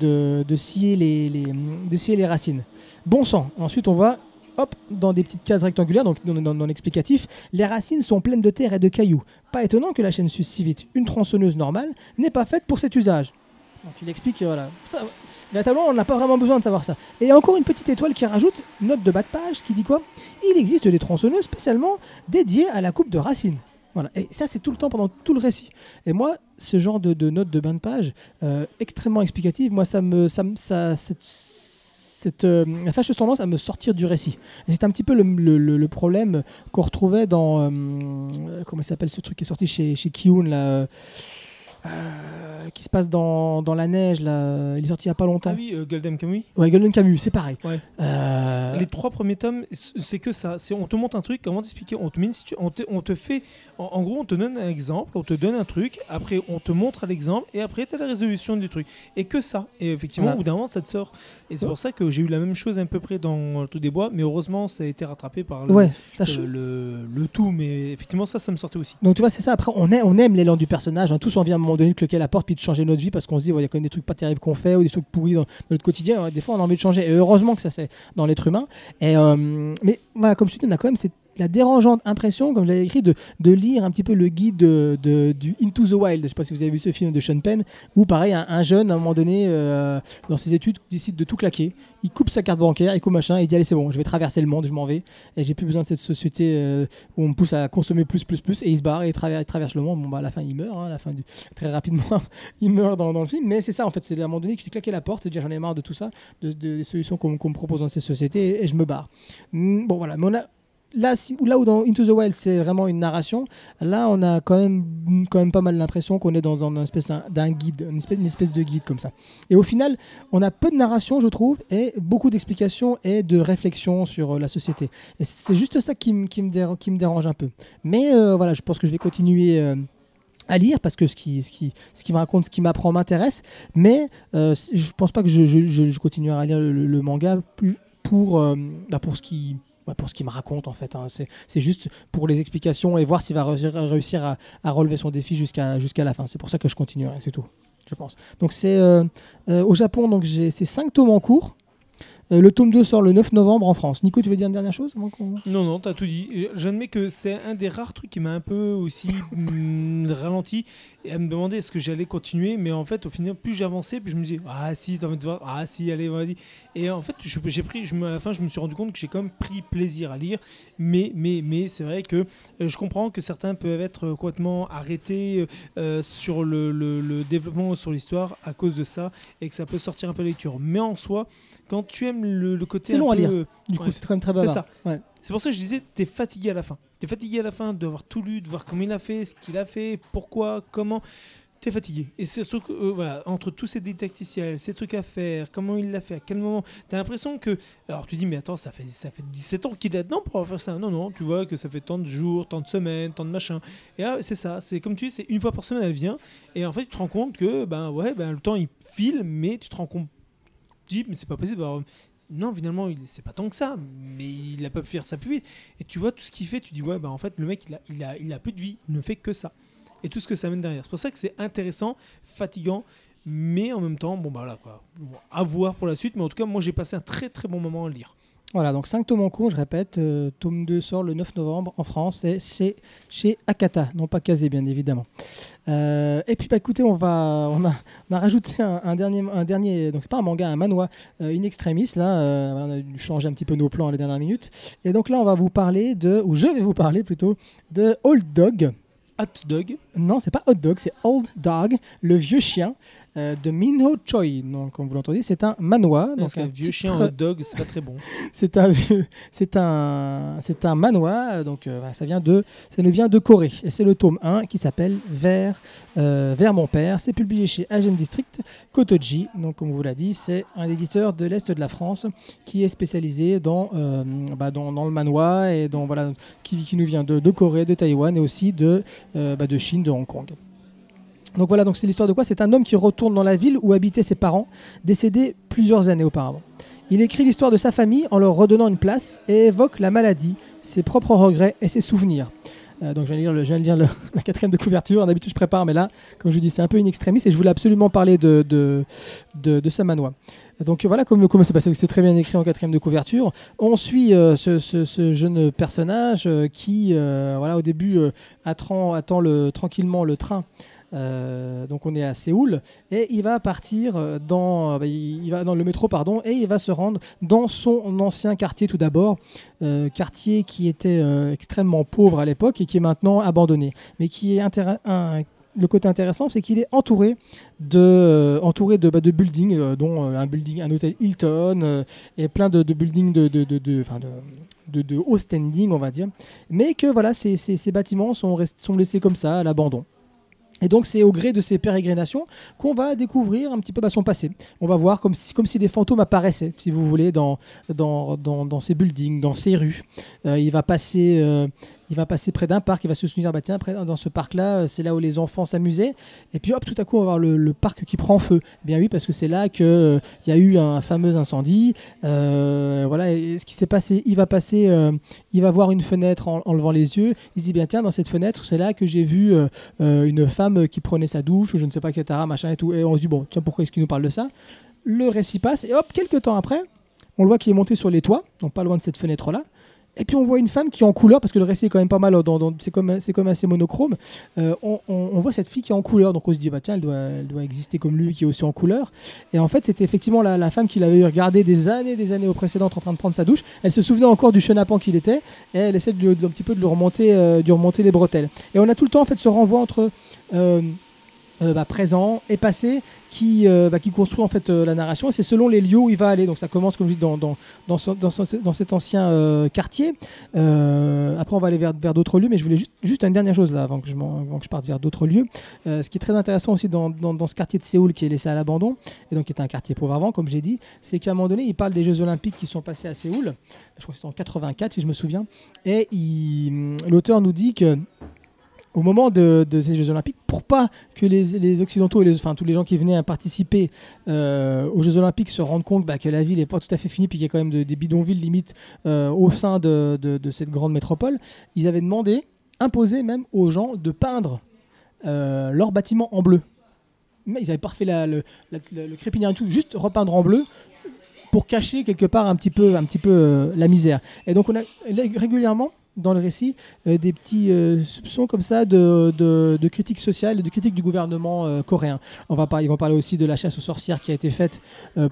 de, scier les, racines. Bon sang. Ensuite on voit. Hop, dans des petites cases rectangulaires, donc dans, dans- l'explicatif, les racines sont pleines de terre et de cailloux. Pas étonnant que la chaîne suce si vite. Une tronçonneuse normale n'est pas faite pour cet usage. Donc il explique, euh, voilà. Ça, véritablement, on n'a pas vraiment besoin de savoir ça. Et encore une petite étoile qui rajoute, note de bas de page, qui dit quoi? Il existe des tronçonneuses spécialement dédiées à la coupe de racines. Voilà. Et ça, c'est tout le temps pendant tout le récit. Et moi, ce genre de, de note de bas de page, euh, extrêmement explicative, moi, ça me. Ça, ça, cette, euh, fâcheuse tendance à me sortir du récit. C'est un petit peu le, le- problème qu'on retrouvait dans. comment s'appelle ce truc qui est sorti chez, chez Kiyun, là euh, qui se passe dans, dans la neige, là. il est sorti il n'y a pas longtemps. Ah oui, euh, Golden Kamuy. Ouais, Golden Camus, c'est pareil. Ouais. Euh, Les trois premiers tomes, c'est que ça. C'est on te montre un truc, comment t'expliquer? On te on te, on te fait, en, en gros, on te donne un exemple, on te donne un truc, après on te montre l'exemple, et après tu as la résolution du truc. Et que ça. Et effectivement, Voilà. au bout d'un moment, ça te sort. Et c'est Ouais. pour ça que j'ai eu la même chose à peu près dans le tout des bois, mais heureusement, ça a été rattrapé par le, ouais, ça le, ch- le- le tout. Mais effectivement, ça, ça me sortait aussi. Donc tu vois, c'est ça. Après, on aime, on aime l'élan du personnage. hein. Tous envie à un moment donné de claquer la porte puis de changer notre vie parce qu'on se dit, il y a quand même des trucs pas terribles qu'on fait ou des trucs pourris dans, notre quotidien. Des fois, on a envie de changer. Et heureusement que ça c'est dans l'être humain. Et euh, mais voilà, comme je te dis, on a quand même cette la dérangeante impression, comme je l'avais écrit, de, lire un petit peu le guide de, de- du Into the Wild. Je sais pas si vous avez vu ce film de Sean Penn, où pareil, un, un jeune, à un moment donné, euh, dans ses études, décide de tout claquer. Il coupe sa carte bancaire, il coupe machin, et il dit allez c'est bon, je vais traverser le monde, je m'en vais, et j'ai plus besoin de cette société euh, où on me pousse à consommer plus, plus, plus, et il se barre et il traverse, le monde. Bon bah à la fin il meurt, hein, très rapidement [laughs] il meurt dans, le film, mais c'est ça en fait, c'est à un moment donné que je claqué la porte, c'est dire j'en ai marre de tout ça, de, de- des solutions qu'on me propose dans ces sociétés, et, et je me barre. Bon voilà, mais on a là, où dans Into the Wild c'est vraiment une narration, là on a quand même, quand même pas mal l'impression qu'on est dans, une espèce d'un- guide, une espèce, de guide comme ça. Et au final, on a peu de narration, je trouve, et beaucoup d'explications et de réflexions sur euh, la société. Et c'est juste ça qui, me- qui, dérange un peu. Mais euh, voilà, je pense que je vais continuer. euh, à lire parce que ce qui, ce qui, ce qui me raconte, ce qui m'apprend m'intéresse, mais euh, je pense pas que je, je, continuerai à lire le, le- manga pour, bah, pour ce qui pour ce qu'il me raconte en fait. hein. C'est c'est juste pour les explications et voir s'il va réussir, à, relever son défi jusqu'à la fin. C'est pour ça que je continuerai, c'est tout, je pense. Donc c'est euh, euh, au Japon, donc j'ai ces 5 tomes en cours. Euh, le tome 2 sort le 9 novembre en France. Nico, tu veux dire une dernière chose avant Non, non, t'as tout dit. Et J'admets que c'est un des rares trucs qui m'a un peu aussi mm, ralenti et à me demander est-ce que j'allais continuer. Mais en fait, au final, plus j'avançais, plus je me disais ah si, t'as envie de voir, ah si, allez, vas-y. Et en fait, j'ai pris, à la fin, je me suis rendu compte que j'ai quand même pris plaisir à lire. Mais, mais, mais c'est vrai que euh, je comprends que certains peuvent être complètement arrêtés euh, sur le- le développement, sur l'histoire à cause de ça et que ça peut sortir un peu de lecture. Mais en soi, quand tu aimes le, le côté C'est long à lire. Du coup, Ouais. c'est quand même très C'est bavard. ça. Ouais. c'est pour ça que je disais, t'es fatigué à la fin. T'es fatigué à la fin d'avoir tout lu, de voir comment il a fait, ce qu'il a fait, pourquoi, comment. T'es fatigué. Et c'est que, euh, voilà, entre tous ces didacticiels, ces trucs à faire, comment il l'a fait, à quel moment. T'as l'impression que. Alors tu dis, mais attends, ça fait, ça fait 17 ans qu'il est dedans pour avoir fait ça. Non, non, tu vois que ça fait tant de jours, tant de semaines, tant de machins. Et là, c'est ça. C'est comme tu dis, c'est une fois par semaine, elle vient. Et en fait, tu te rends compte que, ben ouais, ben, le temps il file, mais tu te rends compte. Tu dis, mais c'est pas possible. Non, finalement, il- c'est pas tant que ça, mais il a pas pu faire ça plus vite. Et tu vois tout ce qu'il fait, tu dis ouais, bah en fait, le mec, il a plus de vie, il ne fait que ça. Et tout ce que ça mène derrière. C'est pour ça que c'est intéressant, fatigant, mais en même temps, bon bah là quoi, Bon, à voir pour la suite. Mais en tout cas, moi, j'ai passé un très très bon moment à le lire. Voilà, donc 5 tomes en cours, je répète. euh, tome 2 sort le 9 novembre en France et c'est chez Akata, non pas Kazé, bien évidemment. Euh, et puis, bah, écoutez, on, va, on, a, on a rajouté un, un dernier, un dernier, donc c'est pas un manga, un manhwa euh, in extremis. Là, euh, voilà, on a dû changer un petit peu nos plans à les dernières minutes. Et donc là, on va vous parler de, ou je vais vous parler plutôt, de Old Dog. Hot Dog, Non, c'est pas Hot Dog, c'est Old Dog, le vieux chien euh, de Minho Choi. Donc, comme vous l'entendez, c'est un manhwa. donc un vieux titre- chien hot dog, c'est pas très bon. [laughs] c'est un c'est un c'est un manhwa donc euh, ça vient de ça nous vient de Corée et c'est le tome 1 qui s'appelle Vers euh, Vers mon père c'est publié chez Agen District Kotoji donc comme vous l'a dit c'est un éditeur de l'est de la France qui est spécialisé dans bah, dans, dans le manhwa et dans voilà qui, qui nous vient de, de Corée de Taïwan et aussi de bah, de Chine de Hong Kong donc voilà, donc c'est l'histoire de quoi? C'est un homme qui retourne dans la ville où habitaient ses parents, décédés plusieurs années auparavant. Il écrit l'histoire de sa famille en leur redonnant une place et évoque la maladie, ses propres regrets et ses souvenirs. Euh, donc je viens lire, [laughs] la quatrième de couverture, d'habitude je prépare, mais là, comme je vous dis, c'est un peu une extrémiste et je voulais absolument parler de, de, de. Donc voilà, comme comme c'est passé, c'est très bien écrit en quatrième de couverture. On suit euh, ce, jeune personnage euh, qui, voilà, au début, attend, attend le, tranquillement le train. Euh, donc on est à Séoul et il va partir euh, dans, euh, bah, il va dans le métro pardon et il va se rendre dans son ancien quartier tout d'abord, quartier qui était extrêmement pauvre à l'époque et qui est maintenant abandonné, mais qui est le côté intéressant, c'est qu'il est entouré de, entouré de, bah, de buildings, dont un building, un hôtel Hilton et plein de, buildings de, de, de, de- de- haut standing, on va dire. Mais que voilà, ces, ces- bâtiments sont, sont laissés comme ça à l'abandon. Et donc c'est au gré de ces pérégrinations qu'on va découvrir un petit peu bah, son passé. On va voir comme si, comme si des fantômes apparaissaient, si vous voulez, dans, dans, dans, ces buildings, dans ces rues. Euh, il va passer... euh, il va passer près d'un parc, il va se souvenir, bah tiens, dans ce parc-là, euh, c'est là où les enfants s'amusaient. Et puis hop, tout à coup, on va voir le, parc qui prend feu. Eh Bien oui, parce que c'est là qu'il il y a eu un fameux incendie. Euh, voilà, ce qui s'est passé, il va passer, euh, il va voir une fenêtre en, levant les yeux. Il se dit, bien tiens, dans cette fenêtre, c'est là que j'ai vu euh, euh, une femme qui prenait sa douche, ou je ne sais pas, etc., machin et tout. Et on se dit, bon, tiens, pourquoi est-ce qu'il nous parle de ça? Le récit passe, et hop, quelques temps après, on le voit qu'il est monté sur les toits, donc pas loin de cette fenêtre-là. Et puis on voit une femme qui est en couleur, parce que le récit est quand même pas mal, c'est comme, c'est comme assez monochrome. Euh, on, voit cette fille qui est en couleur, donc on se dit, bah tiens, elle doit, elle doit exister comme lui, qui est aussi en couleur. Et en fait, c'était effectivement la, femme qu'il avait regardé des années, des années au précédent en train de prendre sa douche. Elle se souvenait encore du chenapan qu'il était, et elle essaie de, un petit peu de lui remonter, euh, les bretelles. Et on a tout le temps en fait ce renvoi entre euh, euh, bah, présent et passé qui, euh, bah, qui construit en fait euh, la narration. C'est selon les lieux où il va aller. Donc ça commence comme je dis dans, dans, dans, ce- dans ce- dans cet ancien euh, quartier. Après on va aller vers, d'autres lieux, mais je voulais juste, une dernière chose là avant que je, parte vers d'autres lieux. Ce qui est très intéressant aussi dans, ce quartier de Séoul qui est laissé à l'abandon, et donc qui est un quartier pauvre avant, comme j'ai dit, c'est qu'à un moment donné, il parle des Jeux Olympiques qui sont passés à Séoul. Je crois que c'était en 84 si je me souviens. Et l'auteur nous dit que au moment de, ces Jeux Olympiques, pour pas que les, Occidentaux et les, enfin, tous les gens qui venaient à participer euh, aux Jeux Olympiques se rendent compte bah, que la ville n'est pas tout à fait finie, puis qu'il y a quand même de- des bidonvilles limite euh, au sein de, cette grande métropole, ils avaient demandé, imposé même aux gens de peindre euh, leurs bâtiments en bleu. Mais ils avaient pas refait la- le, la- crépinière et tout, juste repeindre en bleu pour cacher quelque part un petit peu, un petit peu euh, la misère. Et donc on a régulièrement dans le récit euh, des petits euh, soupçons comme ça de, de, de critique sociale, de critique du gouvernement euh, coréen. On va ils vont parler aussi de la chasse aux sorcières qui a été faite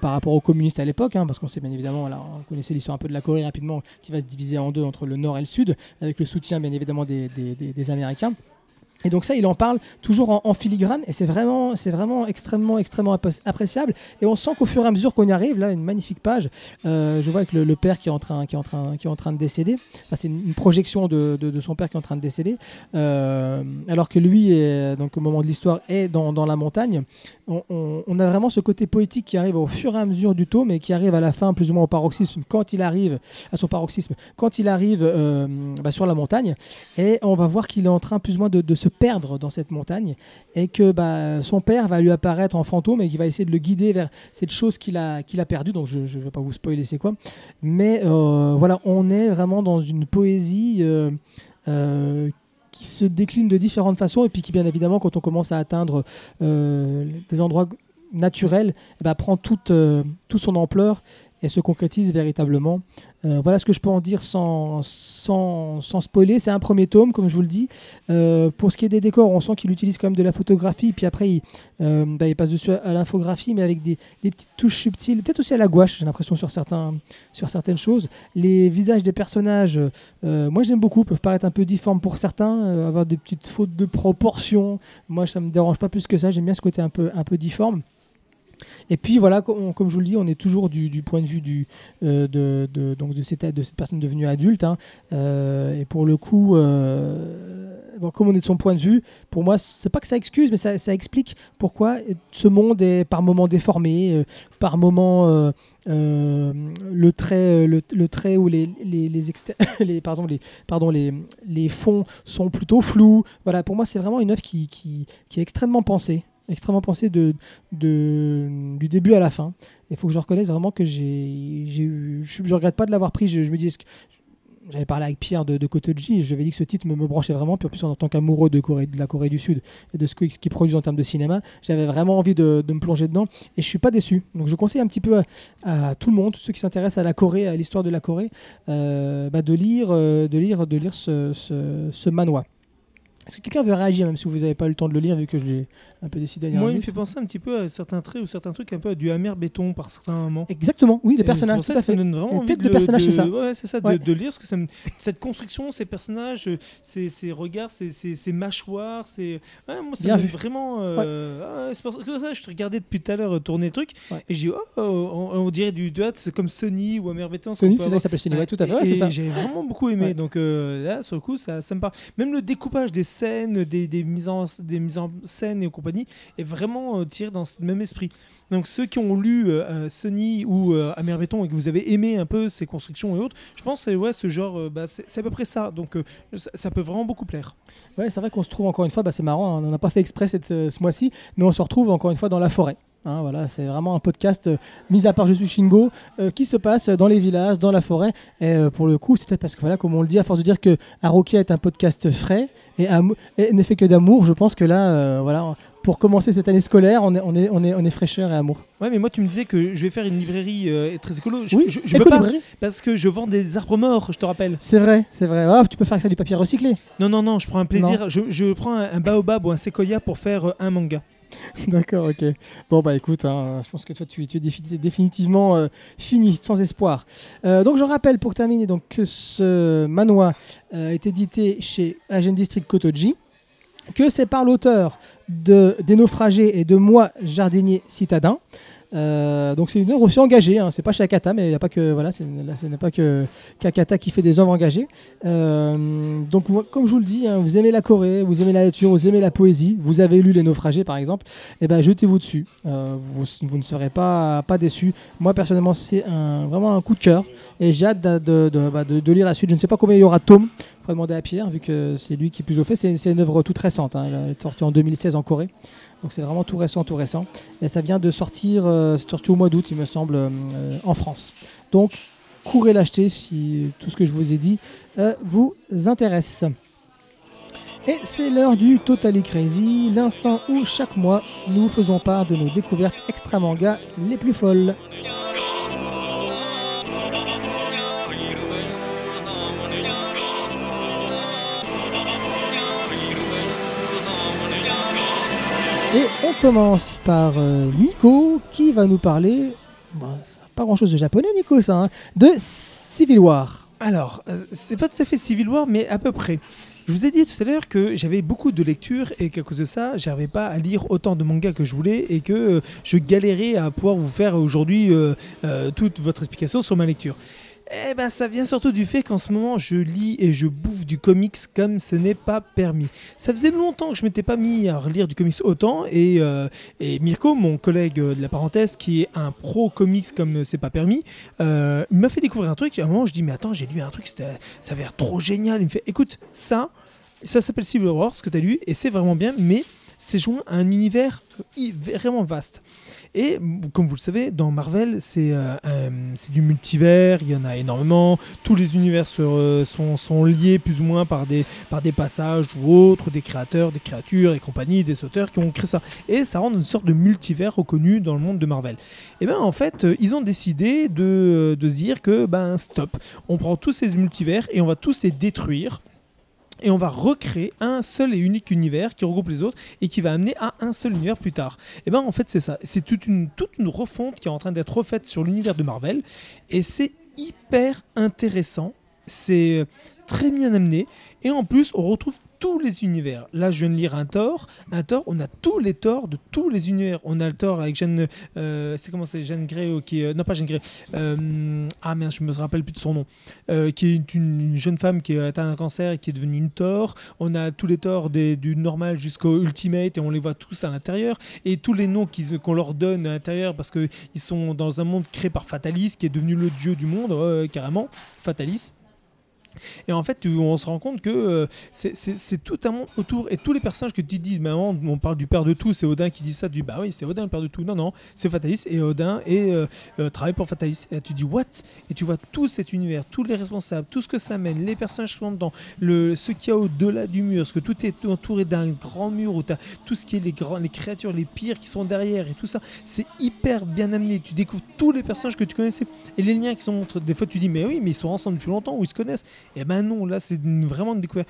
par rapport aux communistes à l'époque, hein, parce qu'on sait bien évidemment, voilà, on connaissait l'histoire un peu de la Corée rapidement, qui va se diviser en deux entre le nord et le sud, avec le soutien bien évidemment des- des Américains. Et donc ça, il en parle toujours en, filigrane, et c'est vraiment, c'est vraiment extrêmement, extrêmement appréciable. Et on sent qu'au fur et à mesure qu'on y arrive, là, une magnifique page. euh, je vois avec le, père qui est en train, qui est en train, qui est en train de décéder. C'est une, projection de, son père qui est en train de décéder, Euh, alors que lui, donc au moment de l'histoire, est dans, la montagne. On, a vraiment ce côté poétique qui arrive au fur et à mesure du tome, et qui arrive à la fin, plus ou moins au paroxysme, quand il arrive à son paroxysme, quand il arrive euh, bah, sur la montagne. Et on va voir qu'il est en train plus ou moins de se perdre dans cette montagne et que bah, son père va lui apparaître en fantôme et qu'il va essayer de le guider vers cette chose qu'il a, a perdue. Donc je ne vais pas vous spoiler c'est quoi. Mais euh, voilà, on est vraiment dans une poésie euh, euh, qui se décline de différentes façons et puis qui bien évidemment quand on commence à atteindre des endroits naturels, eh ben, prend toute, toute son ampleur et se concrétise véritablement. Euh, voilà ce que je peux en dire sans, sans, sans spoiler. C'est un premier tome, comme je vous le dis. Euh, pour ce qui est des décors, on sent qu'il utilise quand même de la photographie, puis après il, euh, bah, passe dessus à l'infographie, mais avec des, petites touches subtiles, peut-être aussi à la gouache, j'ai l'impression sur, sur certaines choses. Les visages des personnages, moi j'aime beaucoup, peuvent paraître un peu difformes pour certains, avoir des petites fautes de proportion. Moi ça me dérange pas plus que ça, j'aime bien ce côté un peu, un peu difforme. Et puis voilà, com- comme je vous le dis, on est toujours du, point de vue euh, de, donc de, cette, personne devenue adulte. hein. Euh, et pour le coup, euh, comme on est de son point de vue, pour moi, c'est pas que ça excuse, mais ça, explique pourquoi ce monde est par moments déformé, par moments le trait, le, trait où les, les, [laughs] les, pardon, les, pardon, les, les fonds sont plutôt flous. Voilà, pour moi, c'est vraiment une œuvre qui, qui est extrêmement pensée extrêmement pensée de, du début à la fin. Il faut que je reconnaisse vraiment que j'ai, eu, je ne regrette pas de l'avoir pris. Je, je me dis, j'avais parlé avec Pierre de, de Kotoji et je lui avais dit que ce titre me, branchait vraiment. Puis en plus, en tant qu'amoureux de, la Corée du Sud et de ce qu'ils produisent en termes de cinéma, j'avais vraiment envie de, me plonger dedans et je suis pas déçu. Donc je conseille un petit peu à, à tout le monde, tous ceux qui s'intéressent à la Corée, à l'histoire de la Corée, euh, bah, de lire, euh, de lire, de lire ce, ce, ce manoir. Est-ce que quelqu'un veut réagir, même si vous n'avez pas eu le temps de le lire, vu que je l'ai un peu décidé Moi, il me fait penser un petit peu à certains traits ou certains trucs un peu à du amer béton par certains moments. Exactement, oui, les personnages, c'est ça ça donne vraiment envie de le- personnages, c'est ça. Ouais, c'est ça, de, Ouais. de lire, parce que ça me- cette construction, ces personnages, ces, ces regards, ces, ces, ces mâchoires, c'est ouais, moi, ça vraiment. euh, ah ouais, c'est pour ça je te regardais depuis tout à l'heure euh, tourner le truc, et j'ai dit, oh, on, on dirait du c'est comme Sony ou Amer béton. Sony, c'est ça, il s'appelle Sony, tout à fait, c'est ça. J'ai vraiment beaucoup aimé. Donc euh, là, sur le coup, ça, ça me parle. Même le découpage des des, mises, en, des mises en scène et compagnie est vraiment euh, tiré dans ce même esprit. Donc ceux qui ont lu euh, euh, Sony ou euh, Amer Béton et que vous avez aimé un peu ces constructions et autres, je pense que ouais, ce genre, euh, bah, c'est à peu près ça. Donc ça, peut vraiment beaucoup plaire. Ouais, c'est vrai qu'on se trouve encore une fois, bah, c'est marrant, hein, on n'a pas fait exprès ce mois-ci, mais on se retrouve encore une fois dans la forêt. Hein, voilà, c'est vraiment un podcast, euh, mis à part Je suis Shingo, euh, qui se passe dans les villages, dans la forêt. Et euh, pour le coup, c'était parce que, voilà, comme on le dit, à force de dire que Arokia est un podcast frais et, et n'est fait que d'amour, je pense que là, voilà, pour commencer cette année scolaire, on est, on est, on est, on est fraîcheur et amour. Ouais, mais moi, tu me disais que je vais faire une librairie euh, très écolo. Je, Oui, je, je peux pas parce que je vends des arbres morts, je te rappelle. C'est vrai, c'est vrai. Ah, tu peux faire ça du papier recyclé. Non, non, non, je prends un plaisir. Je, je prends un, un baobab ou un séquoia pour faire euh, un manga. [laughs] D'accord, ok. Bon, bah écoute, hein, je pense que toi, tu, es défi- définitivement euh, fini, sans espoir. Euh, donc, je rappelle pour terminer donc, que ce manoir euh, est édité chez Agent District Kotoji, que c'est par l'auteur de Des naufragés et de moi, jardinier citadin. Euh, donc c'est une œuvre aussi engagée, hein. c'est pas chez Akata, mais il a pas que voilà, ce n'est pas que qu'Akata qui fait des œuvres engagées. Euh, donc comme je vous le dis, hein, vous aimez la Corée, vous aimez la nature, vous aimez la poésie, vous avez lu Les Naufragés par exemple, et ben jetez-vous dessus. Euh, vous, ne serez pas pas déçus. Moi personnellement, c'est vraiment un coup de cœur et j'ai hâte bah, de- lire la suite. Je ne sais pas combien il y aura de tomes. Il faudra demander à Pierre vu que c'est lui qui est plus au fait. C'est c'est une œuvre toute récente. hein. Elle est sortie en 2016 en Corée. Donc c'est vraiment tout récent, tout récent. Et ça vient de sortir, euh, c'est sorti au mois d'août, il me semble, euh, en France. Donc courez l'acheter si tout ce que je vous ai dit euh, vous intéresse. Et c'est l'heure du Totally Crazy, l'instant où chaque mois nous faisons part de nos découvertes extra manga les plus folles. Et on commence par euh, Nico qui va nous parler, bah, pas grand chose de japonais Nico ça, hein, de Civil War. Alors, euh, c'est pas tout à fait Civil War, mais à peu près. Je vous ai dit tout à l'heure que j'avais beaucoup de lectures et qu'à cause de ça, j'arrivais pas à lire autant de mangas que je voulais et que euh, je galérais à pouvoir vous faire aujourd'hui toute votre explication sur ma lecture. Eh ben, ça vient surtout du fait qu'en ce moment, je lis et je bouffe du comics comme ce n'est pas permis. Ça faisait longtemps que je m'étais pas mis à relire du comics autant et, euh, Mirko, mon collègue euh, de la parenthèse, qui est un pro comics comme c'est pas permis, euh, m'a fait découvrir un truc. Et à un moment, je dis mais attends, j'ai lu un truc, ça avait l'air trop génial. Il me fait écoute, ça, ça s'appelle Civil War, ce que tu as lu, et c'est vraiment bien, mais c'est joint à un univers vraiment vaste. Et comme vous le savez, dans Marvel, c'est euh, un- c'est du multivers, il y en a énormément. Tous les univers re- sont, liés plus ou moins par des, passages ou autres, des créateurs, des créatures et compagnie, des auteurs qui ont créé ça. Et ça rend une sorte de multivers reconnu dans le monde de Marvel. Et bien en fait, euh, ils ont décidé de, de dire que ben stop, on prend tous ces multivers et on va tous les détruire. Et on va recréer un seul et unique univers qui regroupe les autres et qui va amener à un seul univers plus tard. Et ben en fait c'est ça, c'est toute une, toute une refonte qui est en train d'être refaite sur l'univers de Marvel et c'est hyper intéressant, c'est euh, très bien amené. Et en plus on retrouve tous les univers. Là je viens de lire un Thor, un Thor, on a tous les Thors de tous les univers. On a le Thor avec Jeanne, euh, c'est comment c'est Jeanne Grey euh, qui est, non pas Jeanne Grey, euh, ah merde je me rappelle plus de son nom, euh, qui est une, une jeune femme qui a atteint un cancer et qui est devenue une Thor. On a tous les Thors des- du normal jusqu'au Ultimate et on les voit tous à l'intérieur. Et tous les noms qu'on leur donne à l'intérieur parce qu'ils sont dans un monde créé par Fatalis qui est devenu le dieu du monde, carrément, Fatalis. Et en fait, on se rend compte que euh, c'est- tout un monde autour. Et tous les personnages que tu dis, maman, on parle du père de tout, c'est Odin qui dit ça. Tu dis, bah oui, c'est Odin le père de tout. Non, non, c'est Fatalis et Odin et euh, euh, travaille pour Fatalis. Et là, tu dis, what? Et tu vois tout cet univers, tous les responsables, tout ce que ça mène, les personnages qui sont dedans, le, ce qu'il y a au-delà du mur, parce que tout est entouré d'un grand mur où tu as tout ce qui est les, grands, les créatures, les pires qui sont derrière et tout ça. C'est hyper bien amené. Tu découvres tous les personnages que tu connaissais et les liens qui sont entre. Des fois, tu dis, mais oui, mais ils sont ensemble depuis longtemps ou ils se connaissent. Et ben non, là, c'est vraiment une découverte.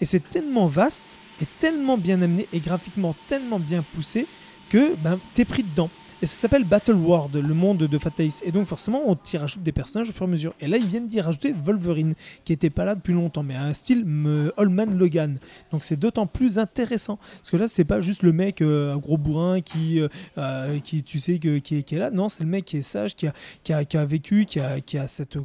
Et c'est tellement vaste et tellement bien amené et graphiquement tellement bien poussé que ben, t'es pris dedans. Et ça s'appelle Battle World, le monde de Fatalis. Et donc forcément, on t'y rajoute des personnages au fur et à mesure. Et là, ils viennent d'y rajouter Wolverine, qui était pas là depuis longtemps, mais à un style Holman Logan. Donc c'est d'autant plus intéressant. Parce que là, c'est pas juste le mec, euh, un gros bourrin qui, euh, euh, qui tu sais, que, qui est là. Non, c'est le mec qui est sage, qui a, qui a, qui a vécu, qui a, qui a cette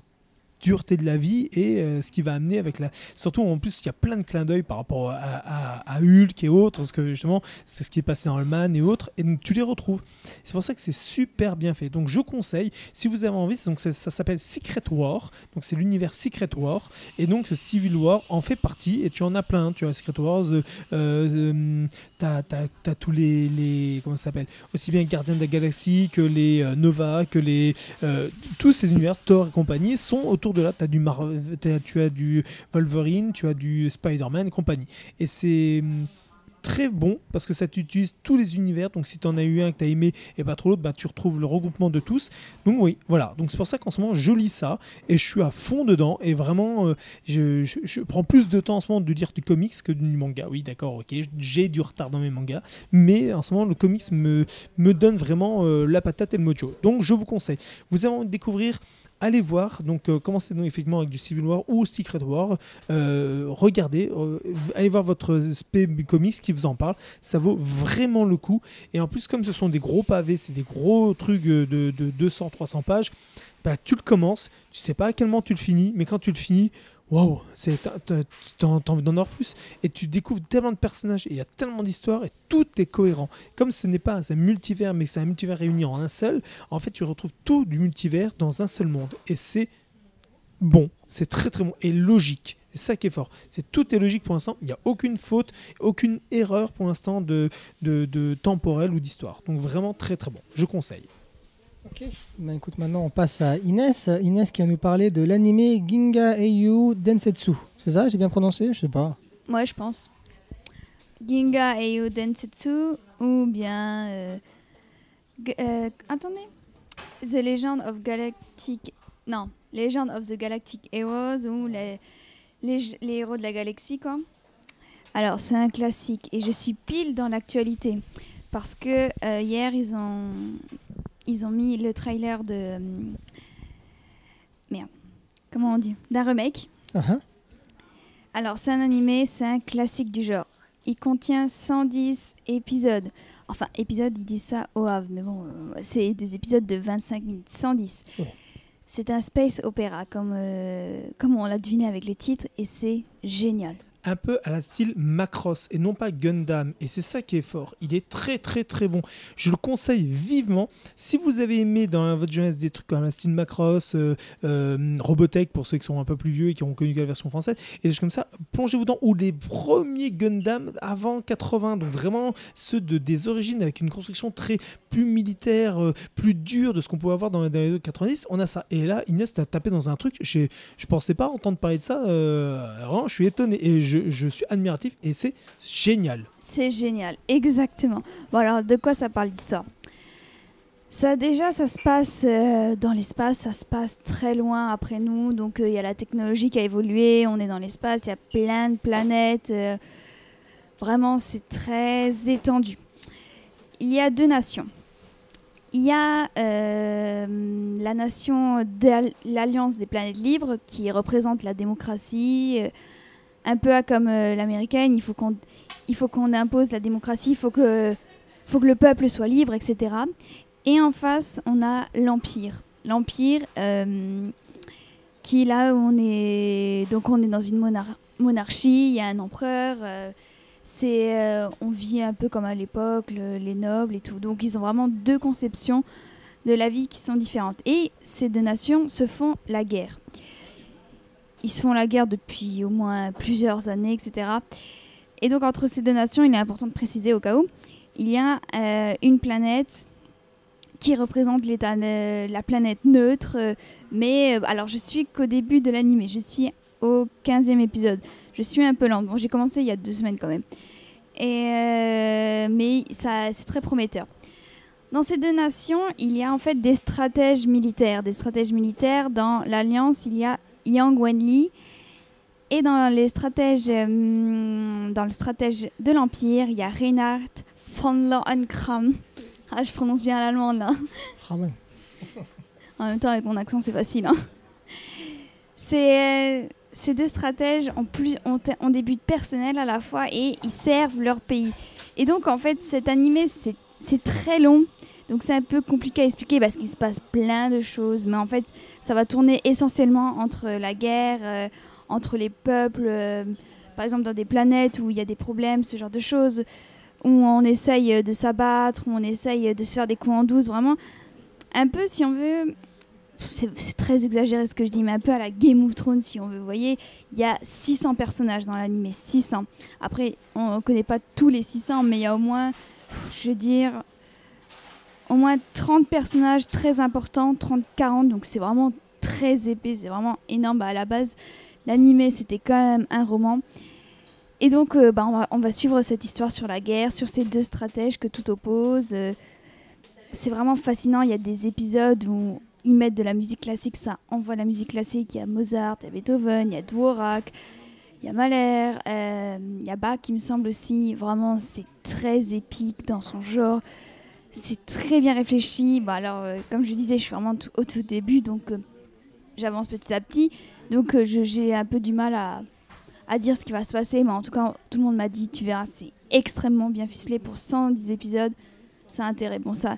dureté de la vie et euh, ce qui va amener avec la surtout en plus il y a plein de clins d'œil par rapport à, à, Hulk et autres parce que justement c'est ce qui est passé en Allemagne et autres et donc tu les retrouves. C'est pour ça que c'est super bien fait. Donc je conseille si vous avez envie donc ça, s'appelle Secret War. Donc c'est l'univers Secret War. Et donc Civil War en fait partie et tu en as plein. Tu as Secret Wars euh, euh, t'as, t'as tous les, les comment ça s'appelle? Aussi bien Gardiens de la Galaxie que les euh, Nova que les euh, tous ces univers, Thor et compagnie, sont autour de là. As du Mar- tu as du Wolverine, tu as du Spider-Man compagnie. Et c'est hum, très bon parce que ça utilise tous les univers. Donc si tu en as eu un que tu as aimé et pas trop l'autre, bah, tu retrouves le regroupement de tous. Donc oui, voilà. Donc c'est pour ça qu'en ce moment, je lis ça et je suis à fond dedans. Et vraiment, euh, je, je- prends plus de temps en ce moment de lire du comics que du manga. Oui, d'accord, ok. J'ai du retard dans mes mangas. Mais en ce moment, le comics me, me donne vraiment euh, la patate et le mojo. Donc je vous conseille. Vous allez découvrir. Allez voir, donc euh, commencez donc effectivement avec du Civil War ou Secret War. Euh, regardez, euh, allez voir votre spé comics qui vous en parle. Ça vaut vraiment le coup. Et en plus, comme ce sont des gros pavés, c'est des gros trucs de, de 200-300 pages, bah, tu le commences, tu sais pas à quel moment tu le finis, mais quand tu le finis, waouh, t'as envie d'en avoir plus? Et tu découvres tellement de personnages, et il y a tellement d'histoires, et tout est cohérent. Comme ce n'est pas un multivers, mais c'est un multivers réuni en un seul, en fait, tu retrouves tout du multivers dans un seul monde. Et c'est bon, c'est très très bon, et logique. C'est ça qui est fort. C'est tout est logique pour l'instant. Il n'y a aucune faute, aucune erreur pour l'instant de, de temporel ou d'histoire. Donc vraiment très très bon. Je conseille. Ok. Bah, écoute, maintenant on passe à Inès. Inès qui va nous parler de l'anime Ginga Eiyu Densetsu. C'est ça J'ai bien prononcé? Je sais pas. Moi, je pense. Ginga Eiyu Densetsu ou bien. euh, euh, attendez. The Legend of Galactic. Non, Legend of the Galactic Heroes ou les, les, les héros de la galaxie, quoi. Alors, c'est un classique et je suis pile dans l'actualité parce que euh, hier, ils ont, ils ont mis le trailer de. hum, merde. Comment on dit D'un remake. Ah, ah. Alors, c'est un animé, c'est un classique du genre. Il contient 110 épisodes. Enfin, épisodes, ils disent ça au Havre, mais bon, euh, c'est des épisodes de 25 minutes. 110. Oh. C'est un space opéra, comme, euh, comme on l'a deviné avec les titres, et c'est génial. Un peu à la style Macross et non pas Gundam. Et c'est ça qui est fort. Il est très très très bon. Je le conseille vivement. Si vous avez aimé dans votre jeunesse des trucs comme la style Macross, euh, euh, Robotech pour ceux qui sont un peu plus vieux et qui ont connu que la version française, et des choses comme ça, plongez-vous dans ou les premiers Gundam avant 80. Donc vraiment ceux de, des origines avec une construction très plus militaire, euh, plus dure de ce qu'on pouvait avoir dans, les autres 90. On a ça. Et là, Inès t'a tapé dans un truc. Je pensais pas entendre parler de ça. vraiment, je suis étonné et je, suis admiratif et c'est génial. C'est génial, exactement. Bon alors, de quoi ça parle l'histoire? Ça déjà, ça se passe euh, dans l'espace, ça se passe très loin après nous, donc euh, il y a la technologie qui a évolué, on est dans l'espace, il y a plein de planètes, euh, vraiment c'est très étendu. Il y a deux nations. Il y a la nation de l'Alliance des planètes libres qui représente la démocratie, un peu comme euh, l'américaine, il faut qu'on impose la démocratie, il faut que, le peuple soit libre, etc. Et en face, on a l'Empire. L'Empire, euh, qui là où on est, donc on est dans une monar- monarchie, il y a un empereur, euh, euh, on vit un peu comme à l'époque, le- les nobles et tout. Donc ils ont vraiment deux conceptions de la vie qui sont différentes. Et ces deux nations se font la guerre. Ils se font la guerre depuis au moins plusieurs années, etc. Et donc entre ces deux nations, il est important de préciser au cas où, il y a euh, une planète qui représente l'état la planète neutre. euh, mais euh, alors je suis qu'au début de l'animé, je suis au 15e épisode. Je suis un peu lente. Bon, j'ai commencé il y a deux semaines quand même. Mais ça, c'est très prometteur. Dans ces deux nations, il y a en fait des stratèges militaires. Des stratèges militaires. Dans l'Alliance, il y a Yang Wenli. Et dans les stratèges, euh, dans le stratège de l'Empire, il y a Reinhard von Lohnkram. [laughs] Ah, je prononce bien l'allemande là. En même temps, avec mon accent, c'est facile. hein. C'est, euh, ces deux stratèges ont, plus, ont, ont des buts personnels à la fois et ils servent leur pays. Et donc, en fait, cet animé, c'est, c'est très long. Donc, c'est un peu compliqué à expliquer parce qu'il se passe plein de choses. Mais en fait, ça va tourner essentiellement entre la guerre, euh, entre les peuples, euh, par exemple dans des planètes où il y a des problèmes, ce genre de choses, où on essaye de s'abattre, où on essaye de se faire des coups en douce. Vraiment, un peu, si on veut, c'est c'est très exagéré ce que je dis, mais un peu à la Game of Thrones, si on veut. Vous voyez, il y a 600 personnages dans l'animé, 600. Après, on ne connaît pas tous les 600, mais il y a au moins, je veux dire, au moins 30 personnages très importants, 30-40, donc c'est vraiment très épais, c'est vraiment énorme. Bah, à la base, l'animé, c'était quand même un roman. Et donc, euh, bah, on, va, suivre cette histoire sur la guerre, sur ces deux stratèges que tout oppose. euh. c'est vraiment fascinant. Il y a des épisodes où ils mettent de la musique classique, ça envoie la musique classique. Il y a Mozart, il y a Beethoven, il y a Dvorak, il y a Mahler, euh, il y a Bach, il me semble aussi. Vraiment, c'est très épique dans son genre. C'est très bien réfléchi. Bon, alors, euh, comme je disais, je suis vraiment au tout début, donc euh, j'avance petit à petit. Donc, euh, j'ai un peu du mal à, dire ce qui va se passer, mais en tout cas, tout le monde m'a dit, tu verras, c'est extrêmement bien ficelé pour 110 épisodes. Ça a intérêt. Bon, ça,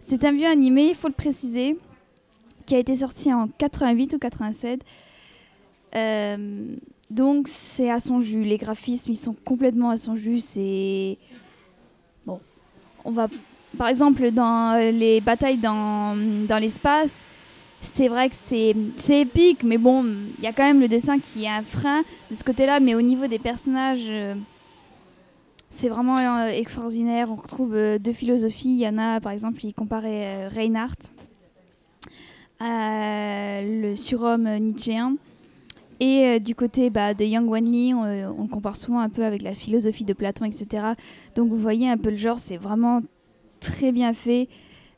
c'est un vieux animé, il faut le préciser, qui a été sorti en 88 ou 87. Euh, donc, c'est à son jus. Les graphismes, ils sont complètement à son jus. C'est. Bon. On va. Par exemple, dans euh, les batailles dans, dans l'espace, c'est vrai que c'est épique, mais bon, il y a quand même le dessin qui est un frein de ce côté-là. Mais au niveau des personnages, euh, c'est vraiment euh, extraordinaire. On retrouve deux philosophies. Il y en a, par exemple, il comparait Reinhardt à le surhomme nietzschéen. Et du côté bah, de Yang Wanli, on, on le compare souvent un peu avec la philosophie de Platon, etc. Donc vous voyez un peu le genre, c'est vraiment très bien fait.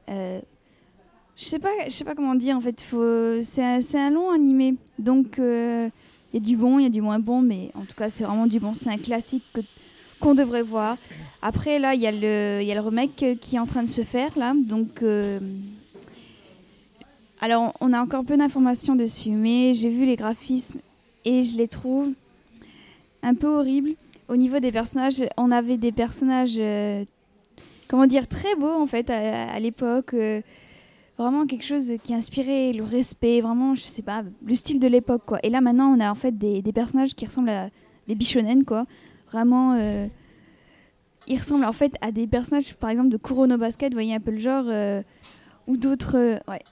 Euh, je sais pas, sais pas comment dire en fait. C'est un, long animé, donc euh, il y a du bon, il y a du moins bon, mais en tout cas c'est vraiment du bon. C'est un classique que- qu'on devrait voir. Après là, il y a le, remake euh, qui est en train de se faire là, donc. euh, alors, on a encore peu d'informations dessus, mais j'ai vu les graphismes et je les trouve un peu horribles. Au niveau des personnages, on avait des personnages, euh, comment dire, très beaux en fait à, l'époque. euh, vraiment quelque chose qui inspirait le respect, vraiment, je sais pas, le style de l'époque quoi. Et là maintenant, on a en fait des, personnages qui ressemblent à des bichonen quoi. Vraiment, euh, ils ressemblent en fait à des personnages, par exemple de Kurono Basket, vous voyez un peu le genre, euh, ou d'autres. ouais.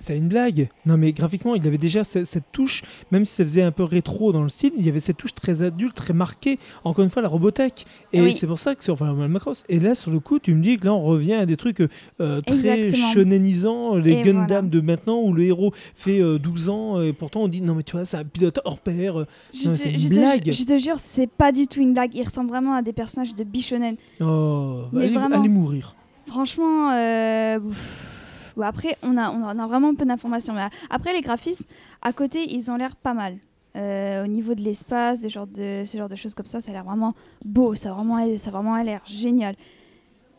C'est une blague. Non, mais graphiquement, il avait déjà ce- cette, touche, même si ça faisait un peu rétro dans le style, il y avait cette touche très adulte, très marquée. Encore une fois, la Robotech. Et Oui. c'est pour ça que sur Final Macross. Et là, sur le coup, tu me dis que là, on revient à des trucs euh, très shonenisants, les Et Gundam voilà. de maintenant où le héros fait euh, 12 ans et pourtant on dit non, mais tu vois, c'est un pilote hors pair. Je, Non, te, c'est une je te- blague. je te jure, c'est pas du tout une blague. Il ressemble vraiment à des personnages de Bishonen. Oh, Mais allez, vraiment. allez mourir. Franchement, euh, après, on a, vraiment peu d'informations. Mais après, les graphismes, à côté, ils ont l'air pas mal. Euh, au niveau de l'espace, ce genre de, choses comme ça, ça a l'air vraiment beau. Ça a vraiment, l'air génial.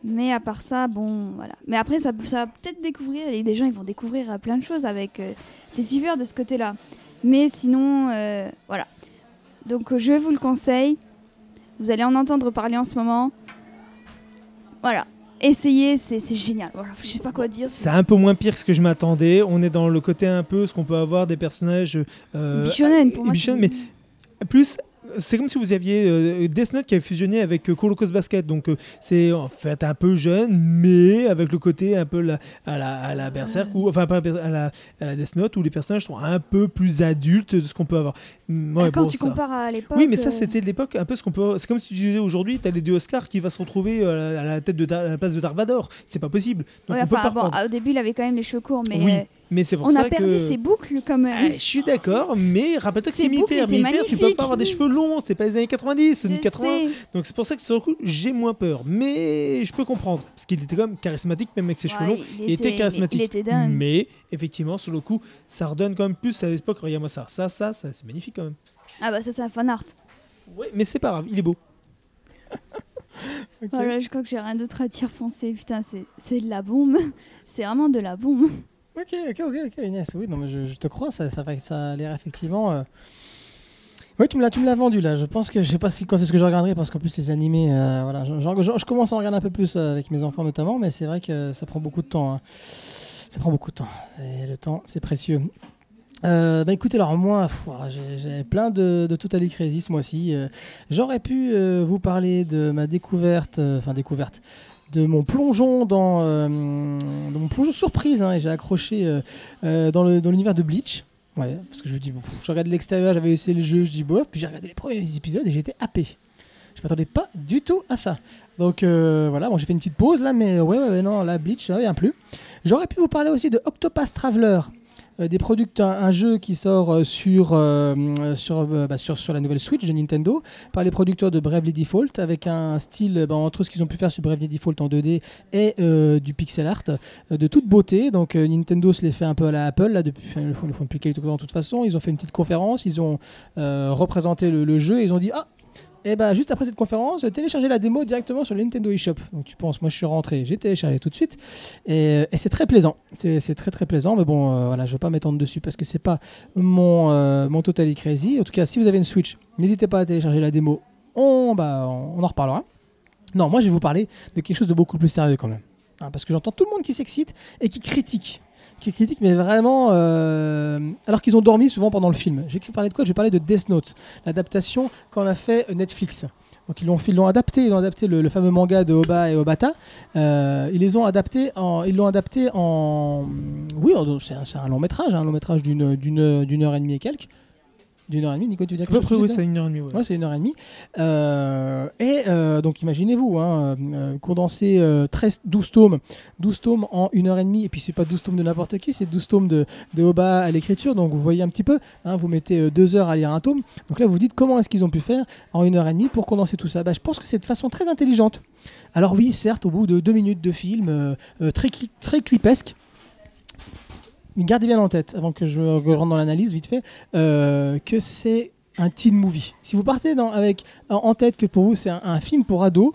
Mais à part ça, bon, voilà. Mais après, ça, va peut-être découvrir, et des gens, ils vont découvrir euh, plein de choses avec. euh, c'est super de ce côté-là. Mais sinon, euh, voilà. Donc, je vous le conseille. Vous allez en entendre parler en ce moment. Voilà. Essayez, c'est génial. Voilà, je sais pas quoi dire. C'est un peu moins pire que ce que je m'attendais. On est dans le côté un peu ce qu'on peut avoir des personnages. euh, pour moi. Mais plus c'est comme si vous aviez euh, Death Note qui avait fusionné avec euh, Basket donc euh, c'est en fait un peu jeune mais avec le côté un peu la- à la à la Berserk ou enfin à la à la, à Death Note où les personnages sont un peu plus adultes de ce qu'on peut avoir Mm, ouais, quand bon, tu ça. compares à l'époque. oui, mais ça, euh, c'était de l'époque, un peu ce qu'on peut. C'est comme si tu disais aujourd'hui, t'as les deux Oscars qui va se retrouver euh, à la, tête de ta- à la place de Dark Vador. C'est pas possible. Donc ouais, on peut enfin, pas bon, prendre. au début, il avait quand même les cheveux courts, mais Oui, Mais c'est pour on ça a perdu que. ses boucles quand même. Eh, je suis d'accord, mais rappelle-toi que Ces c'est militaire. Militaire, tu peux pas avoir des cheveux longs. C'est pas les années 90, c'est les Je années 80. sais. Donc c'est pour ça que sur le coup, j'ai moins peur. Mais je peux comprendre. Parce qu'il était quand même charismatique, même avec ses cheveux longs. il Il était était- charismatique. il était dingue. Mais effectivement, sur le coup, ça redonne quand même plus à l'époque. Regarde-moi ça. Ça, ça, ça c'est magnifique quand même. Ah bah ça, c'est un fan art. Ouais, mais c'est pas grave, il est beau. [laughs] Voilà, je crois que j'ai rien d'autre à dire. Foncez, putain, c'est de la bombe. [laughs] C'est vraiment de la bombe. Ok, ok, ok, ok, Inès, oui, non, mais je, te crois, ça, ça, ça a l'air effectivement. euh, Oui, tu me l'as, tu me l'as vendu là. Je pense que je sais pas si quand c'est ce que je regarderai parce qu'en plus ces animés, euh, voilà, je commence à en regarder un peu plus euh, avec mes enfants notamment, mais c'est vrai que ça prend beaucoup de temps. hein. Ça prend beaucoup de temps. Et le temps, c'est précieux. Euh, bah écoutez, alors moi, ah, j'ai plein de, de Total Crisis moi aussi. J'aurais pu vous parler de ma découverte, enfin découverte, de mon plongeon dans, euh, mon plongeon surprise, hein, et j'ai accroché euh, euh, dans l'univers de Bleach. Ouais, parce que je me dis, je regarde de l'extérieur, j'avais essayé le jeu, je dis bof, puis j'ai regardé les premiers épisodes et j'étais happé. Je m'attendais pas du tout à ça. Donc voilà, bon, j'ai fait une petite pause là, mais ouais, ouais, non, la Bleach, ça revient plus. J'aurais pu vous parler aussi de Octopath Traveler. Euh, des producteurs, un jeu qui sort euh, sur, euh, sur, bah, sur, sur la nouvelle Switch de Nintendo par les producteurs de Bravely Default avec un style bah, entre ce qu'ils ont pu faire sur Bravely Default en 2D et du pixel art de toute beauté. Donc Nintendo se les fait un peu à la Apple, là, depuis, ils le font, depuis quelques temps de toute façon. Ils ont fait une petite conférence, ils ont représenté le, le jeu et ils ont dit Ah et bah juste après cette conférence, téléchargez la démo directement sur le Nintendo eShop. Donc tu penses, moi je suis rentré, j'ai téléchargé tout de suite et, et c'est très plaisant. C'est très très plaisant, mais bon, euh, voilà, je vais pas m'étendre dessus parce que c'est pas mon euh, mon Totally Crazy. En tout cas, si vous avez une Switch, n'hésitez pas à télécharger la démo. On bah on en reparlera. Non, moi je vais vous parler de quelque chose de beaucoup plus sérieux quand même, Hein, parce que j'entends tout le monde qui s'excite et qui critique qui critique, mais vraiment, euh, alors qu'ils ont dormi souvent pendant le film. J'ai parlé de quoi? Je vais parler de Death Note, l'adaptation qu'en a fait Netflix. Donc ils l'ont ils l'ont adapté, ils ont adapté le, fameux manga de Oba et Obata. Euh, ils les ont adaptés ils l'ont adapté en, oui, c'est un, un long métrage, hein, un long métrage d'une d'une d'une heure et demie et quelques. D'une heure et demie, Nico, tu veux dire quelque chose oui, c'est une heure et demie. ouais. Ouais, c'est une heure et demie. Euh, et euh, donc imaginez-vous, hein, euh, condenser euh, 13, 12 tomes, 12 tomes en une heure et demie, et puis c'est pas 12 tomes de n'importe qui, c'est 12 tomes de, de Oba à l'écriture, donc vous voyez un petit peu, hein, vous mettez deux heures à lire un tome, donc là vous vous dites comment est-ce qu'ils ont pu faire en une heure et demie pour condenser tout ça? Bah, Je pense que c'est de façon très intelligente. Alors oui, certes, au bout de deux minutes de film, euh, très, très clipesque, gardez bien en tête, avant que je, rentre dans l'analyse vite fait, euh, que c'est un teen movie. Si vous partez avec en, en tête que pour vous c'est un, un film pour ados,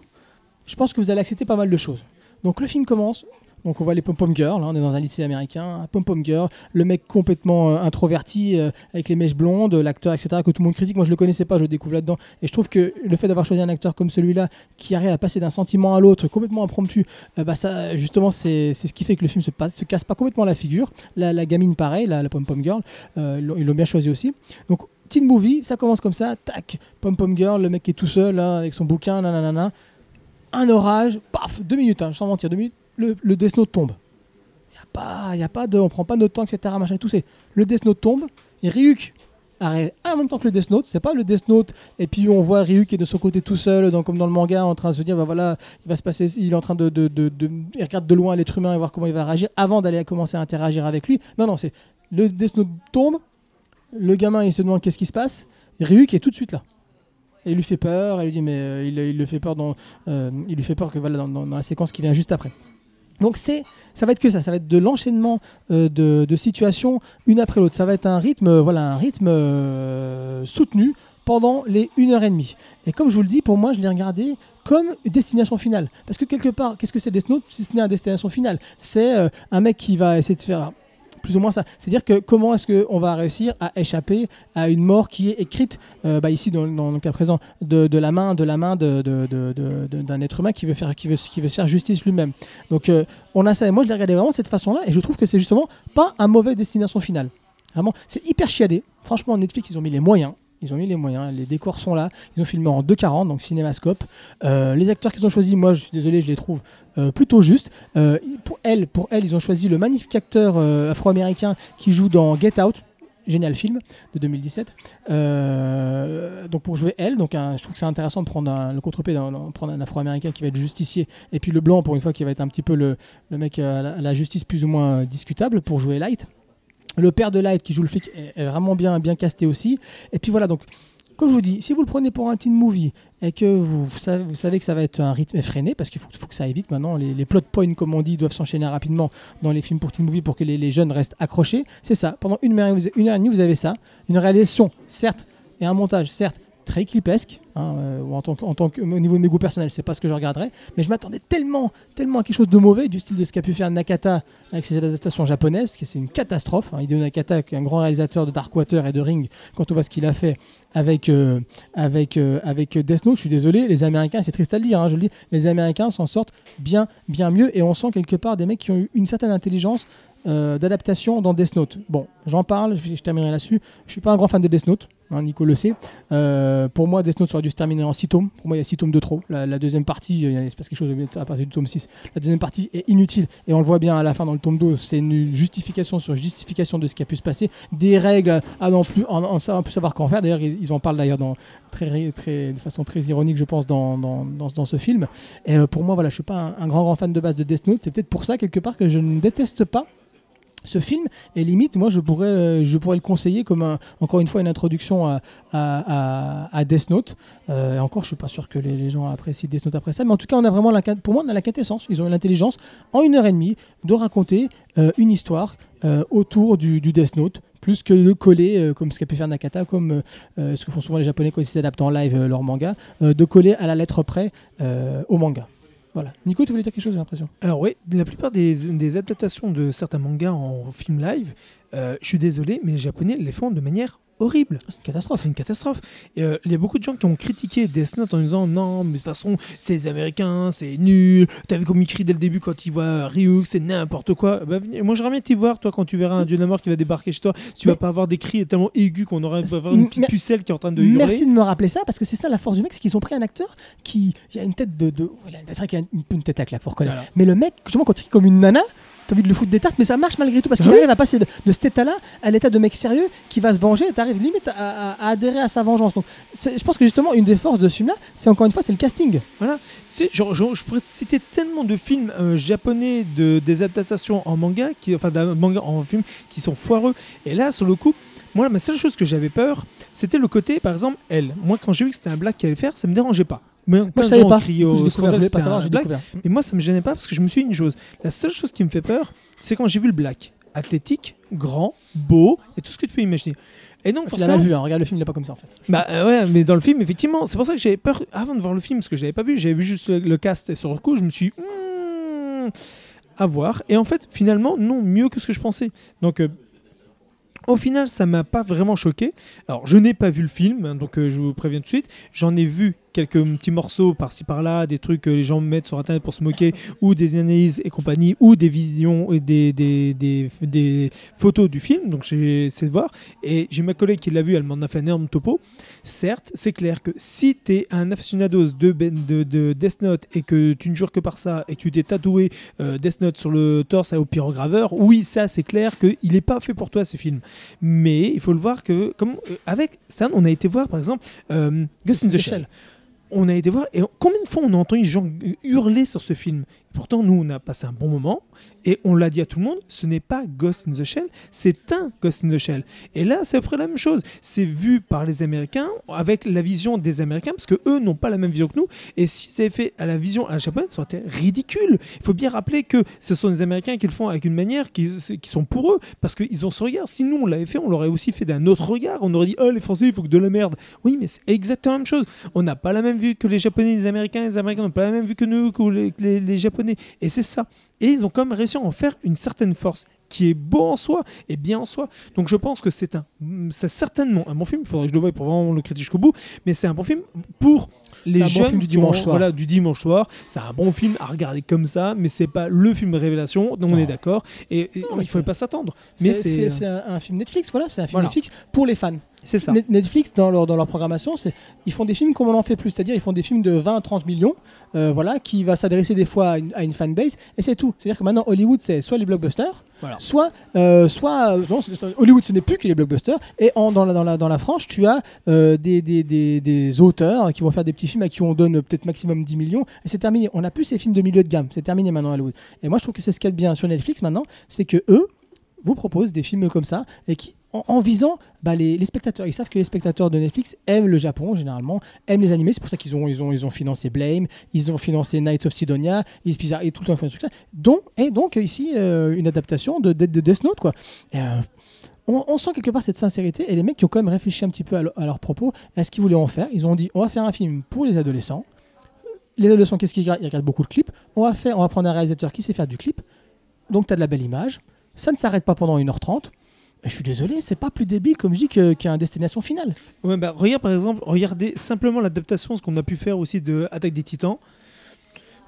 je pense que vous allez accepter pas mal de choses. Donc le film commence. Donc on voit les pom-pom girls, hein, on est dans un lycée américain, pom-pom girl, le mec complètement euh, introverti euh, avec les mèches blondes, l'acteur etc que tout le monde critique. Moi je le connaissais pas, je le découvre là-dedans et je trouve que le fait d'avoir choisi un acteur comme celui-là qui arrive à passer d'un sentiment à l'autre complètement impromptu, euh, bah ça justement c'est ce qui fait que le film se, passe, se casse pas complètement la figure. La, gamine pareil, la, pom-pom girl, euh, ils l'ont- bien choisi aussi. Donc teen movie, ça commence comme ça, tac, pom-pom girl, le mec qui est tout seul avec son bouquin, nanana, un orage, paf, deux minutes, hein, sans mentir, deux minutes, le, le tombe. Y a pas, y a pas de, on prend pas notre temps, etc. Machin et tout, le Death tombe et Ryuk arrive en même temps que le Death Note, c'est pas le Death et puis on voit Ryuk qui est de son côté tout seul, comme dans le manga, en train de se dire bah voilà, il va se passer, il est en train de, de, de, de- il regarde de loin l'être humain et voir comment il va réagir avant d'aller commencer à interagir avec lui. Non non, c'est le Death tombe, le gamin il se demande qu'est-ce qui se passe, Ryuk est tout de suite là. Et il lui fait peur, elle lui dit mais euh, il, il le fait peur dans, euh, il lui fait peur que voilà dans- dans la séquence qui vient juste après. Donc c'est, ça va être que ça, ça va être de l'enchaînement euh, de, situations une après l'autre. Ça va être un rythme, euh, voilà, un rythme euh, soutenu pendant les 1 heure et demie. Et comme je vous le dis, pour moi, je l'ai regardé comme destination finale. Parce que quelque part, qu'est-ce que c'est Death Note? Si ce n'est un destination finale C'est un mec qui va essayer de faire plus ou moins ça. C'est-à-dire que comment est-ce qu'on va réussir à échapper à une mort qui est écrite, euh, bah, ici dans, le cas présent, de, la main, de la main d'un être humain qui veut faire, qui veut, qui veut faire justice lui-même. Donc euh, on a ça. Et moi je l'ai regardé vraiment de cette façon-là et je trouve que c'est justement pas un mauvais destination finale. Vraiment, c'est hyper chiadé. Franchement, Netflix, ils ont mis les moyens. Ils ont mis les moyens, les décors sont là. Ils ont filmé en 2.40, donc cinémascope. Euh, les acteurs qu'ils ont choisis, moi, je suis désolé, je les trouve euh, plutôt justes. Euh, pour elle, pour elle, ils ont choisi le magnifique acteur afro-américain qui joue dans Get Out. Génial film de 2017. Euh, donc pour jouer elle, donc je trouve que c'est intéressant de prendre le contre-pied, d'un- prendre un Afro-américain qui va être justicier, et puis le blanc pour une fois qui va être un petit peu le, mec à la, justice plus ou moins discutable pour jouer Light. Le père de Light qui joue le flic est, vraiment bien, bien casté aussi. Et puis voilà, donc, comme je vous dis, si vous le prenez pour un teen movie et que vous, savez, que ça va être un rythme effréné, parce qu'il faut, que ça aille vite maintenant, les, plot points, comme on dit, doivent s'enchaîner rapidement dans les films pour teen movie pour que les, jeunes restent accrochés. C'est ça. Pendant une heure et demie, vous avez ça. Une réalisation, certes, et un montage, certes, très clipesque. Hein, euh, en tant que, au niveau de mes goûts personnels, c'est pas ce que je regarderais. Mais je m'attendais tellement, tellement à quelque chose de mauvais, du style de ce qu'a pu faire Nakata avec ses adaptations japonaises, qui c'est une catastrophe. Hein. Hideo Nakata, un grand réalisateur de Darkwater et de Ring, quand on voit ce qu'il a fait avec, euh, euh, avec Death Note, je suis désolé, les Américains, c'est triste à le dire, hein, je le dis, les Américains s'en sortent bien, bien mieux et on sent quelque part des mecs qui ont eu une certaine intelligence euh, d'adaptation dans Death Note. Bon, j'en parle, je, terminerai là-dessus. Je suis pas un grand fan de Death Note, hein, Nico le sait. Euh, pour moi, Death Note aurait dû se terminer en 6 tomes. Pour moi, il y a 6 tomes de trop. La, deuxième partie, il se passe quelque chose à partir du tome 6. La deuxième partie est inutile et on le voit bien à la fin dans le tome 12. C'est une justification sur justification de ce qui a pu se passer. Des règles à non plus, en, plus savoir qu'en faire. D'ailleurs, ils, en parlent d'ailleurs de façon très ironique, je pense, dans, dans, ce film. Et euh, pour moi, voilà, je suis pas un, un grand, grand fan de base de Death Note. C'est peut-être pour ça, quelque part, que je ne déteste pas ce film et limite moi je pourrais euh, je pourrais le conseiller comme un- encore une fois une introduction à, à, à- Death Note. Euh, encore je suis pas sûr que les, gens apprécient Death Note après ça mais en tout cas on a vraiment pour moi on a la quintessence. Ils ont l'intelligence en une heure et demie de raconter euh, une histoire autour du, Death Note plus que de coller comme ce qu'a pu faire Nakata comme ce que font souvent les japonais quand ils s'adaptent en live leur manga de coller à la lettre près au manga voilà. Nico tu voulais dire quelque chose j'ai l'impression. Alors oui, la plupart des, adaptations de certains mangas en film live, euh, je suis désolé, mais les Japonais les font de manière horrible. c'est une catastrophe C'est une catastrophe. Euh, Il y a beaucoup de gens qui ont critiqué Death Note en disant non, mais de toute façon, c'est les Américains, c'est nul. T'as vu comme ils crient dès le début quand ils voient Ryuk, c'est n'importe quoi. Bah, venez- moi, j'aimerais bien t'y voir, toi, quand tu verras un dieu de la mort qui va débarquer chez toi. Tu Mais- vas pas avoir des cris tellement aigus qu'on avoir une petite pucelle qui est en train de hurler. Merci de me rappeler ça parce que c'est ça la force du mec, c'est qu'ils ont pris un acteur qui il a une tête de, de c'est vrai qu'il a une, une tête à claque, faut reconnaître. Voilà. Mais le mec, justement, quand il crie comme une nana, t'as envie de le foutre des tartes, mais ça marche malgré tout parce qu'il Ah oui. arrive à passer de, de cet état-là à l'état de mec sérieux qui va se venger. Et t'arrives limite à, à- à adhérer à sa vengeance. Donc, je pense que justement une des forces de ce film-là, c'est encore une fois, c'est le casting. Voilà, c'est genre, genre, je pourrais citer tellement de films euh, japonais de des adaptations en manga, qui, enfin d'un manga en film, qui sont foireux. Et là, sur le coup, moi, ma seule chose que j'avais peur, c'était le côté, par exemple, elle. Moi, quand j'ai vu que c'était un black qui allait faire, ça me dérangeait pas. Mais Moi, je savais pas. J'ai découvert, je pas savoir, j'ai découvert. Mais moi, ça me gênait pas parce que je me suis dit une chose. La seule chose qui me fait peur, c'est quand j'ai vu le black, athlétique, grand, beau et tout ce que tu peux imaginer. Et donc, Tu l'as mal vu, hein. regarde le film, il est pas comme ça en fait. bah euh, ouais, mais dans le film, effectivement, c'est pour ça que j'avais peur avant de voir le film, parce que je l'avais pas vu, j'avais vu juste le, le cast et sur le coup, je me suis dit, Hmm, à voir. Et en fait, finalement, non, mieux que ce que je pensais. Donc, euh, au final, ça m'a pas vraiment choqué. Alors, je n'ai pas vu le film, hein, donc euh, je vous préviens tout de suite. J'en ai vu quelques petits morceaux par-ci par-là, des trucs que les gens mettent sur internet pour se moquer, ou des analyses et compagnie, ou des visions et des, des, photos du film. Donc, j'ai essayé de voir. Et j'ai ma collègue qui l'a vu, elle m'en a fait un énorme topo. Certes, c'est clair que si tu es un aficionados de, ben- de, de Death Note et que tu ne jures que par ça et que tu t'es tatoué euh, Death Note sur le torse au pyrograveur, oui, ça c'est clair qu'il n'est pas fait pour toi ce film. Mais il faut le voir que, comme euh, avec Stan, on a été voir par exemple euh, Ghost in the Shell. On a été voir, et combien de fois on a entendu les gens hurler sur ce film? Pourtant, nous, on a passé un bon moment, et on l'a dit à tout le monde, ce n'est pas Ghost in the Shell, c'est un Ghost in the Shell. Et là, c'est à peu près la même chose. C'est vu par les Américains, avec la vision des Américains, parce que eux n'ont pas la même vision que nous, et s'ils avaient fait à la vision à la japonaise, ça aurait été ridicule. Il faut bien rappeler que ce sont les Américains qui le font avec une manière qui, qui sont pour eux, parce qu'ils ont ce regard. Si nous, on l'avait fait, on l'aurait aussi fait d'un autre regard. On aurait dit, oh, les Français, il faut que de la merde. Oui, mais c'est exactement la même chose. On n'a pas la même vue que les Japonais, les Américains, les Américains n'ont pas la même vue que nous, que les Japonais. Et c'est ça. Et ils ont quand même réussi à en faire une certaine force qui est beau en soi et bien en soi. Donc je pense que c'est un, c'est certainement un bon film. Il faudrait que je le voie pour vraiment le critiquer jusqu'au bout. Mais c'est un bon film pour les bon jeunes film du ont- dimanche soir. Voilà, du dimanche soir. C'est un bon film à regarder comme ça, mais c'est pas le film de révélation. Donc on est d'accord. Et, et Non, il faut pas s'attendre. Mais c'est un, un film Netflix, voilà, c'est un film Voilà. Netflix pour les fans. c'est ça. Net- Netflix, dans leur, dans leur programmation, c'est ils font des films comme on en fait plus, c'est-à-dire ils font des films de 20 à 30 millions, euh, voilà, qui va s'adresser des fois à une, à une fanbase, et c'est tout. C'est-à-dire que maintenant, Hollywood, c'est soit les blockbusters, Soit, euh, soit euh, Hollywood, ce n'est plus que les blockbusters, et dans, la, dans, frange, tu as euh, des, des, des, des auteurs qui vont faire des petits films à qui on donne peut-être maximum 10 millions, et c'est terminé. On n'a plus ces films de milieu de gamme, c'est terminé maintenant Hollywood. Et moi, je trouve que c'est ce qu'il bien sur Netflix maintenant, c'est que eux vous proposent des films comme ça, et qui, en, visant bah, les, spectateurs. Ils savent que les spectateurs de Netflix aiment le Japon, généralement, aiment les animés. C'est pour ça qu'ils ont, ils ont, ils ont financé Blame, ils ont financé Knights of Sidonia, ils, ils arrivent tout le temps trucs là. Donc, et donc, ici, euh, une adaptation de, de, de Death Note, quoi. Et, euh, on, sent quelque part cette sincérité et les mecs qui ont quand même réfléchi un petit peu à, le- à leurs propos, à ce qu'ils voulaient en faire. Ils ont dit on va faire un film pour les adolescents. Les adolescents, qu'est-ce qu'ils regardent? Ils regardent beaucoup le clip. On va, faire, on va prendre un réalisateur qui sait faire du clip. Donc, tu as de la belle image. Ça ne s'arrête pas pendant 1h30. Je suis désolé, c'est pas plus débile comme je dis qu'un destination finale. Ouais, bah, regarde par exemple, regardez simplement l'adaptation, ce qu'on a pu faire aussi de Attaque des Titans.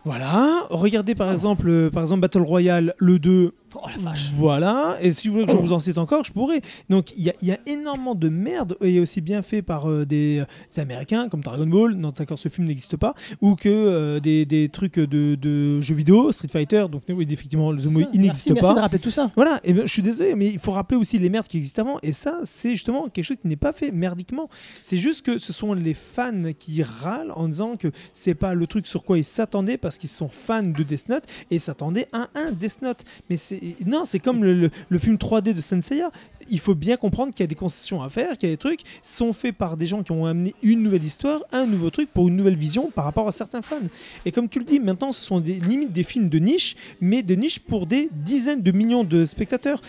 Voilà. Regardez par exemple, euh, par exemple Battle Royale, le 2. Oh la vache. Voilà. Et si vous voulez que je vous en cite encore, je pourrais. Donc il y, a- il y a énormément de merde et aussi bien fait par euh, des, des Américains comme Dragon Ball. Non, d'accord, ce film n'existe pas. Ou que euh, des, des trucs de, de jeux vidéo, Street Fighter. Donc oui, effectivement, le Zoom, Ça, il merci, n'existe merci pas. de rappeler tout ça. Voilà, et ben, je suis désolé, mais il faut rappeler aussi les merdes qui existent avant. Et ça, c'est justement quelque chose qui n'est pas fait merdiquement. C'est juste que ce sont les fans qui râlent en disant que c'est pas le truc sur quoi ils s'attendaient parce qu'ils sont fans de Death Note et s'attendaient à un Death Note. Mais c'est non, c'est comme le, le- film 3D de Senseiya. Il faut bien comprendre qu'il y a des concessions à faire, qu'il y a des trucs qui sont faits par des gens qui ont amené une nouvelle histoire, un nouveau truc pour une nouvelle vision par rapport à certains fans. Et comme tu le dis, maintenant, ce sont des limites des films de niche, mais de niche pour des dizaines de millions de spectateurs.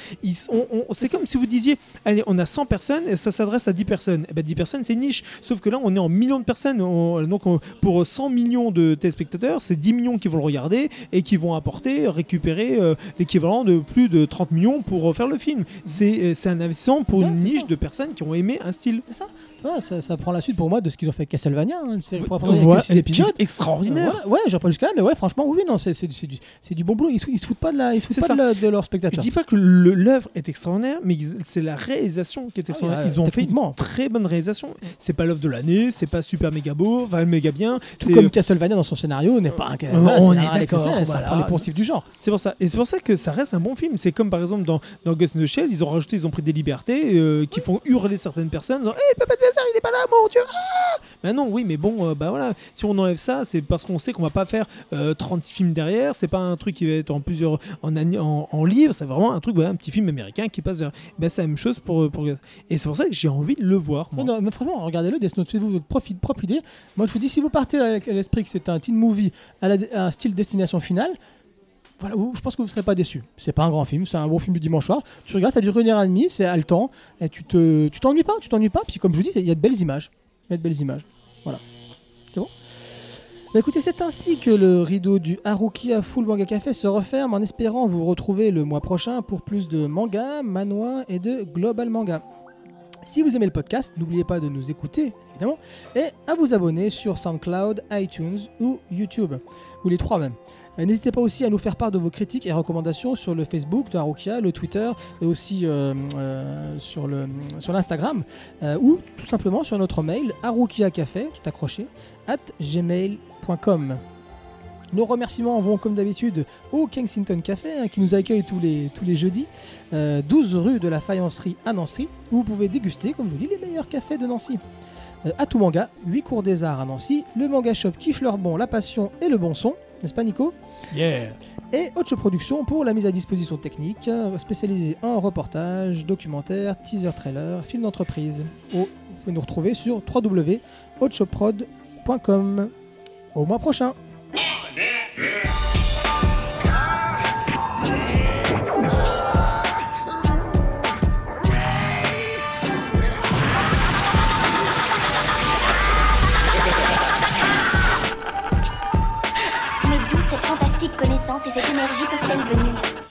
C'est comme si vous disiez, allez, on a 100 personnes et ça s'adresse à 10 personnes. Eh ben, 10 personnes, c'est niche. Sauf que là, on est en millions de personnes. On- donc, on- pour 100 millions de téléspectateurs, c'est 10 millions qui vont le regarder et qui vont apporter, récupérer euh, l'équivalent de plus de 30 millions pour faire le film. C'est euh, c'est un investissement pour Ouais, une niche ça. de personnes qui ont aimé un style. C'est ça. Vois, ça, ça prend la suite pour moi de ce qu'ils ont fait avec Castlevania. Hein, une série pour Voilà, six épisodes. est extraordinaire. Ouais, ouais j'irai pas jusqu'à là, mais ouais, franchement, oui, non, c'est c'est du, c'est du, c'est du bon boulot. Ils, se- ils se foutent pas de, la, ils se foutent pas ça. de, la- de leurs Je spectateurs. dis pas que l'œuvre est extraordinaire, mais c'est la réalisation qui est extraordinaire. Ah ils ont fait une très bonne réalisation. C'est pas l'œuvre de l'année, c'est pas super méga beau, enfin méga bien. Tout C'est comme Castlevania dans son scénario n'est pas un on voilà, est c'est un d'accord, exceptionnel, voilà. Ça prend les poncifs du genre. c'est pour ça. Et c'est pour ça que ça reste un bon film. C'est comme par exemple dans, dans Ghost in the Shell, ils ont rajouté, ils ont pris des libertés euh, qui font hurler certaines personnes disant Hé, papa Bézard, il est pas là, mon dieu ah Mais non, oui, mais bon, euh, bah voilà. Si on enlève ça, c'est parce qu'on sait qu'on va pas faire euh, 36 films derrière. C'est pas un truc qui va être en plusieurs en, en, en livre. C'est vraiment un truc, voilà, un petit film américain qui passe. vers- Ben, c'est la même chose pour, pour. Et c'est pour ça que j'ai envie de le voir. moi. Non, non, mais franchement, regardez-le, Death Note, faites-vous votre propre idée. Moi, je vous dis, si vous partez avec l'esprit que c'est un teen movie à, la- à un style destination finale, voilà, je pense que vous ne serez pas déçus. C'est pas un grand film, c'est un bon film du dimanche soir. Tu regardes, ça dure une heure et demie, c'est haletant, et tu te, tu t'ennuies pas, tu t'ennuies pas. Puis comme je vous dis, il y a de belles images, il y a de belles images. Voilà, c'est bon? Bah écoutez, c'est ainsi que le rideau du Haruki Full Manga Café se referme en espérant vous retrouver le mois prochain pour plus de manga, manhwa et de global manga. Si vous aimez le podcast, n'oubliez pas de nous écouter, évidemment, et à vous abonner sur SoundCloud, iTunes ou YouTube, ou les trois même. Euh, N'hésitez pas aussi à nous faire part de vos critiques et recommandations sur le Facebook de Harukia, le Twitter et aussi euh, euh, sur l'Instagram ou tout simplement sur notre mail harukiacafé, tout accroché, at gmail.com. Nos remerciements vont comme d'habitude au Kensington Café hein, qui nous accueille tous les, tous les jeudis, euh, 12 rue de la Faïencerie à Nancy, où vous pouvez déguster, comme je vous dis, les meilleurs cafés de Nancy. Euh, à tout manga, 8 cours des arts à Nancy, le manga shop kiffe leur bon, la passion et le bon son, n'est-ce pas Nico? Et Haute Production pour la mise à disposition technique, euh, spécialisée en reportage, documentaire, teaser trailer, film d'entreprise. Vous pouvez nous retrouver sur www.hauteshopprod.com. Au mois prochain Et cette énergie peuvent-elles venir?